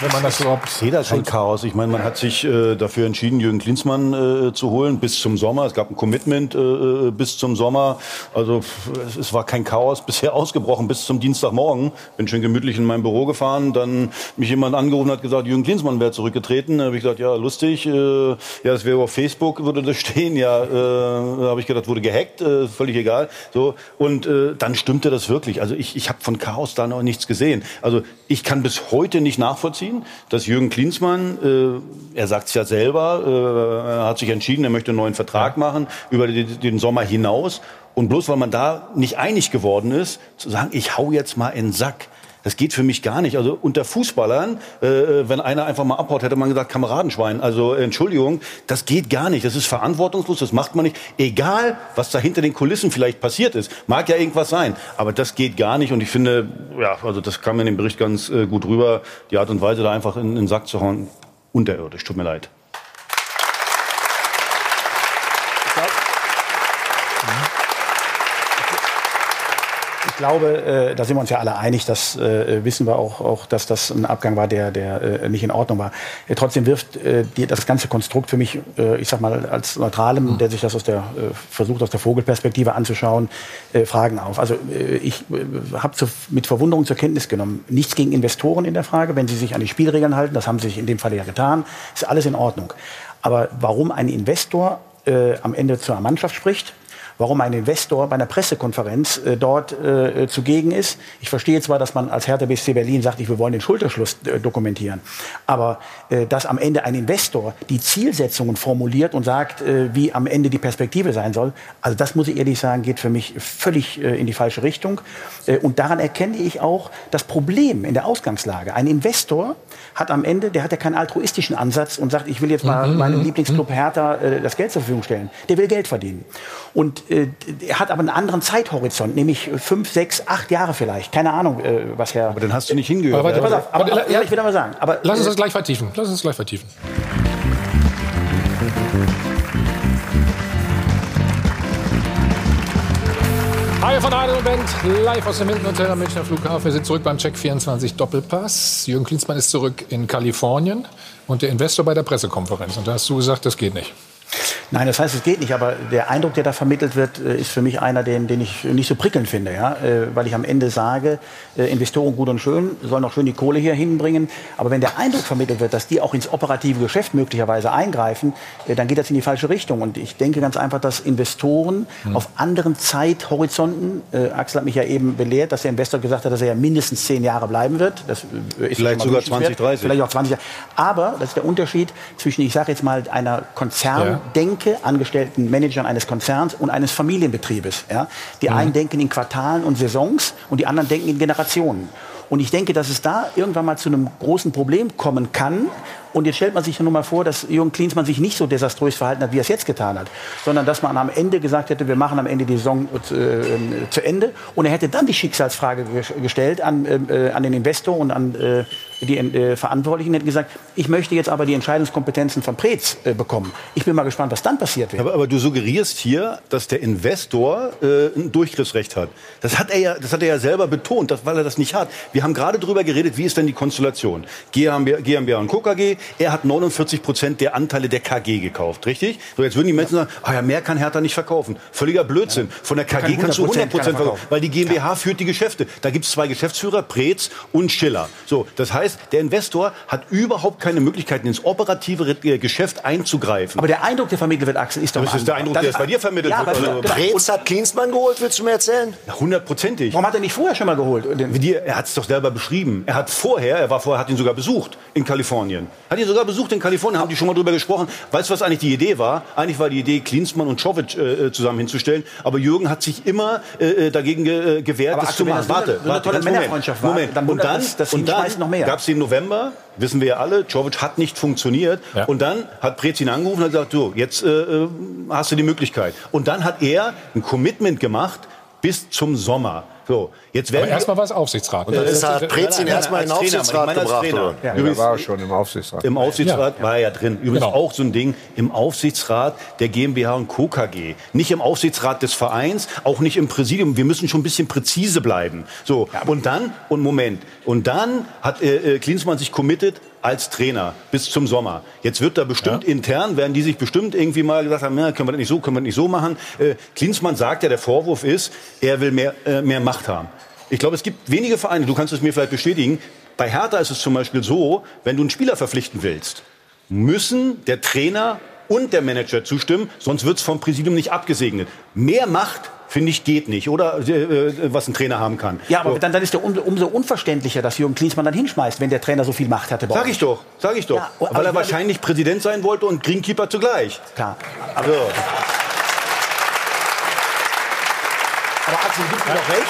A: Wenn man das überhaupt.
H: Ich sehe da schon Chaos. Ich meine, man hat sich äh, dafür entschieden, Jürgen Klinsmann äh, zu holen bis zum Sommer. Es gab ein Commitment äh, äh bis zum Sommer. Also es, es, war kein Chaos bisher ausgebrochen bis zum Dienstagmorgen. Bin schön gemütlich in mein Büro gefahren. Dann mich jemand angerufen hat gesagt, Jürgen Klinsmann wäre zurückgetreten. Da habe ich gesagt, ja lustig. Äh, ja, das wäre auf Facebook würde das stehen. Ja, äh, habe ich gedacht, wurde gehackt. Äh, völlig egal. So und äh, dann stimmte das wirklich. Also ich, ich habe von Chaos da noch nichts gesehen. Also ich kann bis heute nicht nachvollziehen nachvollziehen, dass Jürgen Klinsmann, äh, er sagt es ja selber, äh, er hat sich entschieden, er möchte einen neuen Vertrag machen über den, den Sommer hinaus. Und bloß weil man da nicht einig geworden ist, zu sagen, ich hau jetzt mal in den Sack. Das geht für mich gar nicht. Also unter Fußballern, äh, wenn einer einfach mal abhaut, hätte man gesagt Kameradenschwein. Also äh, Entschuldigung, das geht gar nicht. Das ist verantwortungslos, das macht man nicht. Egal, was da hinter den Kulissen vielleicht passiert ist, mag ja irgendwas sein, aber das geht gar nicht. Und ich finde, ja, also das kam in dem Bericht ganz äh, gut rüber. Die Art und Weise, da einfach in, in den Sack zu hauen, unterirdisch. Tut mir leid.
F: Glaube, äh, da sind wir uns ja alle einig, das äh, wissen wir auch, auch, dass das ein Abgang war, der, der äh, nicht in Ordnung war. Trotzdem wirft das ganze Konstrukt für mich, ich sag mal, als Neutralem, mhm. der sich das aus der, versucht aus der Vogelperspektive anzuschauen, Fragen auf. Also ich habe mit Verwunderung zur Kenntnis genommen, nichts gegen Investoren in der Frage, wenn sie sich an die Spielregeln halten, das haben sie sich in dem Fall ja getan, ist alles in Ordnung. Aber warum ein Investor äh, am Ende zur Mannschaft spricht, warum ein Investor bei einer Pressekonferenz äh, dort äh, zugegen ist. Ich verstehe zwar, dass man als Hertha BSC Berlin sagt, wir wollen den Schulterschluss äh, dokumentieren, aber äh, dass am Ende ein Investor die Zielsetzungen formuliert und sagt, äh, wie am Ende die Perspektive sein soll, also das muss ich ehrlich sagen, geht für mich völlig äh, in die falsche Richtung. Und daran erkenne ich auch das Problem in der Ausgangslage. Ein Investor hat am Ende, der hat ja keinen altruistischen Ansatz und sagt, ich will jetzt mal mhm, meinem mhm, Lieblingsclub mhm. Hertha das Geld zur Verfügung stellen. Der will Geld verdienen. Und er hat aber einen anderen Zeithorizont, nämlich fünf, sechs, acht Jahre vielleicht. Keine Ahnung, äh, was Herr.
H: Aber dann hast du nicht hingehört.
F: Aber, warte, pass auf, aber, aber, ja, ich will aber sagen. Aber,
A: Lass uns das gleich vertiefen. Lass uns das gleich vertiefen. Hi von Adel und Bent, live aus dem Hilton Hotel am Münchner Flughafen. Wir sind zurück beim Check 24 Doppelpass. Jürgen Klinsmann ist zurück in Kalifornien und der Investor bei der Pressekonferenz. Und da hast du gesagt, das geht nicht.
F: Nein, das heißt, es geht nicht, aber der Eindruck, der da vermittelt wird, äh, ist für mich einer, den, den ich nicht so prickelnd finde, ja? Äh, weil ich am Ende sage, äh, Investoren gut und schön, sollen auch schön die Kohle hier hinbringen, aber wenn der Eindruck vermittelt wird, dass die auch ins operative Geschäft möglicherweise eingreifen, dann geht das in die falsche Richtung und ich denke ganz einfach, dass Investoren hm. auf anderen Zeithorizonten, Axel hat mich ja eben belehrt, dass der Investor gesagt hat, dass er ja mindestens zehn Jahre bleiben wird, das
H: ist vielleicht sogar 20, 30.
F: Vielleicht auch 20 Jahre, aber das ist der Unterschied zwischen, ich sage jetzt mal, einer Konzerndenke Denke, angestellten Managern eines Konzerns und eines Familienbetriebes. Ja? Die mhm. einen denken in Quartalen und Saisons und die anderen denken in Generationen. Und ich denke, dass es da irgendwann mal zu einem großen Problem kommen kann, und jetzt stellt man sich ja nun mal vor, dass Jürgen Klinsmann sich nicht so desaströs verhalten hat, wie er es jetzt getan hat, sondern dass man am Ende gesagt hätte, wir machen am Ende die Saison äh, zu Ende. Und er hätte dann die Schicksalsfrage gestellt an, äh, an den Investor und an äh, die äh, Verantwortlichen, hätte gesagt, ich möchte jetzt aber die Entscheidungskompetenzen von Preetz äh, bekommen. Ich bin mal gespannt, was dann passiert wäre.
H: Aber, aber, du suggerierst hier, dass der Investor äh, ein Durchgriffsrecht hat. Das hat er ja, das hat er ja selber betont, dass, weil er das nicht hat. Wir haben gerade darüber geredet, wie ist denn die Konstellation? GmbH, GmbH und KKG er hat 49 Prozent der Anteile der KG gekauft, richtig? So, jetzt würden die Menschen sagen, ah ja, mehr kann Hertha nicht verkaufen. Völliger Blödsinn. Von der KG kannst du 100 Prozent verkaufen, weil die GmbH führt die Geschäfte. Da gibt es zwei Geschäftsführer, Preetz und Schiller. So, das heißt, der Investor hat überhaupt keine Möglichkeiten, ins operative äh, Geschäft einzugreifen.
F: Aber der Eindruck, der vermittelt wird, Axel, ist doch
H: Das ist der Eindruck, der ist bei dir vermittelt
G: ja,
H: wird.
G: Also, Preetz hat Klinsmann geholt, willst du mir erzählen?
H: Hundertprozentig.
F: Warum hat er nicht vorher schon mal geholt?
H: Er hat es doch selber beschrieben. Er hat vorher, er war vorher, hat ihn sogar besucht in Kalifornien. Hat ihn sogar besucht in Kalifornien, haben die schon mal drüber gesprochen. Weißt du, was eigentlich die Idee war? Eigentlich war die Idee, Klinsmann und Czovic äh, zusammen hinzustellen. Aber Jürgen hat sich immer äh, dagegen ge äh, gewehrt,
F: Aber
H: das zu machen.
F: das so eine-
H: Warte,
F: so eine
H: warte, Moment.
F: Männerfreundschaft war,
H: Moment.
F: dann
H: und dann,
F: dass
H: und dann gab es den November, wissen wir ja alle, Czovic hat nicht funktioniert. Und dann hat Prezin angerufen und hat gesagt, so, jetzt äh, äh, hast du die Möglichkeit. Und dann hat er ein Commitment gemacht bis zum Sommer. So, jetzt werden
A: Aber erstmal war es Aufsichtsrat.
H: Äh,
G: Das hat Prezin erstmal in den Aufsichtsrat gebracht, oder?
B: Ja,
H: Übrigens,
B: war er schon im Aufsichtsrat.
H: Im Aufsichtsrat war er ja drin. Übrigens
A: Genau.
H: auch so ein Ding im Aufsichtsrat der GmbH und Co. KG. Nicht im Aufsichtsrat des Vereins, auch nicht im Präsidium. Wir müssen schon ein bisschen präzise bleiben. So, und dann, und Moment, und dann hat äh, äh, Klinsmann sich committed als Trainer bis zum Sommer. Jetzt wird da bestimmt intern, werden die sich bestimmt irgendwie mal gesagt haben, ja, können wir das nicht so, können wir das nicht so machen. Äh, Klinsmann sagt ja, der Vorwurf ist, er will mehr, äh, mehr Macht haben. Ich glaube, es gibt wenige Vereine, du kannst es mir vielleicht bestätigen, bei Hertha ist es zum Beispiel so, wenn du einen Spieler verpflichten willst, müssen der Trainer und der Manager zustimmen, sonst wird es vom Präsidium nicht abgesegnet. Mehr Macht, finde ich, geht nicht, oder? Äh, äh, was ein Trainer haben kann.
F: Ja, aber
H: So.
F: dann, dann ist ja umso, umso unverständlicher, dass Jürgen Klinsmann dann hinschmeißt, wenn der Trainer so viel Macht hatte.
H: Sag ich doch, sag ich doch.
F: Ja,
H: Weil er
F: ich
H: wahrscheinlich Präsident sein wollte und Greenkeeper zugleich.
F: Klar.
H: Also,
F: Aber Axel, gibt mir doch recht,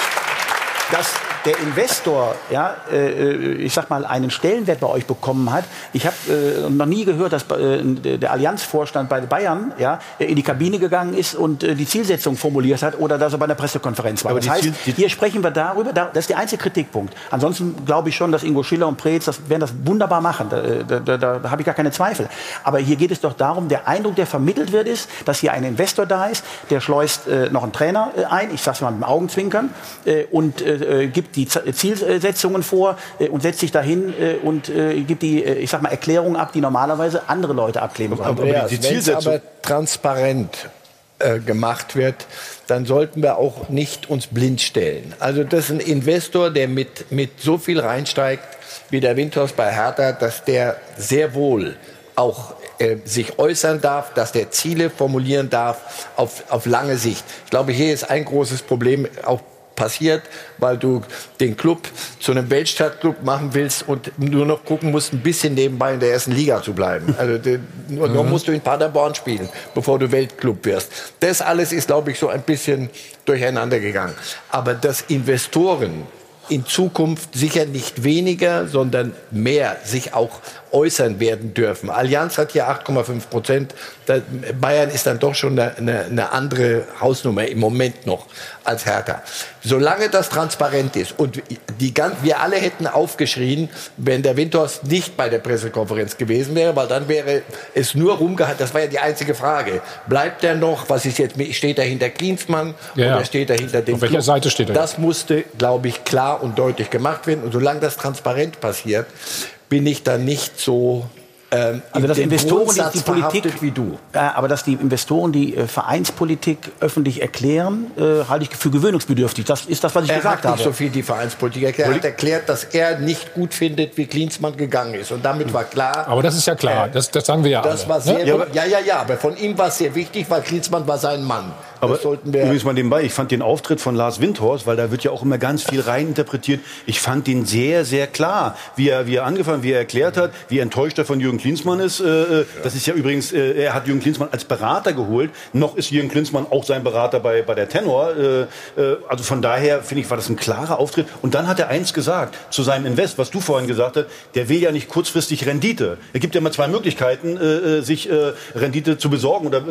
F: dass der Investor, ja, äh, ich sag mal, einen Stellenwert bei euch bekommen hat. Ich habe äh, noch nie gehört, dass äh, der Allianzvorstand bei Bayern ja, in die Kabine gegangen ist und äh, die Zielsetzung formuliert hat oder dass er bei einer Pressekonferenz war.
H: Aber
F: das heißt,
H: Ziel-
F: hier sprechen wir darüber, da, das ist der einzige Kritikpunkt. Ansonsten glaube ich schon, dass Ingo Schiller und Preetz das werden das wunderbar machen. Da, da, da, da, habe ich gar keine Zweifel. Aber hier geht es doch darum, der Eindruck, der vermittelt wird, ist, dass hier ein Investor da ist, der schleust äh, noch einen Trainer äh, ein, ich sage es mal mit dem Augenzwinkern, äh, und äh, äh, gibt die Zielsetzungen vor äh, und setzt sich dahin äh, und äh, gibt die, ich sag mal, Erklärungen ab, die normalerweise andere Leute abkleben sollen.
E: Andreas, wenn es aber transparent gemacht wird, dann sollten wir auch nicht uns blind stellen. Also das ist ein Investor, der mit, mit so viel reinsteigt wie der Windhorst bei Hertha, dass der sehr wohl auch äh, sich äußern darf, dass der Ziele formulieren darf auf, auf lange Sicht. Ich glaube, hier ist ein großes Problem auch passiert, weil du den Club zu einem Weltstadtclub machen willst und nur noch gucken musst, ein bisschen nebenbei in der ersten Liga zu bleiben. Also den, nur
H: Mhm.
E: musst du in Paderborn spielen, bevor du Weltclub wirst. Das alles ist, glaube ich, so ein bisschen durcheinander gegangen. Aber dass Investoren in Zukunft sicher nicht weniger, sondern mehr sich auch äußern werden dürfen. Allianz hat hier 8,5 Prozent. Bayern ist dann doch schon eine, eine, andere Hausnummer im Moment noch als Hertha. Solange das transparent ist und die, gan- wir alle hätten aufgeschrien, wenn der Windhorst nicht bei der Pressekonferenz gewesen wäre, weil dann wäre es nur rumgehalten. Das war ja die einzige Frage. Bleibt er noch? Was ist jetzt? Steht er hinter Klinsmann
A: ja.
E: oder steht er hinter dem
A: Auf welcher
E: Club?
A: Seite steht er?
E: Das musste, glaube ich, klar und deutlich gemacht werden. Und solange das transparent passiert, bin ich da nicht so ähm,
F: Also dass Investoren die,
E: Grundsatz
F: die Politik,
E: wie du.
F: Ja, aber dass die Investoren die äh, Vereinspolitik öffentlich erklären, äh, halte ich für gewöhnungsbedürftig. Das ist das, was ich
E: Er
F: gesagt
E: hat nicht
F: habe.
E: so viel die Vereinspolitik erklärt. Er hat erklärt, dass er nicht gut findet, wie Klinsmann gegangen ist. Und damit war klar,
A: Aber das ist ja klar, das, das sagen wir ja
E: das
A: alle.
E: war sehr,
A: ne?
E: ja, ja, ja, ja, aber von ihm war es sehr wichtig, weil Klinsmann war sein Mann.
H: Aber
E: das sollten wir
H: übrigens mal nebenbei, ich fand den Auftritt von Lars Windhorst, weil da wird ja auch immer ganz viel reininterpretiert, ich fand den sehr, sehr klar, wie er, wie er angefangen, wie er erklärt hat, wie enttäuscht er von Jürgen Klinsmann ist. Äh, äh, Das ist ja übrigens, äh, er hat Jürgen Klinsmann als Berater geholt, noch ist Jürgen Klinsmann auch sein Berater bei, bei der Tenor. Äh, also von daher, finde ich, war das ein klarer Auftritt. Und dann hat er eins gesagt zu seinem Invest, was du vorhin gesagt hast, der will ja nicht kurzfristig Rendite. Es gibt ja immer zwei Möglichkeiten, sich Rendite zu besorgen. Oder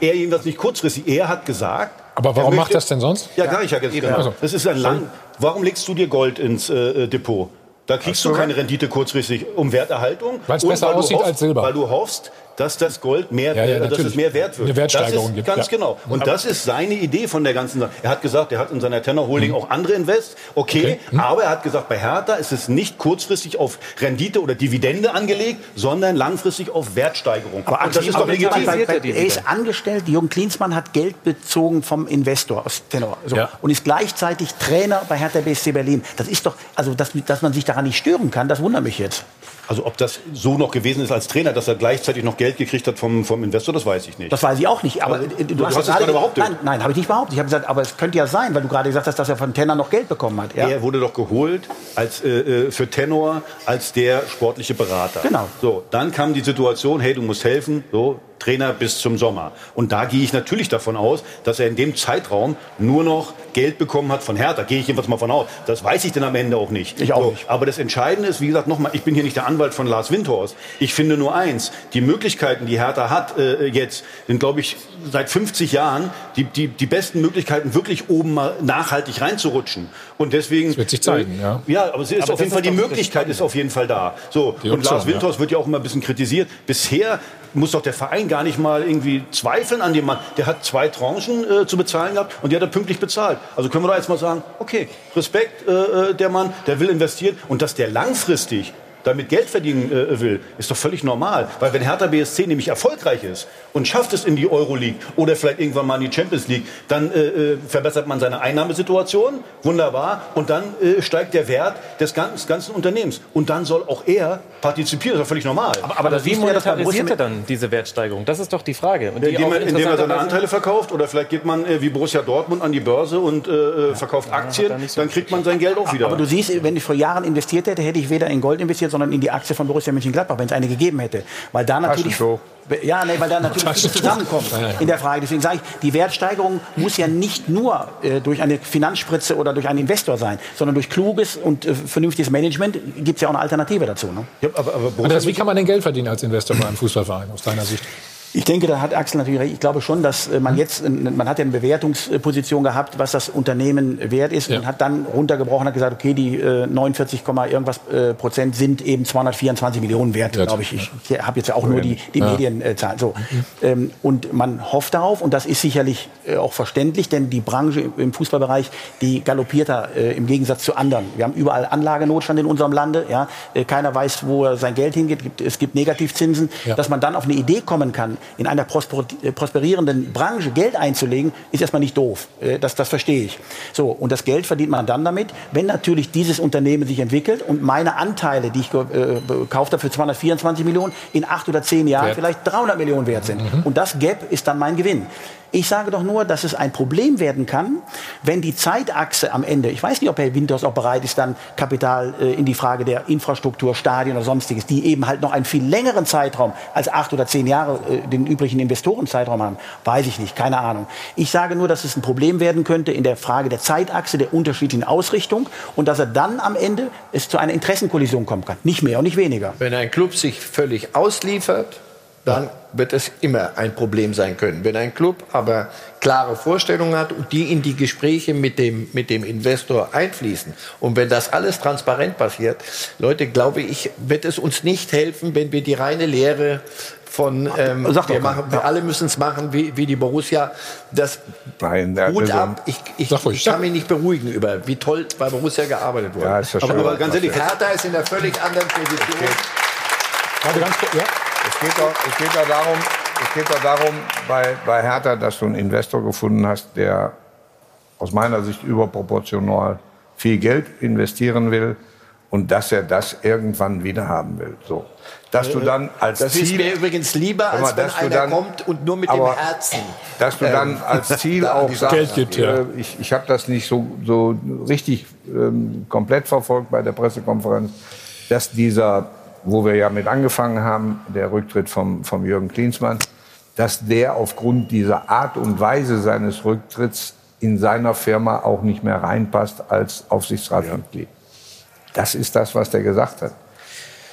H: er jedenfalls nicht kurzfristig. Er hat gesagt,
A: Aber warum
H: er
A: macht das denn sonst?
H: Ja, gar nicht, ja, genau.
A: Also.
H: Das ist ein lang. Warum legst du dir Gold ins äh, Depot? Da kriegst du keine Rendite kurzfristig um Werterhaltung.
A: Weil's
H: Und
A: besser
H: weil
A: aussieht
H: hoffst,
A: als Silber.
H: Weil du hoffst, dass das Gold mehr, ja, ja, äh, dass es mehr wert wird.
A: Eine Wertsteigerung
H: ist,
A: gibt.
H: Ganz
A: ja.
H: genau. Und aber das ist seine Idee von der ganzen Sache. Er hat gesagt, er hat in seiner Tenor Holding mhm. auch andere Invest. Okay, okay. Mhm. aber er hat gesagt, bei Hertha ist es nicht kurzfristig auf Rendite oder Dividende angelegt, sondern langfristig auf Wertsteigerung.
F: Aber und das ist doch legitim. Er ist angestellt. Jürgen Klinsmann hat Geld bezogen vom Investor aus Tenor so, ja. und ist gleichzeitig Trainer bei Hertha BSC Berlin. Das ist doch, also dass, dass man sich daran nicht stören kann, das wundert mich jetzt.
H: Also ob das so noch gewesen ist als Trainer, dass er gleichzeitig noch Geld gekriegt hat vom, vom Investor, das weiß ich nicht.
F: Das weiß ich auch nicht. Aber also, du, du, hast, hast es gerade behauptet. Nein, nein habe ich nicht behauptet. Ich habe gesagt, aber es könnte ja sein, weil du gerade gesagt hast, dass er von Tenor noch Geld bekommen hat.
H: Ja? Er wurde doch geholt als, äh, äh, für Tenor als der sportliche Berater.
F: Genau.
H: So, dann kam die Situation, hey, du musst helfen. So, Trainer bis zum Sommer. Und da gehe ich natürlich davon aus, dass er in dem Zeitraum nur noch Geld bekommen hat von Hertha. Gehe ich jedenfalls mal von aus. Das weiß ich denn am Ende auch nicht.
F: Ich auch so, nicht.
H: Aber das Entscheidende ist, wie gesagt, nochmal, ich bin hier nicht der Anwalt von Lars Windhorst. Ich finde nur eins, die Möglichkeiten, die Hertha hat äh, jetzt, sind, glaube ich, seit 50 Jahren die, die, die besten Möglichkeiten, wirklich oben mal nachhaltig reinzurutschen. Und deswegen...
A: Das wird sich zeigen,
H: äh, ja. Ja, aber es ist aber auf jeden Fall, die Möglichkeit ist auf jeden Fall da. So, und Lars Windhorst ja. wird ja auch immer ein bisschen kritisiert. Bisher muss doch der Verein gar nicht mal irgendwie zweifeln an dem Mann. Der hat zwei Tranchen äh, zu bezahlen gehabt und die hat er pünktlich bezahlt. Also können wir doch jetzt mal sagen, okay, Respekt, äh, äh der Mann, der will investieren und dass der langfristig damit Geld verdienen äh, will, ist doch völlig normal. Weil wenn Hertha BSC nämlich erfolgreich ist und schafft es in die Euroleague oder vielleicht irgendwann mal in die Champions League, dann äh, äh, verbessert man seine Einnahmesituation, wunderbar, und dann äh, steigt der Wert des ganzen, ganzen, Unternehmens. Und dann soll auch er partizipieren, das ist doch völlig normal.
I: Aber, aber, aber wie monetarisiert er dann diese Wertsteigerung? Das ist doch die Frage.
H: Und die indem, er, indem er seine Anteile verkauft oder vielleicht geht man äh, wie Borussia Dortmund an die Börse und äh, verkauft Aktien, so dann kriegt man sein Geld auch wieder.
F: Aber du siehst, wenn ich vor Jahren investiert hätte, hätte ich weder in Gold investiert, sondern in die Aktie von Borussia Mönchengladbach, wenn es eine gegeben hätte. Weil da natürlich ja, nee, weil da natürlich viel zusammenkommt in der Frage. Deswegen sage ich, die Wertsteigerung muss ja nicht nur äh, durch eine Finanzspritze oder durch einen Investor sein, sondern durch kluges und äh, vernünftiges Management gibt es ja auch eine Alternative dazu. Ne?
A: Ja, aber, aber Andreas, wie kann man denn Geld verdienen als Investor bei einem Fußballverein aus deiner Sicht?
F: Ich denke, da hat Axel natürlich recht. Ich glaube schon, dass äh, man jetzt, man hat ja eine Bewertungsposition gehabt, was das Unternehmen wert ist ja. und hat dann runtergebrochen, hat gesagt, okay, die 49, äh, irgendwas äh, Prozent sind eben 224 Millionen wert, ja, glaube ich. Ich, habe jetzt ja auch nur die, die. Medienzahlen. So. Mhm. Und man hofft darauf, und das ist sicherlich auch verständlich, denn die Branche im Fußballbereich, die galoppiert da im Gegensatz zu anderen. Wir haben überall Anlagenotstand in unserem Lande. Ja. Keiner weiß, wo er sein Geld hingeht. Es gibt Negativzinsen. Dass man dann auf eine Idee kommen kann, in einer prosperierenden Branche Geld einzulegen, ist erstmal nicht doof. Äh, das, das verstehe ich. So, und das Geld verdient man dann damit, wenn natürlich dieses Unternehmen sich entwickelt und meine Anteile, die ich äh, gekauft habe für 224 Millionen, in acht oder zehn Jahren Wert. vielleicht 300 Millionen wert sind. Mhm. Und das Gap ist dann mein Gewinn. Ich sage doch nur, dass es ein Problem werden kann, wenn die Zeitachse am Ende, ich weiß nicht, ob Herr Winters auch bereit ist, dann Kapital äh, in die Frage der Infrastruktur, Stadien oder sonstiges, die eben halt noch einen viel längeren Zeitraum als acht oder zehn Jahre äh, den üblichen Investorenzeitraum haben, weiß ich nicht, keine Ahnung. Ich sage nur, dass es ein Problem werden könnte in der Frage der Zeitachse, der unterschiedlichen Ausrichtung und dass er dann am Ende es zu einer Interessenkollision kommen kann. Nicht mehr und nicht weniger.
E: Wenn ein Club sich völlig ausliefert, dann wird es immer ein Problem sein können. Wenn ein Club aber klare Vorstellungen hat und die in die Gespräche mit dem, mit dem Investor einfließen und wenn das alles transparent passiert, Leute, glaube ich, wird es uns nicht helfen, wenn wir die reine Lehre von ähm, wir, machen, wir alle müssen es machen wie, wie die Borussia. Das
B: Nein,
E: Hut ab. Ich, ich, ich kann mich nicht beruhigen über, wie toll bei Borussia gearbeitet wurde.
B: Ja, ja
E: aber, aber ganz ehrlich, Hertha ist in einer völlig anderen Position.
B: Warte ganz kurz, ja. Es geht doch, es geht doch darum, es geht doch darum bei, bei Hertha, dass du einen Investor gefunden hast, der aus meiner Sicht überproportional viel Geld investieren will und dass er das irgendwann wieder haben will. So. Dass du dann als
E: das
B: Ziel,
E: ist mir übrigens lieber, als wenn einer dann, kommt und nur mit dem Herzen.
B: Dass du dann ähm, als Ziel auch sagst, Geld ja. Äh, ich, ich habe das nicht so, so richtig ähm, komplett verfolgt bei der Pressekonferenz, dass dieser wo wir ja mit angefangen haben, der Rücktritt vom, vom Jürgen Klinsmann, dass der aufgrund dieser Art und Weise seines Rücktritts in seiner Firma auch nicht mehr reinpasst als Aufsichtsratsmitglied. Das ist das, was der gesagt hat.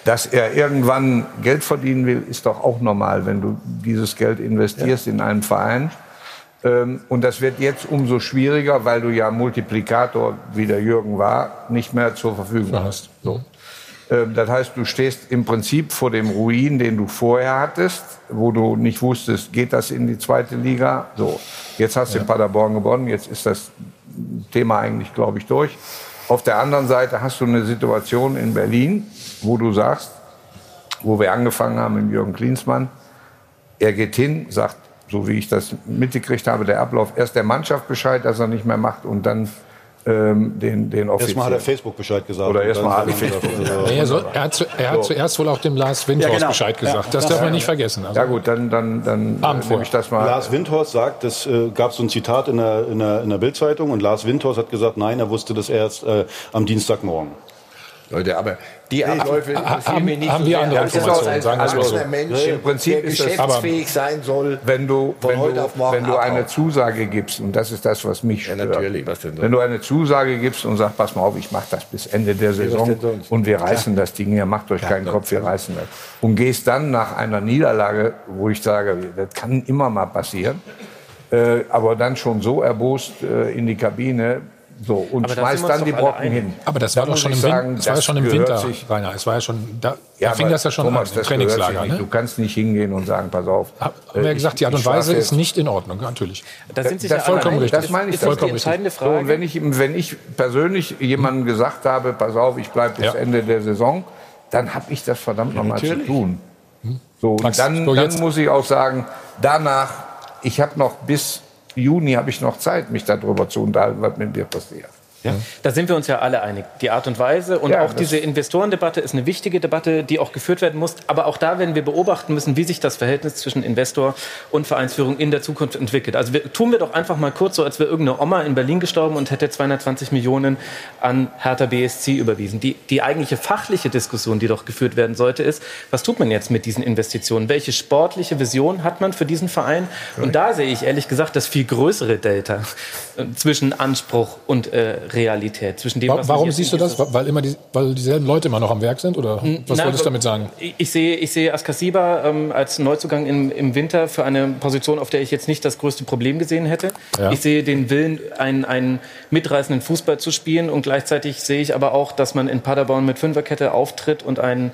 B: Dass er irgendwann Geld verdienen will, ist doch auch normal, wenn du dieses Geld investierst ja. in einen Verein. Ähm, und das wird jetzt umso schwieriger, weil du ja Multiplikator, wie der Jürgen war, nicht mehr zur Verfügung hast. So. Ähm, das heißt, du stehst im Prinzip vor dem Ruin, den du vorher hattest, wo du nicht wusstest, geht das in die zweite Liga? So, jetzt hast du ja. in Paderborn gewonnen, jetzt ist das Thema eigentlich, glaube ich, durch. Auf der anderen Seite hast du eine Situation in Berlin, wo du sagst, wo wir angefangen haben mit Jürgen Klinsmann, er geht hin, sagt, so wie ich das mitgekriegt habe, der Ablauf, erst der Mannschaft Bescheid, dass er nicht mehr macht und dann ähm, den, den Offizier.
H: Erstmal hat er Facebook Bescheid gesagt.
B: Oder erstmal hat er Facebook
A: gesagt. er, so, er, hat, zu, er hat zuerst wohl auch dem Lars Windhorst ja, genau. Bescheid gesagt. Ja, das darf man nicht vergessen.
B: Also ja gut, dann, dann, dann nehme ich das mal.
H: Lars Windhorst sagt, es äh, gab so ein Zitat in der, in der, in der Bildzeitung und Lars Windhorst hat gesagt, nein, er wusste das erst äh, am Dienstagmorgen.
E: Leute, aber die Abläufe
A: interessieren mich nicht. Haben so wir andere Informationen, sagen wir
E: so. Ein Mensch, ja, Im Prinzip der geschäftsfähig sein soll,
B: wenn du, wenn du, wenn du eine Zusage gibst, und das ist das, was mich stört. Ja, natürlich. Was denn wenn du eine Zusage gibst und sagst, pass mal auf, ich mache das bis Ende der Saison und wir reißen das Ding hier, macht euch keinen Kopf, wir reißen das. Und gehst dann nach einer Niederlage, wo ich sage, das kann immer mal passieren, äh, aber dann schon so erbost äh, in die Kabine, so, und schmeißt dann die Brocken hin.
A: Aber das war doch schon im, sagen, das war ja schon im Winter, Rainer. Es war ja schon, da, ja, da fing das ja schon Thomas, an, im Trainingslager.
B: Ne? Du kannst nicht hingehen und sagen, pass auf.
A: Haben wir ja gesagt, die Art und Weise ist nicht in Ordnung, natürlich.
I: Da sind sich
B: das,
I: ja
B: vollkommen richtig.
I: Das meine ich.
B: Das ist die entscheidende Frage. So, wenn, ich, wenn ich persönlich jemandem gesagt habe, pass auf, ich bleibe bis ja. Ende der Saison, dann habe ich das verdammt ja, nochmal zu tun. Hm? So, Max, dann, so dann muss ich auch sagen, danach, ich habe noch bis Juni habe ich noch Zeit, mich darüber zu unterhalten, was mit mir passiert.
I: Ja. Da sind wir uns ja alle einig. Die Art und Weise und ja, auch diese Investorendebatte ist eine wichtige Debatte, die auch geführt werden muss. Aber auch da werden wir beobachten müssen, wie sich das Verhältnis zwischen Investor und Vereinsführung in der Zukunft entwickelt. Also wir, tun wir doch einfach mal kurz so, als wäre irgendeine Oma in Berlin gestorben und hätte 220 Millionen an Hertha BSC überwiesen. Die, die eigentliche fachliche Diskussion, die doch geführt werden sollte, ist, was tut man jetzt mit diesen Investitionen? Welche sportliche Vision hat man für diesen Verein? Und da sehe ich ehrlich gesagt das viel größere Delta äh, zwischen Anspruch und äh, Realität. Zwischen dem,
A: was Warum siehst du das? Weil, immer die, weil dieselben Leute immer noch am Werk sind? Oder was Na, wolltest du damit sagen?
I: Ich, ich sehe, ich sehe Askasiba ähm, als Neuzugang im, im Winter für eine Position, auf der ich jetzt nicht das größte Problem gesehen hätte. Ja. Ich sehe den Willen, einen, einen mitreißenden Fußball zu spielen und gleichzeitig sehe ich aber auch, dass man in Paderborn mit Fünferkette auftritt und einen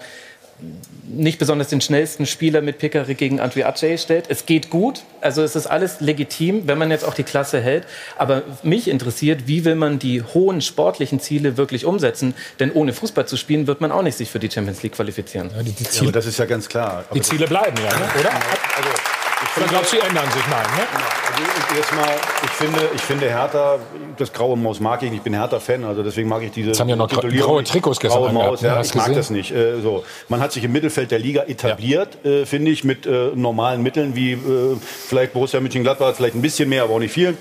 I: nicht besonders den schnellsten Spieler mit Pickerick gegen André Acey stellt. Es geht gut, also es ist alles legitim, wenn man jetzt auch die Klasse hält. Aber mich interessiert, wie will man die hohen sportlichen Ziele wirklich umsetzen? Denn ohne Fußball zu spielen, wird man auch nicht sich für die Champions League qualifizieren.
H: Ja, die, die Ziele, ja, das ist ja ganz klar.
A: die Ziele bleiben ja, ne? oder? Also, glaubst du, sie ändern sich? Nein, ne?
H: Also jetzt mal, ich finde, ich finde Hertha, das graue Maus mag ich nicht. Ich bin Hertha-Fan, also deswegen mag ich diese
A: Jetzt haben ja noch graue Trikots gestern
H: graue Maus, ja, Ich mag gesehen? das nicht. Äh, so. Man hat sich im Mittelfeld der Liga etabliert, ja. äh, finde ich, mit äh, normalen Mitteln, wie äh, vielleicht Borussia Mönchengladbach, vielleicht ein bisschen mehr, aber auch nicht viel.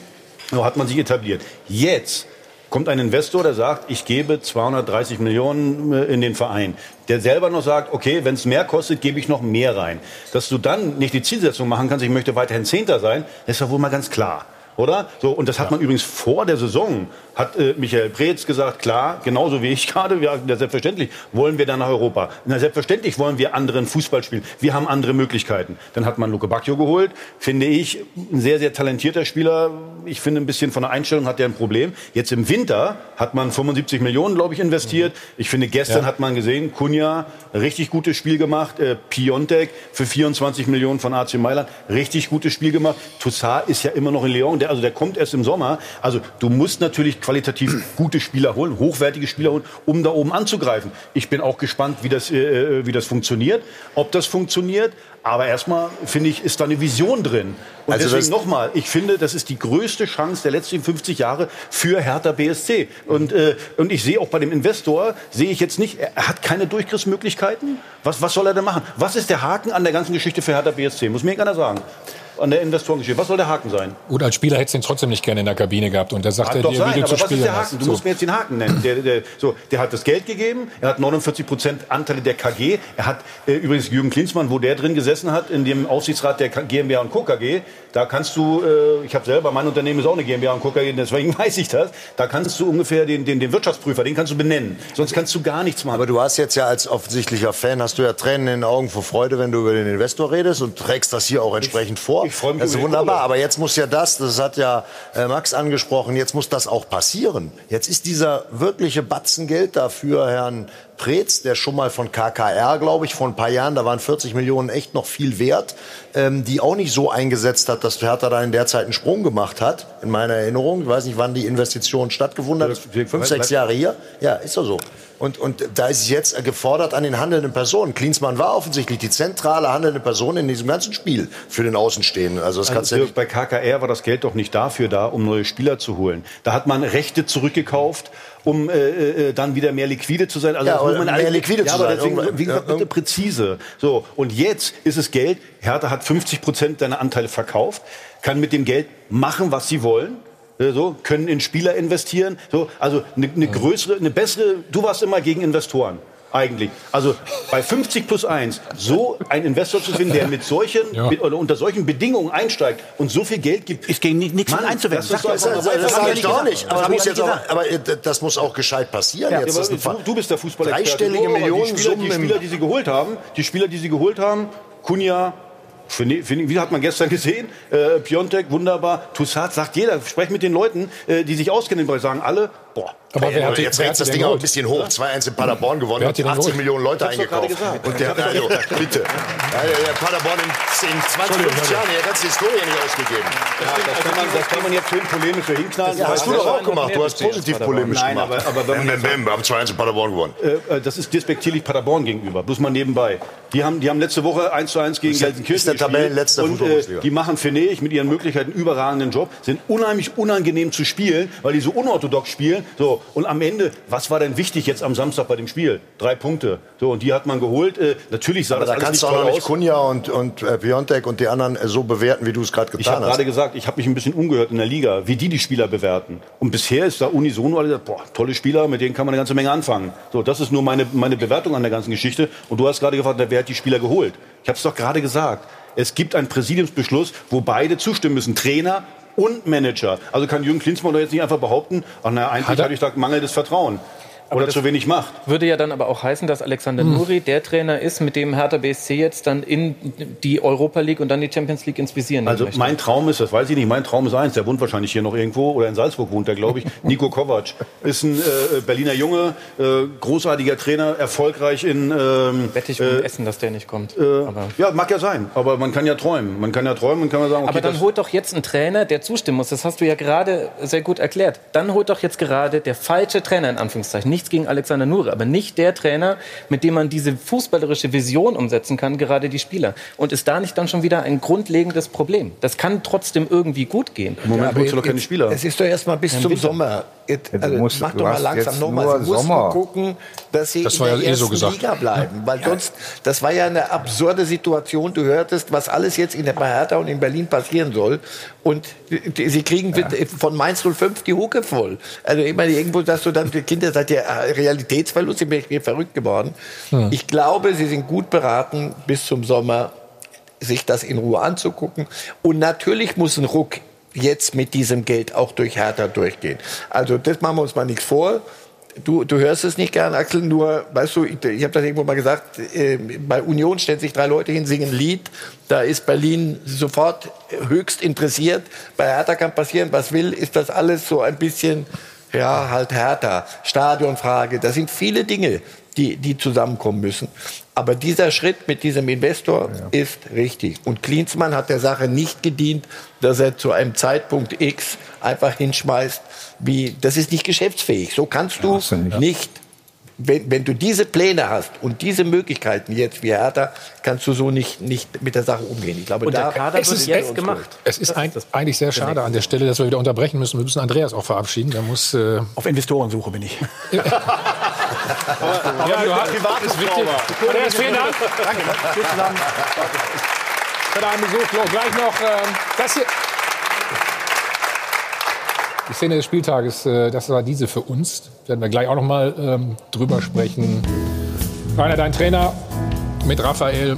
H: So hat man sich etabliert. Jetzt kommt ein Investor, der sagt, ich gebe 230 Millionen äh, in den Verein, der selber noch sagt, okay, wenn es mehr kostet, gebe ich noch mehr rein. Dass du dann nicht die Zielsetzung machen kannst, ich möchte weiterhin Zehnter sein, ist ja wohl mal ganz klar oder? So, und das hat man übrigens vor der Saison, hat äh, Michael Preetz gesagt, klar, genauso wie ich gerade, ja, selbstverständlich wollen wir dann nach Europa. Na, selbstverständlich wollen wir anderen Fußball spielen. Wir haben andere Möglichkeiten. Dann hat man Luke Bacchio geholt, finde ich, ein sehr, sehr talentierter Spieler. Ich finde, ein bisschen von der Einstellung hat er ein Problem. Jetzt im Winter hat man 75 Millionen, glaube ich, investiert. Ich finde, gestern ja. hat man gesehen, Kunja, richtig gutes Spiel gemacht. Äh, Piontek für 24 Millionen von AC Mailand, richtig gutes Spiel gemacht. Toussaint ist ja immer noch in Lyon der, also der kommt erst im Sommer. Also du musst natürlich qualitativ gute Spieler holen, hochwertige Spieler holen, um da oben anzugreifen. Ich bin auch gespannt, wie das, äh, äh wie das funktioniert, ob das funktioniert. Aber erstmal finde ich, ist da eine Vision drin. Und also deswegen nochmal, ich finde, das ist die größte Chance der letzten 50 Jahre für Hertha BSC. Und, äh, und ich sehe auch bei dem Investor, sehe ich jetzt nicht, er hat keine Durchgriffsmöglichkeiten. Was, was soll er denn machen? Was ist der Haken an der ganzen Geschichte für Hertha BSC? Muss mir keiner sagen an der Investorengeschichte. Was soll der Haken sein?
A: Oder als Spieler hättest du ihn trotzdem nicht gerne in der Kabine gehabt und da sagt er dir, sein, wie du zu spielen was ist der
H: Haken? Du so. musst mir jetzt den Haken nennen. Der, der, so, der hat das Geld gegeben, er hat 49 Prozent Anteile der KG, er hat äh, übrigens Jürgen Klinsmann, wo der drin gesessen hat, in dem Aufsichtsrat der GmbH und Co. KG, da kannst du, äh, ich habe selber, mein Unternehmen ist auch eine GmbH und Co. KG, deswegen weiß ich das, da kannst du ungefähr den, den, den Wirtschaftsprüfer, den kannst du benennen. Sonst kannst du gar nichts machen.
G: Aber du hast jetzt ja als offensichtlicher Fan, hast du ja Tränen in den Augen vor Freude, wenn du über den Investor redest und trägst das hier auch entsprechend ich, vor. Ich freue mich das ist wunderbar wunderbar, aber jetzt muss ja das, das hat ja äh, Max angesprochen, jetzt muss das auch passieren. Jetzt ist dieser wirkliche Batzen Geld dafür Herrn Preetz, der schon mal von KKR, glaube ich, vor ein paar Jahren, da waren 40 Millionen echt noch viel wert, ähm, die auch nicht so eingesetzt hat, dass Hertha da in der Zeit einen Sprung gemacht hat, in meiner Erinnerung. Ich weiß nicht, wann die Investition stattgefunden hat. Fünf, sechs Jahre hier. Ja, ist doch so. Und, und da ist es jetzt gefordert an den handelnden Personen. Klinsmann war offensichtlich die zentrale handelnde Person in diesem ganzen Spiel für den Außenstehenden. Also das
H: also
G: kannst du ja
H: bei KKR war das Geld doch nicht dafür da, um neue Spieler zu holen. Da hat man Rechte zurückgekauft um äh, äh, dann wieder mehr liquide zu sein. Also
G: Ja,
H: muss man
G: mehr
H: alle-
G: liquide
H: ja,
G: zu
H: aber
G: sein.
H: Deswegen, wie gesagt, bitte präzise. So und jetzt ist es Geld. Hertha hat 50 Prozent seiner Anteile verkauft, kann mit dem Geld machen, was sie wollen. Äh, So, können in Spieler investieren. So, also eine, eine größere, eine bessere. Du warst immer gegen Investoren. Eigentlich. Also bei 50 plus 1 so einen Investor zu finden, der mit solchen, mit, oder unter solchen Bedingungen einsteigt und so viel Geld gibt.
F: Ist gegen nichts
H: Mann,
F: einzuwenden.
H: das
G: Das, das, das sage ich doch nicht. Aber,
H: Das
G: aber äh, das muss auch gescheit passieren.
H: Ja,
G: jetzt.
H: aber
G: Das ist ein
H: du, du bist der Fußballexperte.
G: Dreistellige
H: Oh,
G: Millionen
H: die Spieler, die Spieler, die sie geholt haben, die Spieler, die sie geholt haben, Kunja, wie hat man gestern gesehen? Äh, Piontek, wunderbar. Toussaint, sagt jeder. Sprech mit den Leuten, äh, die sich auskennen, weil sagen alle, boah.
G: Aber
H: wer hat die-
G: jetzt rennt das Ding auch ein bisschen hoch. 2-1 in Paderborn gewonnen
H: hat die denn
G: 18
H: geholt?
G: Millionen Leute
H: Ich
G: eingekauft. Und der,
H: Ich
G: also, bitte. Ja, der, der Paderborn in, in 20, 50 Jahren die ganze Historie nicht ausgegeben.
H: Ja, das, kann man, das kann man jetzt schön polemisch so hinknallen.
G: Ja, hast du doch auch gemacht. Du hast positiv polemisch
H: Nein,
G: gemacht.
H: aber, aber wenn man
G: Bäm,
H: jetzt
G: bäm, bäm, wir haben 2-1 in Paderborn gewonnen.
H: Äh, äh, das ist despektierlich Paderborn gegenüber. Bloß mal nebenbei. Die haben, die haben letzte Woche 1 zu 1 gegen
G: Ist der-
H: Gelsenkirchen
G: ist der
H: gespielt.
G: Tabellenletzter
H: Und äh, die machen für Nech mit ihren Möglichkeiten überragenden Job, sind unheimlich unangenehm zu spielen, weil die so unorthodox spielen. So, und am Ende, was war denn wichtig jetzt am Samstag bei dem Spiel? Drei Punkte. So, und die hat man geholt. Äh, natürlich sah
G: Aber
H: das
G: da
H: alles
G: kannst
H: nicht
G: du auch nicht
H: aus.
G: Kunja und, und äh, Piontek und die anderen äh, so bewerten, wie du es gerade
H: Ich
G: getan
H: habe
G: hast.
H: gerade gesagt, ich habe mich ein bisschen umgehört in der Liga, wie die die Spieler bewerten. Und bisher ist da unisono alle gesagt, boah, tolle Spieler, mit denen kann man eine ganze Menge anfangen. So, das ist nur meine, meine Bewertung an der ganzen Geschichte. Und du hast gerade gefragt, wer hat die Spieler geholt? Ich habe es doch gerade gesagt. Es gibt einen Präsidiumsbeschluss, wo beide zustimmen müssen, Trainer und Manager. Also kann Jürgen Klinsmann doch jetzt nicht einfach behaupten, ach na, eigentlich
I: Hat
H: habe ich da mangelndes Vertrauen. Oder
I: das
H: zu wenig Macht.
I: Würde ja dann aber auch heißen, dass Alexander Nuri der Trainer ist, mit dem Hertha BSC jetzt dann in die Europa League und dann die Champions League ins Visier nehmen
H: Also
I: möchte.
H: mein Traum ist, das weiß ich nicht, mein Traum ist eins, der wohnt wahrscheinlich hier noch irgendwo oder in Salzburg wohnt der, glaube ich. Nico Kovac ist ein äh, Berliner Junge, äh, großartiger Trainer, erfolgreich in... Ähm,
I: Wette ich um Essen, dass der nicht kommt.
H: Äh, ja, mag ja sein, aber man kann ja träumen. Man kann ja träumen und kann man sagen, okay,
I: Aber dann holt doch jetzt einen Trainer, der zustimmen muss. Das hast du ja gerade sehr gut erklärt. Dann holt doch jetzt gerade der falsche Trainer in Anführungszeichen. Nichts gegen Alexander Nuri, aber nicht der Trainer, mit dem man diese fußballerische Vision umsetzen kann, gerade die Spieler. Und ist da nicht dann schon wieder ein grundlegendes Problem? Das kann trotzdem irgendwie gut gehen.
H: Im Moment
E: aber
H: holst du doch
E: jetzt-
H: keine Spieler.
E: Es ist doch erst mal bis
I: Ja,
E: zum
I: Winter.
E: Sommer. Jetzt,
B: Ja, du
E: also,
B: musst-
E: mach doch mal langsam
B: jetzt
E: nochmal. Sie mussten
B: Sommer.
E: gucken, dass sie
A: Das
E: in
A: war
E: der
A: ja eh so
E: ersten
A: gesagt.
E: Liga bleiben. Weil sonst, das war ja eine absurde Situation. Du hörtest, was alles jetzt in der Hertha und in Berlin passieren soll. Und die- sie kriegen von Mainz 05 die Hucke voll. Also ich meine, irgendwo, dass du dann, die Kinder seid ja äh, Realitätsverlust, ich bin verrückt geworden.
A: Hm.
E: Ich glaube, sie sind gut beraten, bis zum Sommer sich das in Ruhe anzugucken. Und natürlich muss ein Ruck jetzt mit diesem Geld auch durch Hertha durchgehen. Also das machen wir uns mal nichts vor. Du, du hörst es nicht gern, Axel, nur, weißt du, ich, ich habe das irgendwo mal gesagt, äh, bei Union stellen sich drei Leute hin, singen ein Lied, da ist Berlin sofort höchst interessiert. Bei Hertha kann passieren, was will, ist das alles so ein bisschen, ja, halt Hertha, Stadionfrage, da sind viele Dinge, die, die zusammenkommen müssen. Aber dieser Schritt mit diesem Investor ist richtig. Und Klinsmann hat der Sache nicht gedient, dass er zu einem Zeitpunkt X einfach hinschmeißt, wie, das ist nicht geschäftsfähig. So kannst du nicht, wenn, wenn du diese Pläne hast und diese Möglichkeiten jetzt wie Hertha, kannst du so nicht, nicht mit der Sache umgehen. Ich glaube,
I: Und der
E: da
I: Kader
A: Es ist
I: jetzt gemacht.
A: Es ist ein, eigentlich sehr schade an der Stelle, dass wir wieder unterbrechen müssen. Wir müssen Andreas auch verabschieden. Der muss. Äh
F: Auf Investorensuche bin ich.
A: ja, du hast,
H: privat
A: ist wichtig. Andreas, vielen Dank.
F: Danke. Tschüss zusammen.
A: für deinen Besuch. Flo. Gleich noch ähm, das hier. Die Szene des Spieltages, äh, das war diese für uns. Werden wir gleich auch noch mal ähm, drüber sprechen. Rainer, dein Trainer mit Raphael.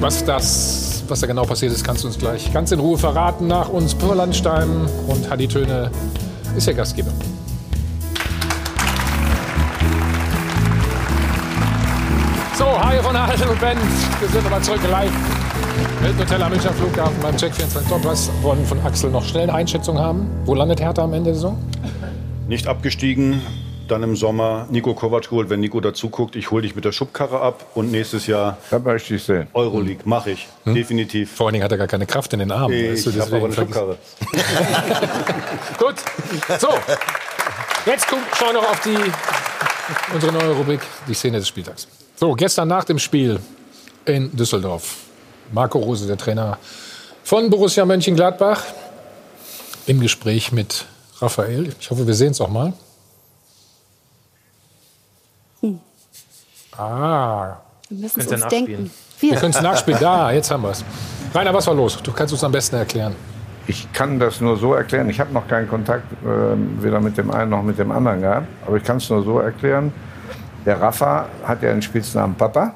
A: Was das, was da genau passiert ist, kannst du uns gleich ganz in Ruhe verraten. Nach uns Pur Landstein und Hadi Töne ist der Gastgeber. So, hi von Hall und Ben. Wir sind nochmal zurück live mit Hotel am Münchner Flughafen beim Check 24 Top. Was wollen von Axel noch schnell eine Einschätzung haben? Wo landet Hertha am Ende der Saison?
H: Nicht abgestiegen, dann im Sommer Nico Kovac geholt. Wenn Nico dazu guckt, ich hole dich mit der Schubkarre ab und nächstes Jahr
B: das möchte ich sehen.
H: Euroleague. Mache ich. Hm? Definitiv.
A: Vor allen Dingen hat er gar keine Kraft in den Armen.
H: Ich, ich habe aber eine Schubkarre.
A: Gut. So. Jetzt schauen wir noch auf die, unsere neue Rubrik, die Szene des Spieltags. So, gestern nach dem Spiel in Düsseldorf. Marco Rose, der Trainer von Borussia Mönchengladbach, im Gespräch mit Raphael. Ich hoffe, wir sehen es auch mal. Hm. Ah.
C: Wir müssen es uns denken.
A: Wir, wir können es nachspielen. Da, jetzt haben wir es. Rainer, was war los? Du kannst uns am besten erklären.
B: Ich kann das nur so erklären. Ich habe noch keinen Kontakt äh, weder mit dem einen noch mit dem anderen gehabt. Aber ich kann es nur so erklären. Der Rafa hat ja den Spitznamen Papa.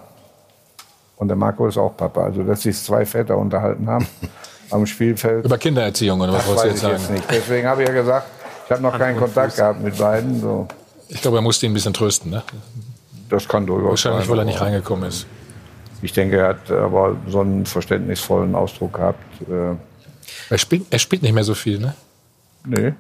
B: Und der Marco ist auch Papa. Also, dass sich zwei Väter unterhalten haben am Spielfeld.
A: Über Kindererziehung oder was wolltest du jetzt sagen? Jetzt
B: nicht. Deswegen habe ich ja gesagt, ich habe noch keinen Kontakt gehabt mit beiden. So.
A: Ich glaube, er musste ihn ein bisschen trösten. Ne?
B: Das kann durchaus
A: Wahrscheinlich, weil er nicht reingekommen ist.
B: Ich denke, er hat aber so einen verständnisvollen Ausdruck gehabt. Äh.
A: Er spielt, er spielt nicht mehr so viel, ne?
B: Nee.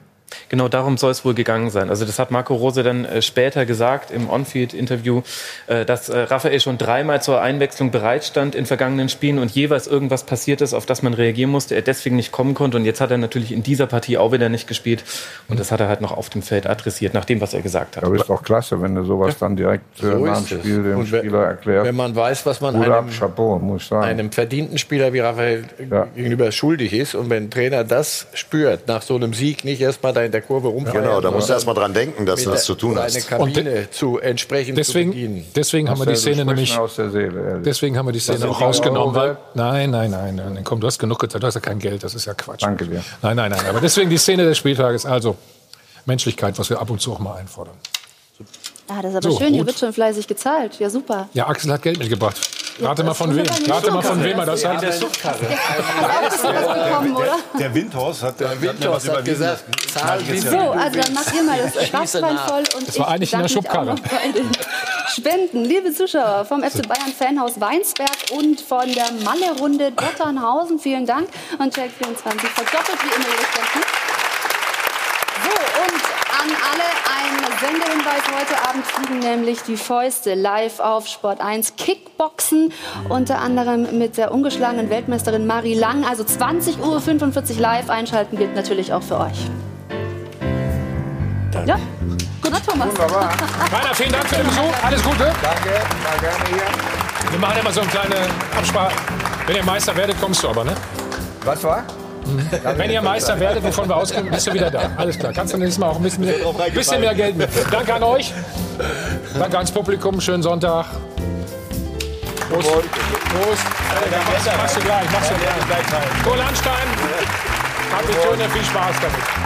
I: Genau darum soll es wohl gegangen sein. Also das hat Marco Rose dann äh, später gesagt im On-Field-Interview, äh, dass äh, Raphael schon dreimal zur Einwechslung bereitstand in vergangenen Spielen und jeweils irgendwas passiert ist, auf das man reagieren musste, er deswegen nicht kommen konnte. Und jetzt hat er natürlich in dieser Partie auch wieder nicht gespielt. Und das hat er halt noch auf dem Feld adressiert, nach dem, was er gesagt hat.
B: Aber ist doch klasse, wenn du sowas dann direkt so nach dem Spiel dem und Spieler erklärst.
E: Wenn man weiß, was man einem, Chapeau, einem, verdienten Spieler wie Raphael ja. gegenüber schuldig ist und wenn ein Trainer das spürt, nach so einem Sieg nicht erstmal da in der Kurve umfallen.
G: Genau, da musst du erst mal dran denken, dass du das zu tun hast.
E: Eine Kabine zu entsprechend
A: deswegen,
E: zu bedienen.
A: Deswegen haben wir die Szene nämlich
B: aus der Seele,
A: deswegen haben wir die Szene auch rausgenommen, weil nein, nein, nein, nein, komm, du hast genug gezahlt, du hast ja kein Geld, das ist ja Quatsch.
B: Danke dir.
A: Nein, nein, nein, aber deswegen die Szene des Spieltages, also Menschlichkeit, was wir ab und zu auch mal einfordern.
C: Ah, das ist aber so, schön, gut. hier wird schon fleißig gezahlt. Ja, super.
A: Ja, Axel hat Geld mitgebracht. Rate mal von wem. Rate mal von wem er das hat.
G: Der, der Windhorst hat,
E: der Windhorst hat gesagt,
C: Zahl So, also dann macht ihr mal das Schwarzwein voll und
A: das war eigentlich in der Schubkarre.
C: Spenden, liebe Zuschauer vom FC Bayern Fanhaus Weinsberg und von der Malle-Runde Dotternhausen, vielen Dank. Und Check24 verdoppelt wie immer ihre Spenden. So, und an alle Sendehinweis. Heute Abend fliegen nämlich die Fäuste live auf Sport 1 Kickboxen. Unter anderem mit der ungeschlagenen Weltmeisterin Marie Lang. Also 20.45 Uhr live einschalten gilt natürlich auch für euch. Danke. Ja, gut, Thomas.
A: Wunderbar. Rainer, vielen Dank für den Besuch. Alles Gute.
B: Danke, war gerne hier.
A: Wir machen immer so eine kleine Absprache. Wenn ihr Meister werdet, kommst du aber, ne?
B: Was war?
A: Wenn ihr Meister werdet, wovon wir ausgehen, bist du wieder da. Alles klar. Kannst du nächstes Mal auch ein bisschen mehr, bisschen mehr Geld mitnehmen. Danke an euch. Danke ans Publikum. Schönen Sonntag. Prost. Prost. Prost. Ja, machst du gleich. Machst du gleich. Kohl Landstein. Habt ihr Töne. Viel Spaß damit.